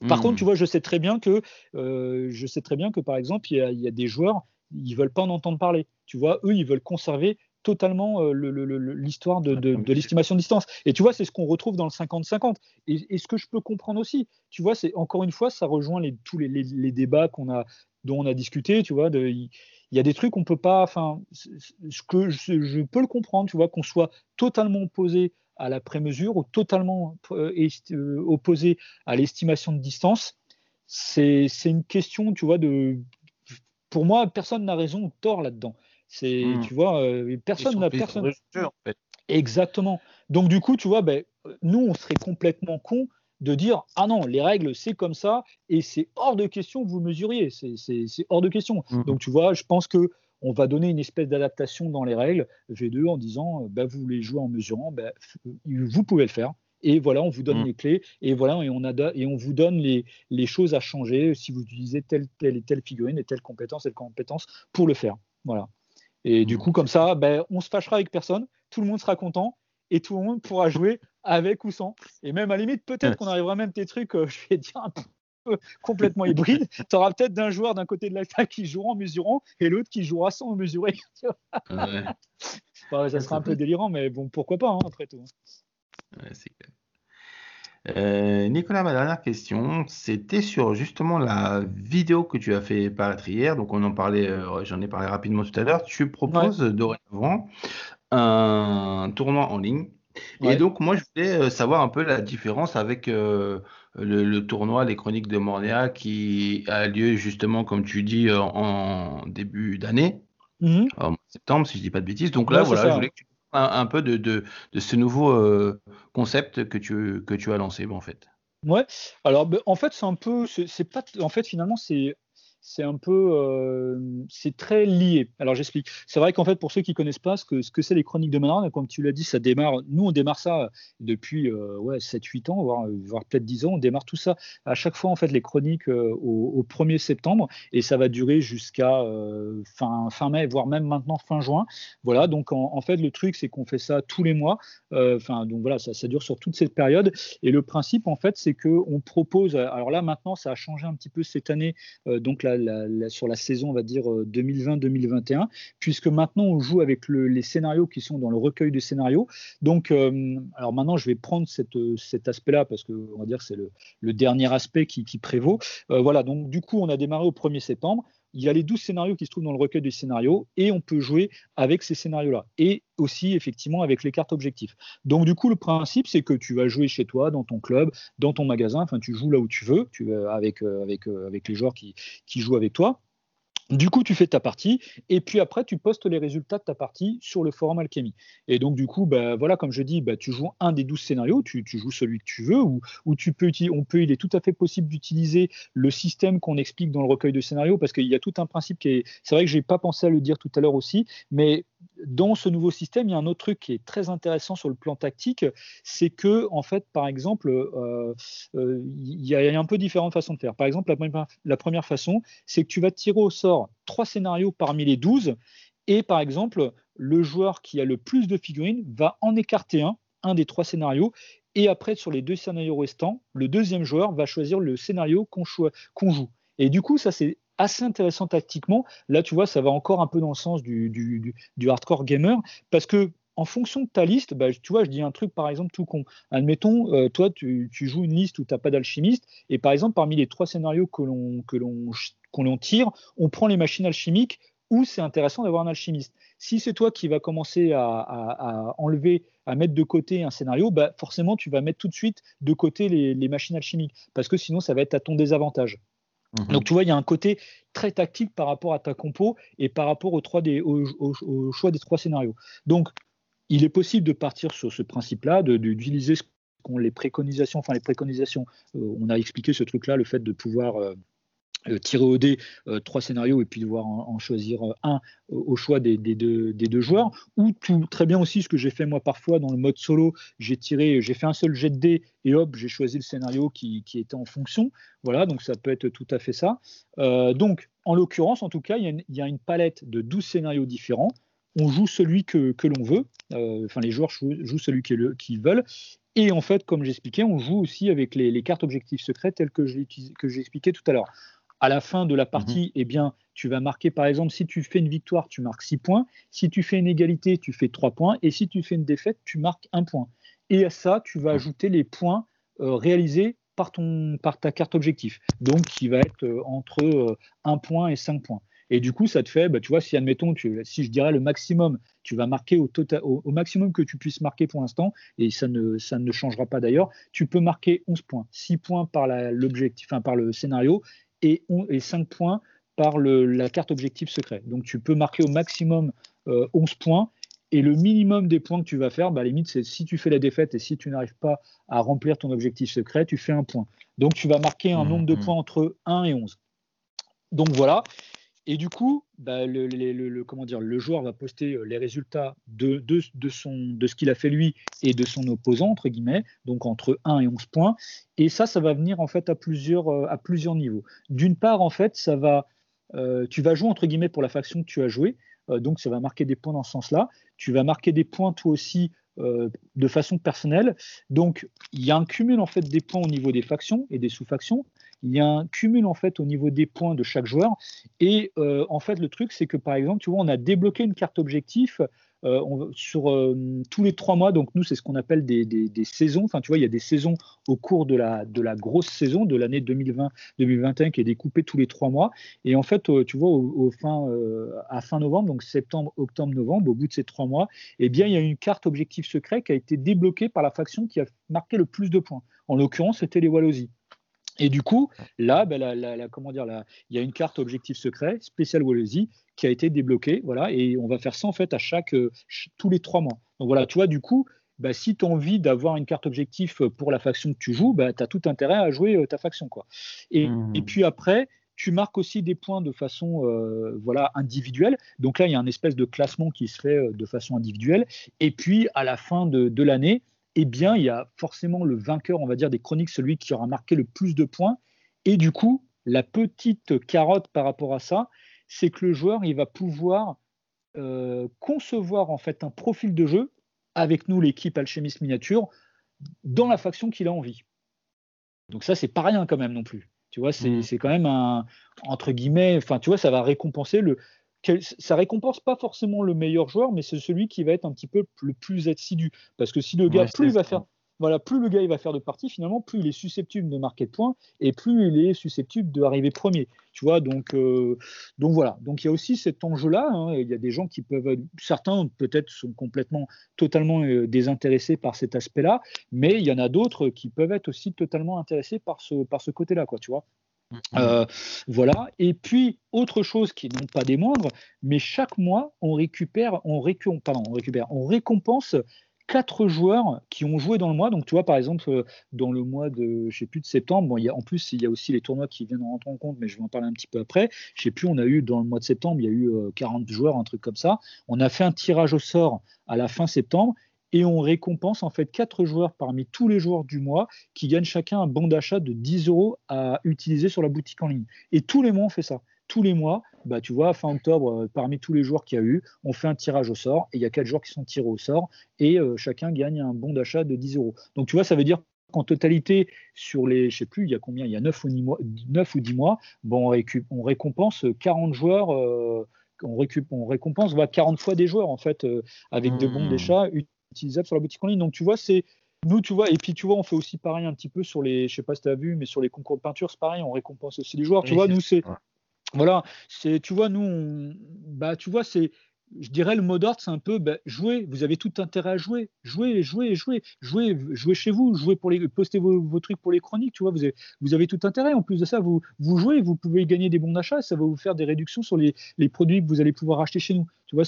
Par contre, tu hmm. vois, je sais très bien que, je sais très bien que par exemple, il y, a, y a des joueurs, ils veulent pas en entendre parler. Tu vois, eux, ils veulent conserver totalement l'histoire de, de, de l'estimation de distance. Et tu vois, c'est ce qu'on retrouve dans le 50-50. Et, et, ce que je peux comprendre aussi, tu vois, c'est encore une fois, ça rejoint les, tous les, les, les débats qu'on a, dont on a discuté, tu vois, il y, a des trucs qu'on peut pas, enfin, que je, peux le comprendre, tu vois, qu'on soit totalement opposé à la prémesure ou totalement euh, euh, opposé à l'estimation de distance, c'est une question, tu vois, de, pour moi, personne n'a raison ou tort là-dedans. C'est, hmm. tu vois, euh, personne n'a personne. Exactement. Donc du coup, tu vois, ben, nous, on serait complètement cons de dire ah non, les règles c'est comme ça et c'est hors de question que vous mesuriez, c'est hors de question. Mmh. Donc tu vois, je pense que on va donner une espèce d'adaptation dans les règles V2 en disant bah, vous voulez jouer en mesurant, bah, vous pouvez le faire. Et voilà, on vous donne mmh. les clés et voilà, et on, a, et on vous donne les, les, choses à changer si vous utilisez telle, telle et telle figurine et telle compétence et telle compétence pour le faire. Voilà. Et du mmh. coup, comme ça, ben, on se fâchera avec personne, tout le monde sera content et tout le monde pourra jouer avec ou sans. Et même à la limite, peut-être qu'on arrivera même des trucs, euh, je vais dire, un peu complètement hybrides. tu auras peut-être d'un joueur d'un côté de la table qui jouera en mesurant et l'autre qui jouera sans mesurer. ça sera un peu délirant, mais bon, pourquoi pas, hein, après tout. Euh, Nicolas, ma dernière question, c'était sur justement la vidéo que tu as fait paraître hier. Donc, on en parlait, euh, j'en ai parlé rapidement tout à l'heure. Tu proposes dorénavant un tournoi en ligne. Et donc, moi, je voulais euh, savoir un peu la différence avec euh, le, tournoi Les Chroniques de Montréal qui a lieu justement, comme tu dis, euh, en début d'année, mmh en septembre, si je dis pas de bêtises. Donc là, voilà, je voulais que tu parles un, peu de, de, de, ce nouveau concept que tu, que tu as lancé, en fait. Ouais, alors ben, en fait, c'est un peu, c'est pas, en fait, finalement, c'est c'est un peu, euh, c'est très lié. Alors j'explique. C'est vrai qu'en fait, pour ceux qui connaissent pas ce que ce que c'est les chroniques de Manard, comme tu l'as dit, ça démarre. Nous, on démarre ça depuis euh, ouais 7-8 ans, voire, voire peut-être 10 ans. On démarre tout ça à chaque fois en fait les chroniques euh, au, 1er septembre et ça va durer jusqu'à fin fin mai, voire même maintenant fin juin. Voilà. Donc en, fait, le truc c'est qu'on fait ça tous les mois. Enfin donc voilà, ça, ça dure sur toute cette période. Et le principe en fait, c'est que on propose. Alors là maintenant, ça a changé un petit peu cette année. donc la sur la saison, on va dire 2020-2021, euh, puisque maintenant on joue avec les scénarios qui sont dans le recueil de scénarios. Donc, euh, alors maintenant, je vais prendre euh, cet aspect-là parce que on va dire c'est le, dernier aspect qui, prévaut. voilà, donc du coup, on a démarré au 1er septembre il y a les 12 scénarios qui se trouvent dans le recueil des scénarios et on peut jouer avec ces scénarios-là et aussi effectivement avec les cartes objectifs. Donc du coup, le principe, c'est que tu vas jouer chez toi, dans ton club, dans ton magasin, enfin tu joues là où tu veux, tu, avec, euh, avec, euh, avec les joueurs qui, qui jouent avec toi. Du coup, tu fais ta partie et puis après, tu postes les résultats de ta partie sur le forum Alchemy. Et donc, du coup, bah, voilà, comme je dis, bah, tu joues un des 12 scénarios, tu, joues celui que tu veux, ou, tu peux, on peut, il est tout à fait possible d'utiliser le système qu'on explique dans le recueil de scénarios parce qu'il y a tout un principe qui est. C'est vrai que je n'ai pas pensé à le dire tout à l'heure aussi, mais dans ce nouveau système, il y a un autre truc qui est très intéressant sur le plan tactique, c'est que, en fait, par exemple, euh, euh, il y a un peu différentes façons de faire. Par exemple, la première, façon, c'est que tu vas tirer au sort trois scénarios parmi les 12, et par exemple, le joueur qui a le plus de figurines va en écarter un, un des trois scénarios, et après, sur les deux scénarios restants, le deuxième joueur va choisir le scénario qu'on joue. Et du coup, ça, c'est assez intéressant tactiquement. Là, tu vois, ça va encore un peu dans le sens du, hardcore gamer, parce que en fonction de ta liste, bah, tu vois, je dis un truc par exemple tout con. Admettons, euh, toi, tu, joues une liste où tu n'as pas d'alchimiste, et par exemple, parmi les trois scénarios que l'on, tire, on prend les machines alchimiques où c'est intéressant d'avoir un alchimiste. Si c'est toi qui vas commencer à, enlever, à mettre de côté un scénario, bah forcément, tu vas mettre tout de suite de côté les, machines alchimiques, parce que sinon, ça va être à ton désavantage. Mhm. Donc, tu vois, il y a un côté très tactique par rapport à ta compo et par rapport au, choix des trois scénarios. Donc, il est possible de partir sur ce principe-là, d'utiliser les préconisations, enfin les préconisations, euh, on a expliqué ce truc-là, le fait de pouvoir euh, euh, tirer au dé euh, trois scénarios et puis devoir en, choisir euh, un au choix des, deux, joueurs. Ou tout très bien aussi ce que j'ai fait moi parfois dans le mode solo. J'ai tiré j'ai fait un seul jet de dé et hop j'ai choisi le scénario qui, était en fonction. Voilà donc ça peut être tout à fait ça. Donc en l'occurrence en tout cas il y, a une, palette de 12 scénarios différents. On joue celui que, l'on veut. Enfin les joueurs jouent, celui qu'ils veulent. Et en fait, comme j'expliquais, on joue aussi avec les, les cartes objectifs secrets telles que j'ai expliqué tout à l'heure à la fin de la partie, mhm. eh bien, tu vas marquer, par exemple, si tu fais une victoire, tu marques 6 points. Si tu fais une égalité, tu fais 3 points. Et si tu fais une défaite, tu marques 1 point. Et à ça, tu vas mhm. ajouter les points euh, réalisés par, ton, par ta carte objectif. Donc, qui va être euh, entre 1 euh, point et 5 points. Et du coup, ça te fait, bah, tu vois, si admettons, si je dirais le maximum, tu vas marquer au, tota-, au, maximum que tu puisses marquer pour l'instant, et ça ne, ça ne changera pas d'ailleurs, tu peux marquer 11 points. 6 points par l'objectif, enfin, par le scénario, et, et 5 points par la carte objectif secret. Donc tu peux marquer au maximum 11 euh, points et le minimum des points que tu vas faire, bah, limite, c'est si tu fais la défaite et si tu n'arrives pas à remplir ton objectif secret, tu fais un point. Donc tu vas marquer un mmh, nombre de mmh. points entre 1 et 11. Donc voilà. Et du coup, bah, le, comment dire, le joueur va poster euh, les résultats de, ce qu'il a fait lui et de son opposant, entre guillemets, donc entre 1 et 11 points. Et ça, ça va venir en fait à plusieurs, euh, niveaux. D'une part, en fait, ça va, euh, tu vas jouer entre guillemets pour la faction que tu as joué, donc ça va marquer des points dans ce sens-là. Tu vas marquer des points toi aussi de façon personnelle. Donc il y a un cumul en fait des points au niveau des factions et des sous-factions il y a un cumul en fait au niveau des points de chaque joueur. Et euh, en fait, le truc, c'est que par exemple, tu vois, on a débloqué une carte objectif euh, sur euh, tous les trois mois. Donc nous, c'est ce qu'on appelle des, saisons. Enfin, tu vois, il y a des saisons au cours de la, de la grosse saison de l'année 2020-2021 qui est découpée tous les trois mois. Et en fait, tu vois, au, fin, à fin novembre, donc septembre, octobre, novembre, au bout de ces trois mois, eh bien, il y a une carte objectif secret qui a été débloquée par la faction qui a marqué le plus de points. En l'occurrence, c'était les Wallosies. Et du coup, là, ben, la, comment dire, il y a une carte objectif secret, spécial Wallosie, qui a été débloquée. Voilà, et on va faire ça en fait à chaque, euh, tous les trois mois. Donc voilà, tu vois, du coup, ben, si tu as envie d'avoir une carte objectif pour la faction que tu joues, ben, tu as tout intérêt à jouer euh, ta faction. Quoi. Et, mmh. et, puis après, tu marques aussi des points de façon euh, voilà, individuelle. Donc là, il y a un espèce de classement qui se fait de façon individuelle. Et puis, à la fin de, de l'année, eh bien, il y a forcément le vainqueur, on va dire, des chroniques, celui qui aura marqué le plus de points. Et du coup, la petite carotte par rapport à ça, c'est que le joueur, il va pouvoir euh, concevoir en fait un profil de jeu avec nous, l'équipe Alchimiste Miniature, dans la faction qu'il a envie. Donc ça, c'est pas rien quand même non plus. Tu vois, c'est mmh. quand même un entre guillemets, enfin, tu vois, ça va récompenser le, ça récompense pas forcément le meilleur joueur, mais c'est celui qui va être un petit peu le plus assidu. Parce que si le gars, plus il va faire, voilà, plus le gars il va faire de parties, finalement, plus il est susceptible de marquer de points et plus il est susceptible d'arriver premier. Tu vois, donc, euh, donc voilà. Donc il y a aussi cet enjeu-là. Hein. il y a des gens qui peuvent, certains peut-être sont complètement, totalement euh, désintéressés par cet aspect-là, mais il y en a d'autres qui peuvent être aussi totalement intéressés par ce, par ce côté-là, quoi. Tu vois. Mmh. Euh, voilà. Et puis, autre chose qui n'est pas des moindres, mais chaque mois, on récupère, on, pardon, on récupère, on récompense quatre joueurs qui ont joué dans le mois. Donc, tu vois, par exemple, euh, dans le mois de, je sais plus, de septembre, bon, il y a, en plus, il y a aussi les tournois qui viennent en rentrer en compte, mais je vais en parler un petit peu après. Je sais plus, on a eu, dans le mois de septembre, il y a eu 40 euh, joueurs, un truc comme ça. On a fait un tirage au sort à la fin septembre et on récompense en fait quatre joueurs parmi tous les joueurs du mois qui gagnent chacun un bon d'achat de 10 euros à utiliser sur la boutique en ligne. Et tous les mois, on fait ça. Tous les mois, bah, tu vois, fin octobre, euh, parmi tous les joueurs qu'il y a eu, on fait un tirage au sort et il y a quatre joueurs qui sont tirés au sort et euh, chacun gagne un bon d'achat de 10 euros. Donc tu vois, ça veut dire qu'en totalité, sur les, je sais plus, il y a combien, il y a 9 ou 10 mois, 9 ou 10 mois bon, on, récompense 40 joueurs. Euh, on, on récompense 40 fois des joueurs en fait avec des bons mmh. D'achat utilisables sur la boutique en ligne. Donc tu vois, c'est nous, tu vois, et puis tu vois, on fait aussi pareil un petit peu sur les, je sais pas si tu as vu, mais sur les concours de peinture, c'est pareil, on récompense aussi les joueurs. tu vois, nous, c'est, voilà, c'est, tu vois, nous, bah, tu vois, c'est, je dirais le mot d'ordre, c'est un peu bah, jouer. Vous avez tout intérêt à jouer, jouer, jouer, jouer, jouer, jouer chez vous, jouer pour les, poster vos, trucs pour les chroniques. Tu vois, vous avez, vous avez tout intérêt. En plus de ça, vous, vous jouez, vous pouvez gagner des bons d'achat. Ça va vous faire des réductions sur les, les, produits que vous allez pouvoir acheter chez nous. Tu vois,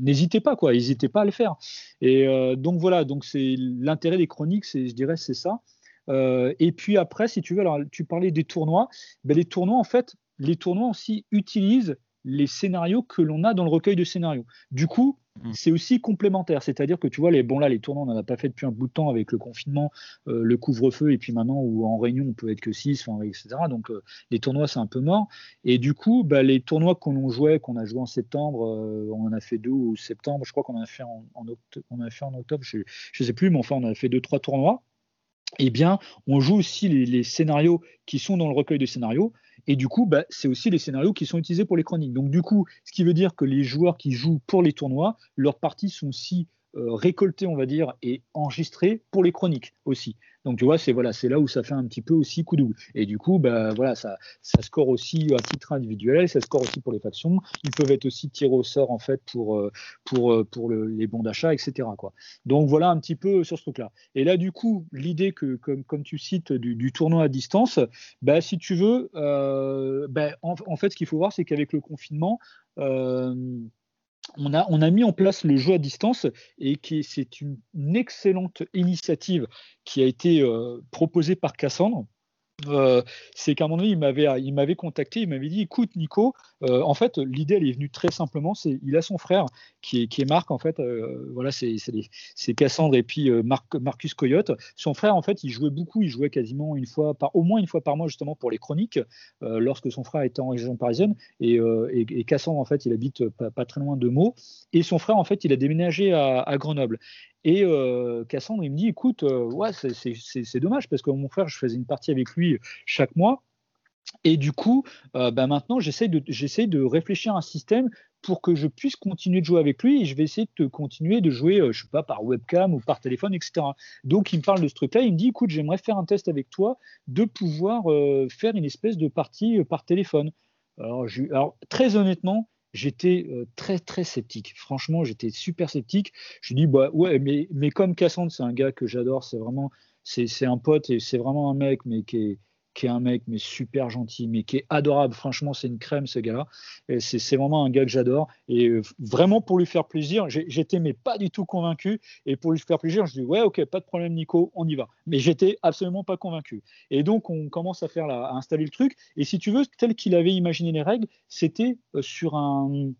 n'hésitez pas, quoi. N'hésitez pas à le faire. Et euh, donc voilà, donc c'est l'intérêt des chroniques, c'est, je dirais, c'est ça. Euh, et puis après, si tu veux, alors tu parlais des tournois. Ben, les tournois, en fait, les tournois aussi utilisent les scénarios que l'on a dans le recueil de scénarios. Du coup, mm. c'est aussi complémentaire. C'est-à-dire que tu vois, les, bon là, les tournois, on n'en a pas fait depuis un bout de temps avec le confinement, euh, le couvre-feu, et puis maintenant, où en réunion, on peut être que 6, etc. Donc, euh, les tournois, c'est un peu mort. Et du coup, bah, les tournois qu'on jouait, qu'on a joué en septembre, euh, on en a fait deux ou septembre, je crois qu'on en a fait en, octobre, on a fait en octobre, je ne sais plus, mais enfin, on a fait deux, trois tournois. Eh bien, on joue aussi les scénarios qui sont dans le recueil de scénarios, et du coup, bah, c'est aussi les scénarios qui sont utilisés pour les chroniques. Donc du coup, ce qui veut dire que les joueurs qui jouent pour les tournois, leurs parties sont aussi euh, récoltées, on va dire, et enregistrées pour les chroniques aussi. Donc tu vois, c'est voilà, c'est là où ça fait un petit peu aussi coup double. Et du coup, bah voilà, ça, ça score aussi à titre individuel, ça score aussi pour les factions. Ils peuvent être aussi tirés au sort en fait pour euh, pour euh, pour les bons d'achat, etc. Donc voilà un petit peu sur ce truc-là. Et là, du coup, l'idée que comme comme tu cites du, tournoi à distance, bah si tu veux, bah, en, fait, ce qu'il faut voir, c'est qu'avec le confinement on a, mis en place le jeu à distance et c'est une, excellente initiative qui a été euh, proposée par Cassandre euh, c'est qu'à un moment donné, il m'avait, il m'avait contacté, il m'avait dit écoute, Nico, euh, en fait, l'idée, elle est venue très simplement. C'est, il a son frère qui est, qui est Marc, en fait, euh, voilà, c'est, c'est, Cassandre et puis Marc, Marcus Coyote. Son frère, en fait, il jouait beaucoup, il jouait quasiment une fois par, au moins une fois par mois, justement, pour les chroniques, lorsque son frère était en région parisienne. Et, Cassandre, en fait, il habite pas, très loin de Meaux. Et son frère, en fait, il a déménagé à Grenoble. Et euh, Cassandre, il me dit, écoute, euh, ouais, c'est dommage parce que mon frère, je faisais une partie avec lui chaque mois. Et du coup, euh, bah, maintenant, j'essaie de, de réfléchir à un système pour que je puisse continuer de jouer avec lui et je vais essayer de continuer de jouer, je sais pas, par webcam ou par téléphone, etc. Donc, il me parle de ce truc-là. Il me dit, écoute, j'aimerais faire un test avec toi de pouvoir faire une espèce de partie par téléphone. Alors, très honnêtement, j'étais euh, très très sceptique. Franchement, j'étais super sceptique. Je dis bah ouais, mais mais comme Cassandre, c'est un gars que j'adore. C'est vraiment c'est un pote et c'est vraiment un mec, mais qui est qui est un mec mais super gentil, mais qui est adorable. Franchement, c'est une crème ce gars-là. C'est vraiment un gars que j'adore. Et euh, vraiment pour lui faire plaisir, j'étais mais pas du tout convaincu. Et pour lui faire plaisir, je dis ouais, ok, pas de problème, Nico, on y va. Mais j'étais absolument pas convaincu. Et donc on commence à faire à installer le truc. Et si tu veux, tel qu'il avait imaginé les règles, c'était euh, sur un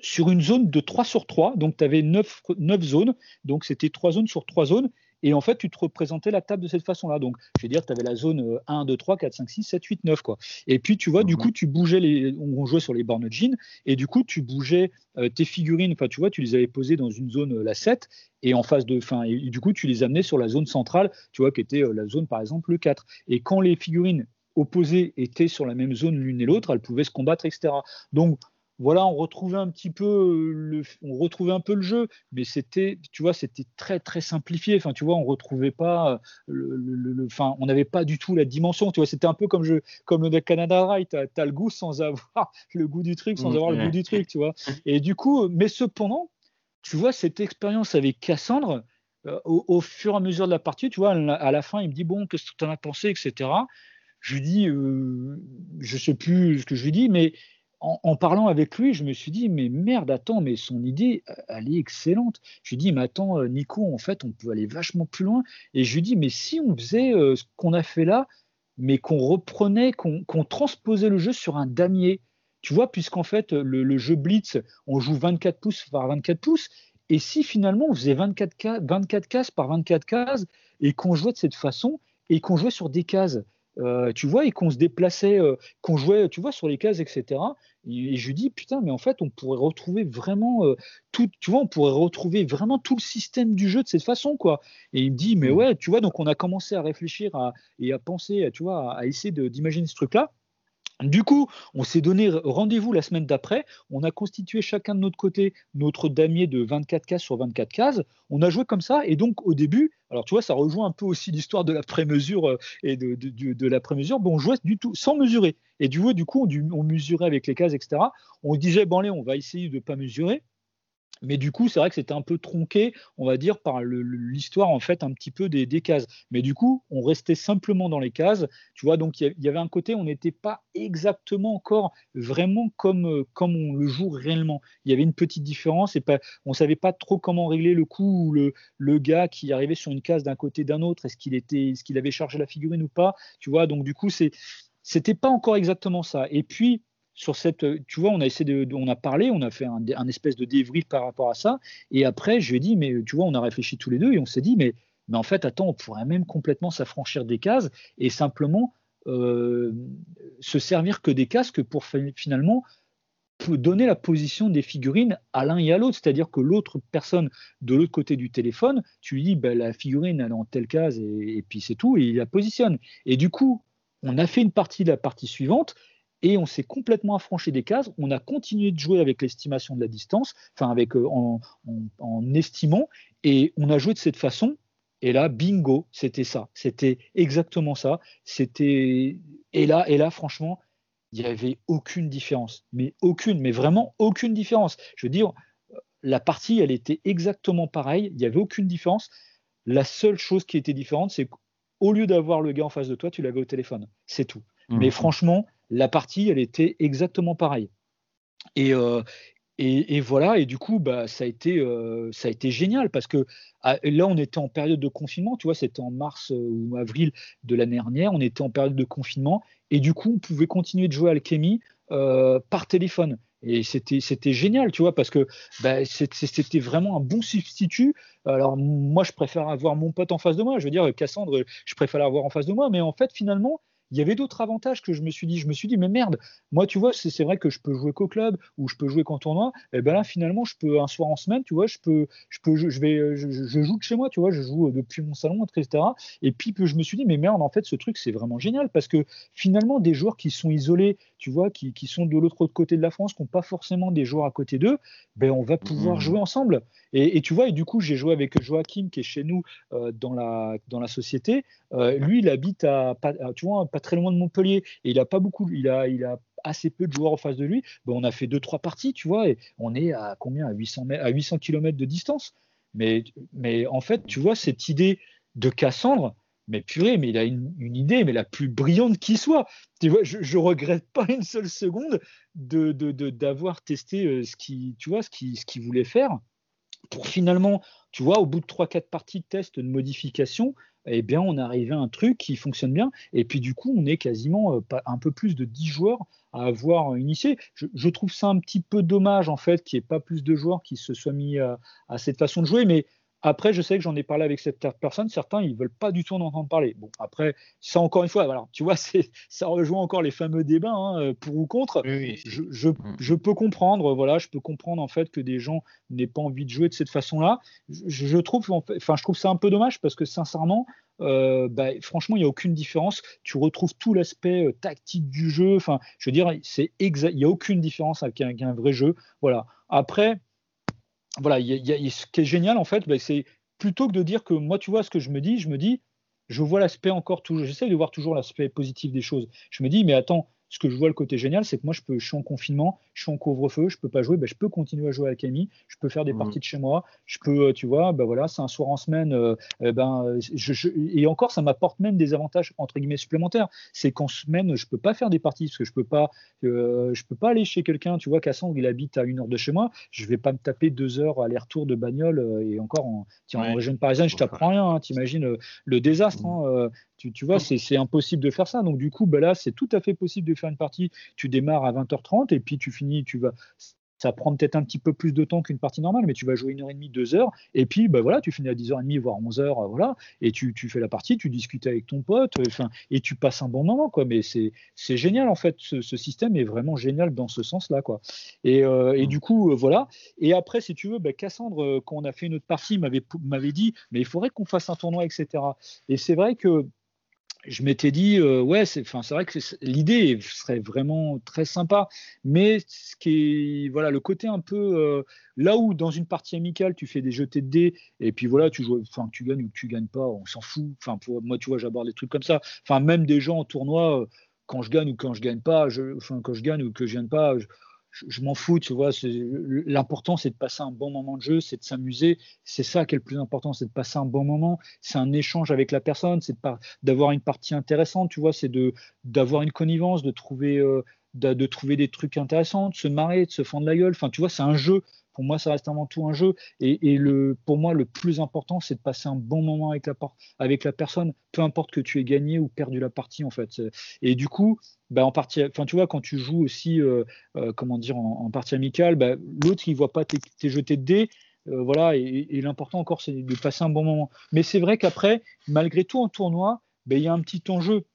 sur une zone de 3 sur 3, donc tu avais 9, 9 zones, donc c'était 3 zones sur 3 zones, et en fait, tu te représentais la table de cette façon-là. Donc, je vais dire, tu avais la zone 1, 2, 3, 4, 5, 6, 7, 8, 9. Quoi. Et puis, tu vois, du mhm. coup, tu bougeais, les, on jouait sur les bornes de jean, et du coup, tu bougeais euh, tes figurines, enfin, tu vois, tu les avais posées dans une zone, euh, la 7, et en face de, fin, et, du coup, tu les amenais sur la zone centrale, tu vois, qui était euh, la zone, par exemple, le 4. Et quand les figurines opposées étaient sur la même zone l'une et l'autre, elles pouvaient se combattre, etc. Donc, voilà, on retrouvait un petit peu le, on retrouvait un peu le jeu, mais c'était, tu vois, c'était très très simplifié. Enfin, tu vois, on retrouvait pas le, enfin, on n'avait pas du tout la dimension. Tu vois, c'était un peu comme je, comme le Canada Ride, tu as, le goût sans avoir le goût du truc, sans avoir le goût du truc, tu vois. Et du coup, mais cependant, tu vois, cette expérience avec Cassandre, euh, au, fur et à mesure de la partie, tu vois, à la fin, il me dit bon, qu'est-ce que tu en as pensé, etc. Je lui dis, euh, je sais plus ce que je lui dis, mais en, parlant avec lui, je me suis dit, mais merde, attends, mais son idée, elle est excellente. Je lui dis, mais attends, euh, Nico, en fait, on peut aller vachement plus loin. Et je lui dis, mais si on faisait euh, ce qu'on a fait là, mais qu'on reprenait, qu'on transposait le jeu sur un damier, tu vois, puisqu'en fait, le, jeu Blitz, on joue 24 pouces par 24 pouces. Et si finalement on faisait 24, 24 cases par 24 cases et qu'on jouait de cette façon et qu'on jouait sur des cases, euh, tu vois, et qu'on se déplaçait, euh, qu'on jouait, tu vois, sur les cases, etc. Et, je lui dis, putain, mais en fait, on pourrait retrouver vraiment euh, tout, tu vois, on pourrait retrouver vraiment tout le système du jeu de cette façon, quoi. Et il me dit, mais mmh. ouais, tu vois, donc on a commencé à réfléchir et à penser, tu vois, à, essayer d'imaginer ce truc-là. Du coup, on s'est donné rendez-vous la semaine d'après. On a constitué chacun de notre côté notre damier de 24 cases sur 24 cases. On a joué comme ça. Et donc, au début, alors tu vois, ça rejoint un peu aussi l'histoire de la pré-mesure euh, et de, de, la pré-mesure. Bon, on jouait du tout sans mesurer. Et du coup, du coup on, mesurait avec les cases, etc. On disait, bon, allez, on va essayer de ne pas mesurer. Mais du coup, c'est vrai que c'était un peu tronqué, on va dire, par l'histoire en fait un petit peu des, cases. Mais du coup, on restait simplement dans les cases. Tu vois, donc il y, avait un côté, on n'était pas exactement encore vraiment comme, euh, comme on le joue réellement. Il y avait une petite différence et pas, on savait pas trop comment régler le coup où le, le gars qui arrivait sur une case d'un côté d'un autre, est-ce qu'il était, est-ce qu'il avait chargé la figurine ou pas. Tu vois, donc du coup, c'est, c'était pas encore exactement ça. Et puis sur cette, euh, tu vois, on a essayé de, on a parlé, on a fait un, espèce de débrief par rapport à ça, et après, je lui ai dit, mais tu vois, on a réfléchi tous les deux, et on s'est dit, mais, mais en fait, attends, on pourrait même complètement s'affranchir des cases et simplement euh, se servir que des casques pour finalement donner la position des figurines à l'un et à l'autre, c'est-à-dire que l'autre personne de l'autre côté du téléphone, tu lui dis ben, la figurine elle est en telle case et, et puis c'est tout, et il la positionne. Et du coup, on a fait une partie de la partie suivante, et on s'est complètement affranchi des cases. On a continué de jouer avec l'estimation de la distance, enfin avec euh, en, estimant, et on a joué de cette façon. Et là, bingo, c'était ça, c'était exactement ça. C'était et là, et là, franchement, il n'y avait aucune différence, mais aucune, mais vraiment aucune différence. Je veux dire, la partie, elle était exactement pareille. Il n'y avait aucune différence. La seule chose qui était différente, c'est qu'au lieu d'avoir le gars en face de toi, tu l'avais au téléphone. C'est tout. Mmh. Mais franchement, la partie, elle était exactement pareille. Et, euh, voilà, et du coup, bah, ça, a été, euh, ça a été génial parce que ah, là, on était en période de confinement, tu vois, c'était en mars euh, ou avril de l'année dernière, on était en période de confinement, et du coup, on pouvait continuer de jouer à Alchemy par téléphone. Et c'était, c'était génial, tu vois, parce que bah, c'était vraiment un bon substitut. Alors, moi, je préfère avoir mon pote en face de moi. Je veux dire, Cassandre, je préfère l'avoir en face de moi. Mais en fait, finalement, il y avait d'autres avantages que je me suis dit. Je me suis dit, mais merde, moi, tu vois, c'est vrai que je peux jouer qu'au club ou je peux jouer qu'en tournoi. Et ben là, finalement, je peux un soir en semaine, tu vois, je peux, je peux, je, vais, je, joue de chez moi, tu vois, je joue depuis mon salon, etc. Et puis, je me suis dit, mais merde, en fait, ce truc, c'est vraiment génial parce que finalement, des joueurs qui sont isolés, tu vois, qui, qui sont de l'autre côté de la France, qui n'ont pas forcément des joueurs à côté d'eux, ben on va pouvoir mmh. jouer ensemble. Et, tu vois, et du coup, j'ai joué avec Joachim qui est chez nous euh, dans, la, dans la société. Euh, lui, il habite à, tu vois, très loin de Montpellier et il a pas beaucoup, il a, il a assez peu de joueurs en face de lui. Ben, on a fait deux trois parties, tu vois, et on est à combien? À 800 à 800 km de distance. Mais, mais en fait, tu vois, cette idée de Cassandre, mais purée, mais il a une, idée, mais la plus brillante qui soit. Tu vois, je, je regrette pas une seule seconde de d'avoir testé euh, ce qui, tu vois, ce qui, ce qu'il voulait faire pour finalement, tu vois, au bout de 3-4 parties de test de modification, eh bien, on arrivé à un truc qui fonctionne bien. Et puis, du coup, on est quasiment euh, un peu plus de 10 joueurs à avoir initié. Je, trouve ça un petit peu dommage, en fait, qu'il n'y ait pas plus de joueurs qui se soient mis à, à cette façon de jouer. Mais après, je sais que j'en ai parlé avec cette personne. Certains, ils veulent pas du tout en entendre parler. Bon, après, ça encore une fois, voilà, tu vois, ça rejoint encore les fameux débats hein, euh, pour ou contre. je, mm. je, peux comprendre, voilà, je peux comprendre en fait que des gens n'aient pas envie de jouer de cette façon-là. Je, trouve, enfin, je trouve ça un peu dommage parce que sincèrement, euh, bah, franchement, il n'y a aucune différence. Tu retrouves tout l'aspect euh, tactique du jeu. Enfin, je veux dire, c'est exact. Il n'y a aucune différence avec un, avec un vrai jeu. Voilà. Après voilà, ce qui est génial en fait, bah, c'est plutôt que de dire que moi, tu vois, ce que je me dis, je me dis, je vois l'aspect encore toujours, j'essaie de voir toujours l'aspect positif des choses. Je me dis, mais attends, ce que je vois le côté génial, c'est que moi, je, peux, je suis en confinement, je suis en couvre-feu, je peux pas jouer, ben, je peux continuer à jouer à Camille, je peux faire des mmh. parties de chez moi, je peux, euh, tu vois, ben voilà, c'est un soir en semaine, euh, eh ben, je, et encore, ça m'apporte même des avantages entre guillemets supplémentaires. C'est qu'en semaine, je peux pas faire des parties parce que je peux pas, euh, je peux pas aller chez quelqu'un, tu vois, Cassandre, il habite à une heure de chez moi, je vais pas me taper deux heures aller-retour de bagnole et encore en, en région parisienne, je t'apprends rien, hein, t'imagines le désastre. Mmh. Hein, tu, vois, c'est impossible de faire ça. Donc, du coup, ben là, c'est tout à fait possible de faire une partie. Tu démarres à 20h30 et puis tu finis, tu vas ça prend peut-être un petit peu plus de temps qu'une partie normale, mais tu vas jouer une heure et demie, deux heures, et puis bah voilà, tu finis à 10h30, voire 11h, euh, voilà, et tu, fais la partie, tu discutes avec ton pote, enfin, et tu passes un bon moment, quoi. Mais c'est génial, en fait, ce, système est vraiment génial dans ce sens-là, quoi. Et, euh, du coup, euh, voilà. Et après, si tu veux, bah, Cassandre, quand on a fait une autre partie, m'avait dit, mais il faudrait qu'on fasse un tournoi, etc. Et c'est vrai que je m'étais dit, euh, ouais, c'est, vrai que l'idée serait vraiment très sympa, mais ce qui est, voilà, le côté un peu euh, là où dans une partie amicale tu fais des jetés de dés et puis voilà, tu joues, tu gagnes ou tu gagnes pas, on s'en fout. Enfin, moi, tu vois, j'aborde des trucs comme ça. Enfin, même des gens en tournoi, euh, quand je gagne ou quand je gagne pas, enfin, quand je gagne ou que je gagne pas, m'en fous, tu vois. L'important, c'est de passer un bon moment de jeu, c'est de s'amuser. C'est ça qui est le plus important, c'est de passer un bon moment. C'est un échange avec la personne, c'est d'avoir une partie intéressante, tu vois. C'est d'avoir une connivence, de trouver, euh, de, trouver des trucs intéressants, de se marrer, de se fendre la gueule. Enfin, tu vois, c'est un jeu. Pour moi, ça reste avant tout un jeu. Et, pour moi, le plus important, c'est de passer un bon moment avec la, personne, peu importe que tu aies gagné ou perdu la partie, en fait. Et du coup, bah, en partie, enfin, tu vois, quand tu joues aussi, euh, euh, comment dire, en, partie amicale, bah, l'autre, il voit pas tes, tes jetés de dés. Euh, voilà, et, l'important encore, c'est de passer un bon moment. Mais c'est vrai qu'après, malgré tout, en tournoi, bah, il y a un petit enjeu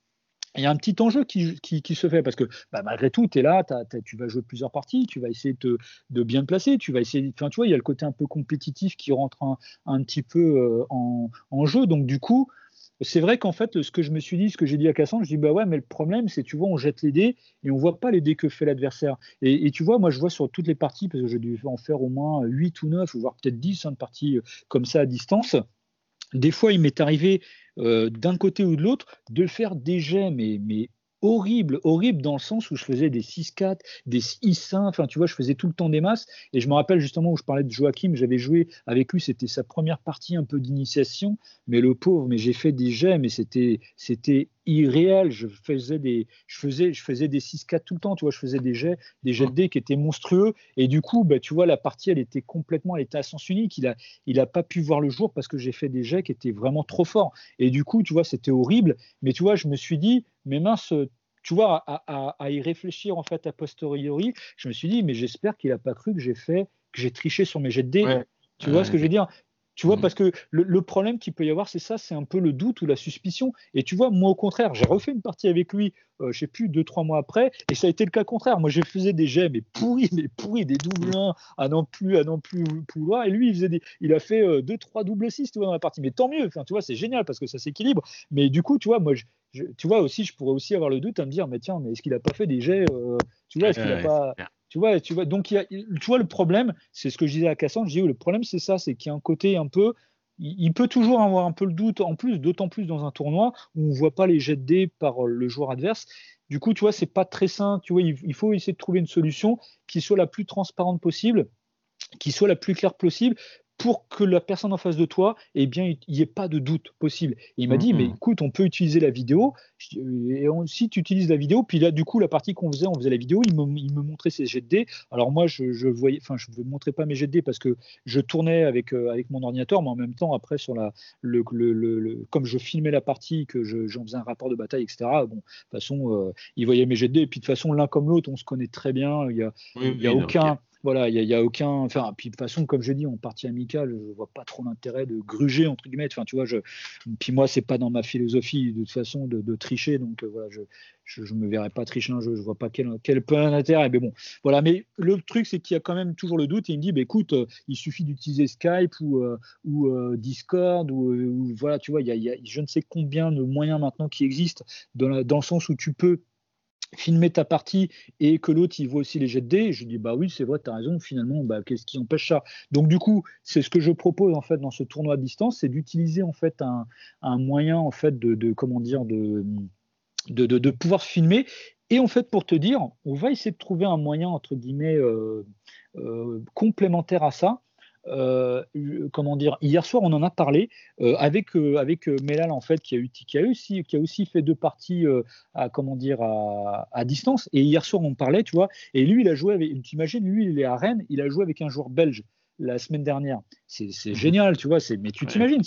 il y a un petit enjeu qui, qui, se fait parce que bah, malgré tout, tu es là, tu vas jouer plusieurs parties, tu vas essayer de, de bien te placer, tu vas essayer. Enfin, tu vois, il y a le côté un peu compétitif qui rentre un, un petit peu euh, en, en, jeu. Donc, du coup, c'est vrai qu'en fait, ce que je me suis dit, ce que j'ai dit à Cassandre, je dis bah ouais, mais le problème, c'est tu vois, on jette les dés et on voit pas les dés que fait l'adversaire. Et, tu vois, moi, je vois sur toutes les parties, parce que j'ai dû en faire au moins 8 ou 9, voire peut-être 10 hein, de parties euh, comme ça à distance. Des fois, il m'est arrivé euh, d'un côté ou de l'autre, de faire des jets, mais, mais horrible, horrible dans le sens où je faisais des 6-4, des 6-1, enfin tu vois, je faisais tout le temps des masses. Et je me rappelle justement où je parlais de Joachim, j'avais joué avec lui, c'était sa première partie un peu d'initiation, mais le pauvre, mais j'ai fait des jets, mais c'était c'était irréel. Je faisais des, je faisais, je faisais des 6-4 tout le temps, tu vois, je faisais des jets, des jets de dés qui étaient monstrueux. Et du coup, bah, tu vois, la partie, elle était complètement, elle était à sens unique. Il a, il a pas pu voir le jour parce que j'ai fait des jets qui étaient vraiment trop forts. Et du coup, tu vois, c'était horrible. Mais tu vois, je me suis dit, mais mince, tu vois, à, y réfléchir en fait a posteriori, je me suis dit, mais j'espère qu'il n'a pas cru que j'ai fait, que j'ai triché sur mes jets de dés. Tu vois ce que je veux dire? Tu vois, mm. parce que le, problème qu'il peut y avoir, c'est ça, c'est un peu le doute ou la suspicion. Et tu vois, moi, au contraire, j'ai refait une partie avec lui, euh, je sais plus, deux, trois mois après, et ça a été le cas contraire. Moi, je faisais des jets, mais pourris, mais pourris, des doubles 1 à non plus, à non plus pouvoir. Et lui, il, faisait des, il a fait euh, deux, trois doubles 6, tu vois, dans la partie. Mais tant mieux, enfin, tu vois, c'est génial parce que ça s'équilibre. Mais du coup, tu vois, moi, je, tu vois aussi, je pourrais aussi avoir le doute à me dire, mais tiens, mais est-ce qu'il a pas fait des jets, euh, tu vois, est-ce qu'il a pas. Tu vois, tu vois, donc tu vois le problème, c'est ce que je disais à Cassandre, je dis le problème c'est ça, c'est qu'il y a un côté un peu, il peut toujours avoir un peu le doute, en plus, d'autant plus dans un tournoi où on ne voit pas les jets de dés par le joueur adverse. Du coup, tu vois, c'est pas très sain. Tu vois, il faut essayer de trouver une solution qui soit la plus transparente possible, qui soit la plus claire possible, pour que la personne en face de toi, eh bien, il n'y ait pas de doute possible. Et il m'a dit, mais écoute, on peut utiliser la vidéo. Et si tu utilises la vidéo, puis là, du coup, la partie qu'on faisait, on faisait la vidéo, il me, il me montrait ses jets de dés. Alors moi, je, je voyais, enfin, je ne montrais pas mes jets de dés parce que je tournais avec, euh, avec mon ordinateur, mais en même temps, après, sur la, le, le, le, comme je filmais la partie, que j'en faisais un rapport de bataille, etc. Bon, de toute façon, euh, il voyait mes jets de dés. Et puis de toute façon, l'un comme l'autre, on se connaît très bien. Il n'y a, il y a aucun. Voilà, il n'y a, aucun. Enfin, puis de toute façon, comme je dis, en partie amicale, je vois pas trop l'intérêt de gruger entre guillemets. Enfin, tu vois, je. Puis moi, c'est pas dans ma philosophie de toute façon de, tricher, donc euh, voilà, je, je, me verrais pas tricher un jeu. Je vois pas quel, quel peut. Mais bon, voilà. Mais le truc, c'est qu'il y a quand même toujours le doute. Et il me dit, bah, écoute, euh, il suffit d'utiliser Skype ou, euh, ou Discord ou, voilà, tu vois, il y, a, il y, a, je ne sais combien de moyens maintenant qui existent dans, dans le sens où tu peux filmer ta partie et que l'autre il voit aussi les jets de dés, je dis bah oui c'est vrai tu as raison finalement bah, qu'est-ce qui empêche ça? Donc du coup c'est ce que je propose en fait dans ce tournoi à distance c'est d'utiliser en fait un, moyen en fait de, comment dire de de, de pouvoir filmer. Et en fait pour te dire on va essayer de trouver un moyen entre guillemets euh, euh, complémentaire à ça euh, comment dire, hier soir on en a parlé euh, avec euh, avec Melal en fait qui a eu qui a aussi qui a aussi fait deux parties à comment dire à, distance. Et hier soir on parlait tu vois. Et lui il a joué avec tu imagines lui il est à Rennes il a joué avec un joueur belge la semaine dernière. C'est mhm. génial tu vois. Mais tu t'imagines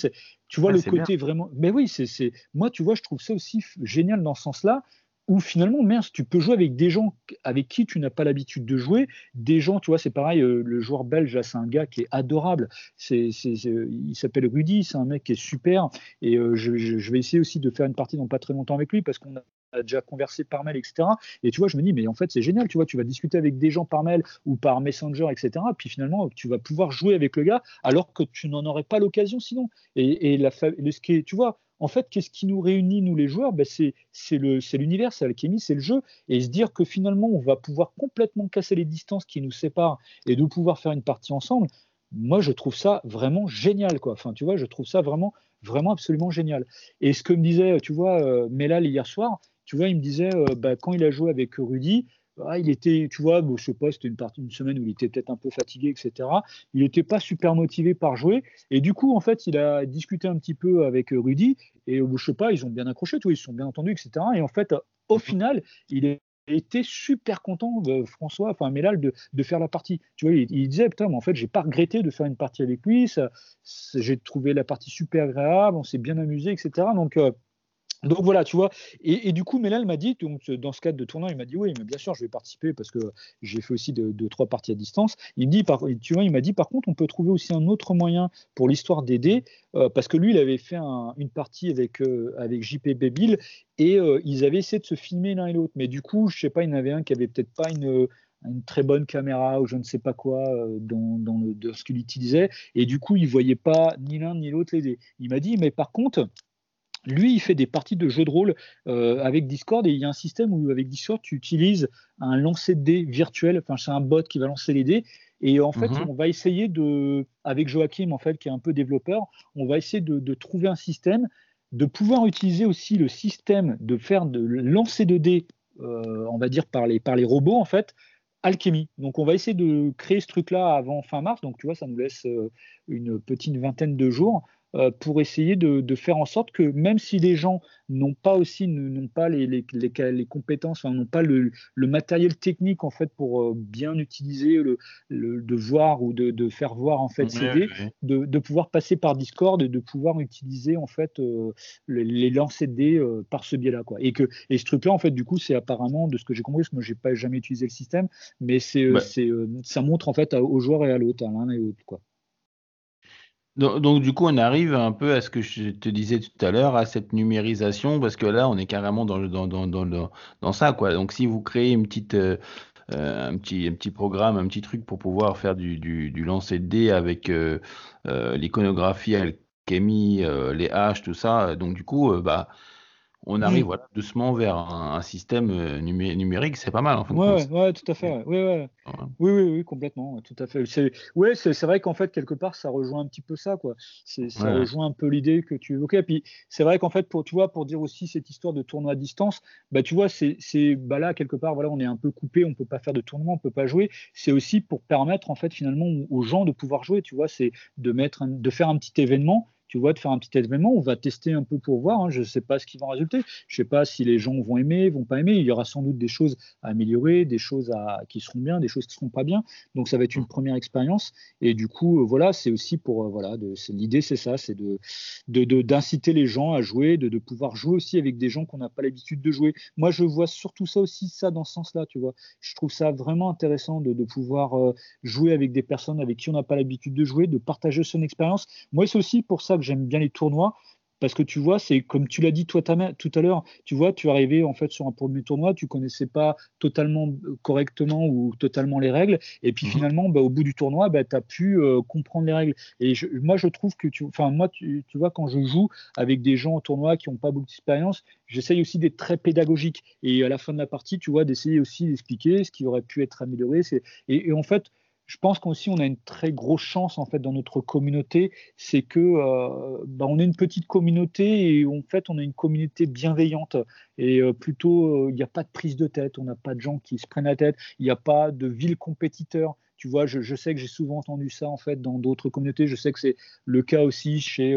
tu vois le côté vraiment mais oui c'est moi tu vois je trouve ça aussi génial dans ce sens là où finalement, merde, tu peux jouer avec des gens avec qui tu n'as pas l'habitude de jouer. Des gens, tu vois, c'est pareil, euh, le joueur belge, c'est un gars qui est adorable. C'est, il s'appelle Rudy, c'est un mec qui est super. Et euh, je, vais essayer aussi de faire une partie dans pas très longtemps avec lui parce qu'on a déjà conversé par mail, etc. Et tu vois, je me dis, mais en fait, c'est génial, tu vois, tu vas discuter avec des gens par mail ou par Messenger, etc. Puis finalement, tu vas pouvoir jouer avec le gars alors que tu n'en aurais pas l'occasion sinon. Et, la, ce qui est, tu vois, en fait, qu'est-ce qui nous réunit, nous les joueurs? Ben, C'est l'univers, c'est l'alchimie, c'est le jeu. Et se dire que finalement, on va pouvoir complètement casser les distances qui nous séparent et de pouvoir faire une partie ensemble, moi, je trouve ça vraiment génial. Quoi. Enfin, tu vois, je trouve ça vraiment, vraiment absolument génial. Et ce que me disait, tu vois, euh, Melal hier soir, tu vois, il me disait, euh, bah, quand il a joué avec Rudy, ah, il était, tu vois, bon, je sais pas, c'était une, partie, une semaine où il était peut-être un peu fatigué, etc. Il n'était pas super motivé par jouer. Et du coup, en fait, il a discuté un petit peu avec Rudy. Et je sais pas, ils ont bien accroché, vois, ils se sont bien entendus, etc. Et en fait, au final, il été super content, euh, François, enfin Mélal, de, de, faire la partie. Tu vois, il, disait, putain, mais en fait, j'ai pas regretté de faire une partie avec lui. J'ai trouvé la partie super agréable, on s'est bien amusé, etc. Donc, euh, donc voilà, tu vois. Et, du coup, Mélal m'a dit, donc, dans ce cadre de tournoi, il m'a dit oui, mais bien sûr, je vais participer parce que j'ai fait aussi deux, de, trois parties à distance. Il dit, par, tu vois, il m'a dit par contre, on peut trouver aussi un autre moyen pour l'histoire d'aider euh, parce que lui, il avait fait une partie avec euh, avec JP Bébil et euh, ils avaient essayé de se filmer l'un et l'autre. Mais du coup, je sais pas, il y en avait un qui avait peut-être pas une une très bonne caméra ou je ne sais pas quoi dans, dans le, ce qu'il utilisait et du coup il voyait pas ni l'un ni l'autre l'aider. Il m'a dit mais par contre lui, il fait des parties de jeux de rôle euh, avec Discord et il y a un système où avec Discord, tu utilises un lancer de dés virtuel. Enfin, c'est un bot qui va lancer les dés. Et en fait, mhm. on va essayer de, avec Joachim, en fait, qui est un peu développeur, on va essayer de, trouver un système, de pouvoir utiliser aussi le système de faire de lancer de dés, euh, on va dire par les, par les robots, en fait, alchimie. Donc on va essayer de créer ce truc-là avant fin mars. Donc tu vois, ça nous laisse euh, une petite vingtaine de jours. Euh, pour essayer de, faire en sorte que même si les gens n'ont pas aussi n'ont pas les, les, les, compétences, n'ont pas le, matériel technique en fait pour euh, bien utiliser le, de voir ou de, faire voir en fait ces dés, De, pouvoir passer par Discord et de pouvoir utiliser en fait euh, les, lancers de dés par ce biais-là quoi. Et que et ce truc-là en fait du coup c'est apparemment de ce que j'ai compris parce que moi j'ai pas jamais utilisé le système, mais c'est c'est ça montre en fait aux joueurs et à l'autre à l'un et l'autre quoi. Donc, du coup, on arrive un peu à ce que je te disais tout à l'heure, à cette numérisation, parce que là, on est carrément dans, dans, dans, dans, ça, quoi. Donc, si vous créez euh, euh, un, petit, programme, un petit truc pour pouvoir faire du, du, du lancer de dés avec euh, l'iconographie, alchimie, les haches, tout ça, donc du coup, bah, on arrive voilà, doucement vers un, système euh, numérique, c'est pas mal en fait. Ouais, ouais, tout à fait. Oui, oui, oui, complètement, tout à fait. C'est, ouais, c'est, vrai qu'en fait quelque part ça rejoint un petit peu ça, quoi. Ça rejoint un peu l'idée que tu évoquais. Puis c'est vrai qu'en fait pour tu vois, pour dire aussi cette histoire de tournoi à distance, bah tu vois, c'est, bah là quelque part voilà, on est un peu coupé, on peut pas faire de tournoi, on peut pas jouer. C'est aussi pour permettre en fait finalement aux gens de pouvoir jouer. Tu vois, c'est de mettre, de faire un petit événement tu vois, de faire un petit événement. On va tester un peu pour voir. Hein. Je ne sais pas ce qui va en résulter. Je ne sais pas si les gens vont aimer, vont pas aimer. Il y aura sans doute des choses à améliorer, des choses qui seront bien, des choses qui seront pas bien. Donc ça va être une première expérience. Et du coup, euh, voilà, c'est aussi pour euh, voilà, l'idée, c'est ça, c'est de d'inciter les gens à jouer, de, pouvoir jouer aussi avec des gens qu'on n'a pas l'habitude de jouer. Moi, je vois surtout ça aussi, ça dans ce sens-là, tu vois. Je trouve ça vraiment intéressant de, pouvoir euh, jouer avec des personnes avec qui on n'a pas l'habitude de jouer, de partager son expérience. Moi, c'est aussi pour ça que j'aime bien les tournois parce que tu vois, c'est comme tu l'as dit toi tout à l'heure, tu vois, tu arrivé en fait sur un premier tournoi, tu connaissais pas totalement euh, correctement ou totalement les règles, et puis mhm. finalement, bah, au bout du tournoi, bah, tu as pu euh, comprendre les règles. Et moi, je trouve que, tu, enfin, moi, tu, vois, quand je joue avec des gens au tournoi qui n'ont pas beaucoup d'expérience, j'essaye aussi d'être très pédagogique. Et à la fin de la partie, tu vois, d'essayer aussi d'expliquer ce qui aurait pu être amélioré. Et, et en fait, je pense qu'aussi on a une très grosse chance en fait dans notre communauté, c'est que euh, bah, on est une petite communauté et en fait on a une communauté bienveillante. Et euh, plutôt euh, il n'y a pas de prise de tête, on n'a pas de gens qui se prennent la tête, il n'y a pas de vil compétiteurs. Tu vois, je, sais que j'ai souvent entendu ça en fait dans d'autres communautés. Je sais que c'est le cas aussi chez,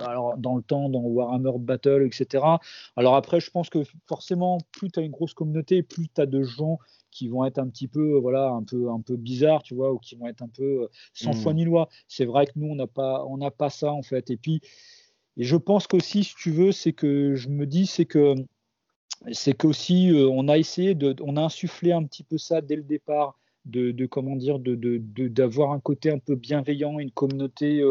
alors dans le temps, dans Warhammer Battle, etc. Alors après, je pense que forcément, plus tu as une grosse communauté, plus tu as de gens qui vont être un petit peu voilà un peu un peu bizarres tu vois ou qui vont être un peu euh, sans foi hmm. ni loi c'est vrai que nous on n'a pas on n'a pas ça en fait et puis et je pense qu'aussi si tu veux c'est que je me dis c'est que c'est qu'aussi euh, on a essayé de on a insufflé un petit peu ça dès le départ de, de comment dire de d'avoir un côté un peu bienveillant une communauté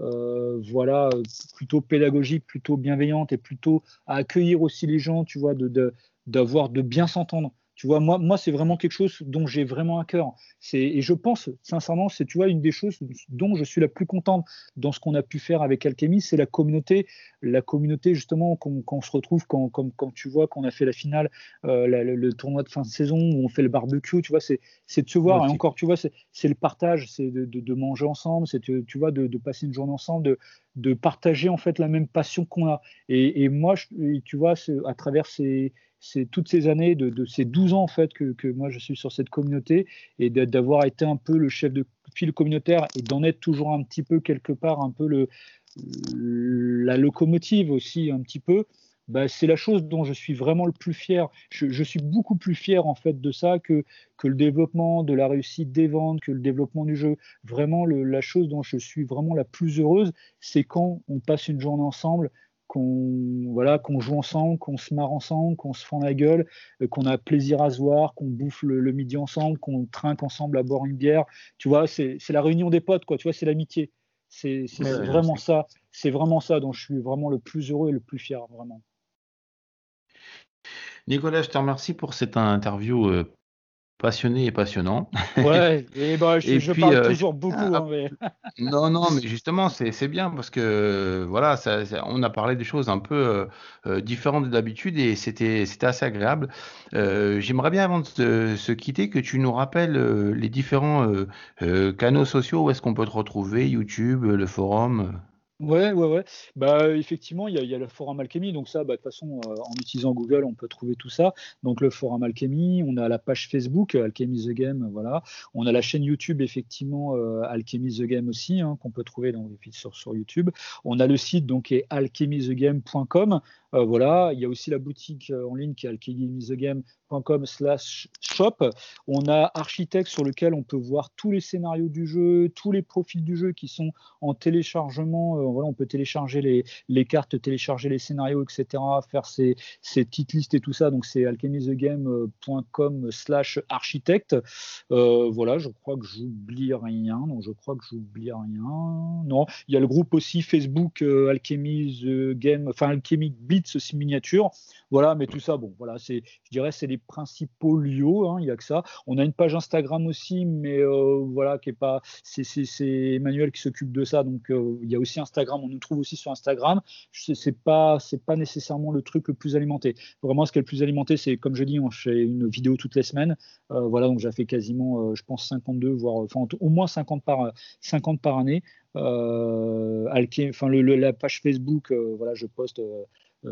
euh, voilà, plutôt pédagogique, plutôt bienveillante et plutôt à accueillir aussi les gens, tu vois, de d'avoir de, bien s'entendre Tu vois, moi, moi c'est vraiment quelque chose dont j'ai vraiment à cœur. Et je pense, sincèrement, c'est, tu vois, une des choses dont je suis la plus contente dans ce qu'on a pu faire avec Alchemy, c'est la communauté. La communauté, justement, quand, on se retrouve, quand, quand, quand tu vois qu'on a fait la finale, euh, le, tournoi de fin de saison, où on fait le barbecue, tu vois, c'est, de se voir. Et encore, tu vois, c'est, le partage, c'est de, de, manger ensemble, c'est, tu vois, de, de, passer une journée ensemble, de, de partager, en fait, la même passion qu'on a. Et, et moi, tu vois, à travers ces c'est toutes ces années, de, ces 12 ans en fait que, moi je suis sur cette communauté et d'avoir été un peu le chef de file communautaire et d'en être toujours un petit peu quelque part un peu le, la locomotive aussi un petit peu. Bah, c'est la chose dont je suis vraiment le plus fier. Je, suis beaucoup plus fier en fait de ça que, que le développement, de la réussite des ventes, que le développement du jeu. Vraiment, la chose dont je suis vraiment la plus heureuse, c'est quand on passe une journée ensemble, qu'on voilà, qu'on joue ensemble, qu'on se marre ensemble, qu'on se fend la gueule, euh, qu'on a plaisir à se voir, qu'on bouffe le, midi ensemble, qu'on trinque ensemble à boire une bière. Tu vois, c'est la réunion des potes, quoi. Tu vois, c'est l'amitié. C'est vraiment ça. C'est vraiment ça dont je suis vraiment le plus heureux et le plus fier, vraiment. Nicolas, je te remercie pour cette interview euh, passionné et passionnant. Ouais, et bah, je, parle euh, toujours beaucoup. Ah, hein, non, non, mais justement, c'est bien parce que voilà, ça, on a parlé des choses un peu euh, euh, différentes de d'habitude et c'était assez agréable. J'aimerais bien, avant de se, quitter, que tu nous rappelles les différents canaux sociaux où est-ce qu'on peut te retrouver, YouTube, le forum. Ouais, ouais, ouais. Bah, effectivement, il y a, y a le forum Alchemy. Donc, ça, bah, de toute façon, euh, en utilisant Google, on peut trouver tout ça. Donc, le forum Alchemy, on a la page Facebook, euh, Alchemy the Game, voilà. On a la chaîne YouTube, effectivement, euh, Alchemy the Game aussi, hein, qu'on peut trouver dans, sur, sur YouTube. On a le site, donc, qui est alchemythegame.com. Euh, voilà, il y a aussi la boutique en ligne qui est alchemythegame.com slash shop. On a Architect sur lequel on peut voir tous les scénarios du jeu, tous les profils du jeu qui sont en téléchargement. voilà, on peut télécharger les, les, cartes, télécharger les scénarios, etc., faire ses, ses petites listes et tout ça. Donc c'est alchemythegame.com slash architecte. Euh, voilà, je crois que j'oublie rien. Donc je crois que j'oublie rien. Non, il y a le groupe aussi Facebook euh, Alchemy enfin Alchemy Blitz miniature. Voilà, mais tout ça, bon, voilà, c'est, je dirais, c'est les principaux lieux. Hein, il y a que ça. On a une page Instagram aussi, mais euh, voilà, qui est pas, c'est, Emmanuel qui s'occupe de ça. Donc euh, il y a aussi Instagram. On nous trouve aussi sur Instagram. C'est pas, c'est pas nécessairement le truc le plus alimenté. Vraiment, ce qui est le plus alimenté, c'est comme je dis, on fait une vidéo toutes les semaines. Euh, voilà, donc j'ai fait quasiment, je pense 52, voire enfin au moins 50 par 50 par année. enfin le, la page Facebook, voilà, je poste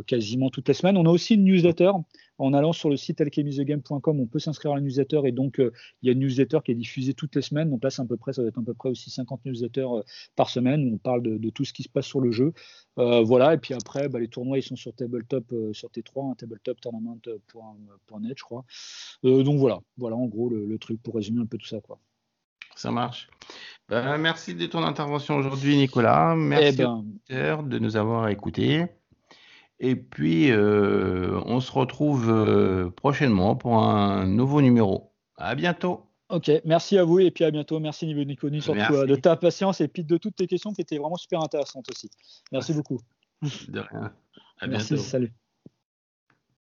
quasiment toutes les semaines. On a aussi une newsletter. En allant sur le site alchemythegame.com, on peut s'inscrire à la newsletter et donc euh, il y a une newsletter qui est diffusée toutes les semaines. Donc là, c'est à peu près, ça va être à peu près aussi 50 newsletters euh, par semaine où on parle de, tout ce qui se passe sur le jeu. voilà, et puis après, bah, les tournois, ils sont sur Tabletop, sur T3, hein, tabletoptournament.net, je crois. donc voilà, voilà en gros le, truc pour résumer un peu tout ça. Quoi. Ça marche. Ben, merci de ton intervention aujourd'hui, Nicolas. Merci eh ben... de nous avoir écoutés. Et puis, euh, on se retrouve euh, prochainement pour un nouveau numéro. À bientôt. Ok, merci à vous et puis à bientôt. Merci Niveau Niconi surtout euh, de ta patience et puis de toutes tes questions qui étaient vraiment super intéressantes aussi. Merci beaucoup. De rien. À merci, Salut.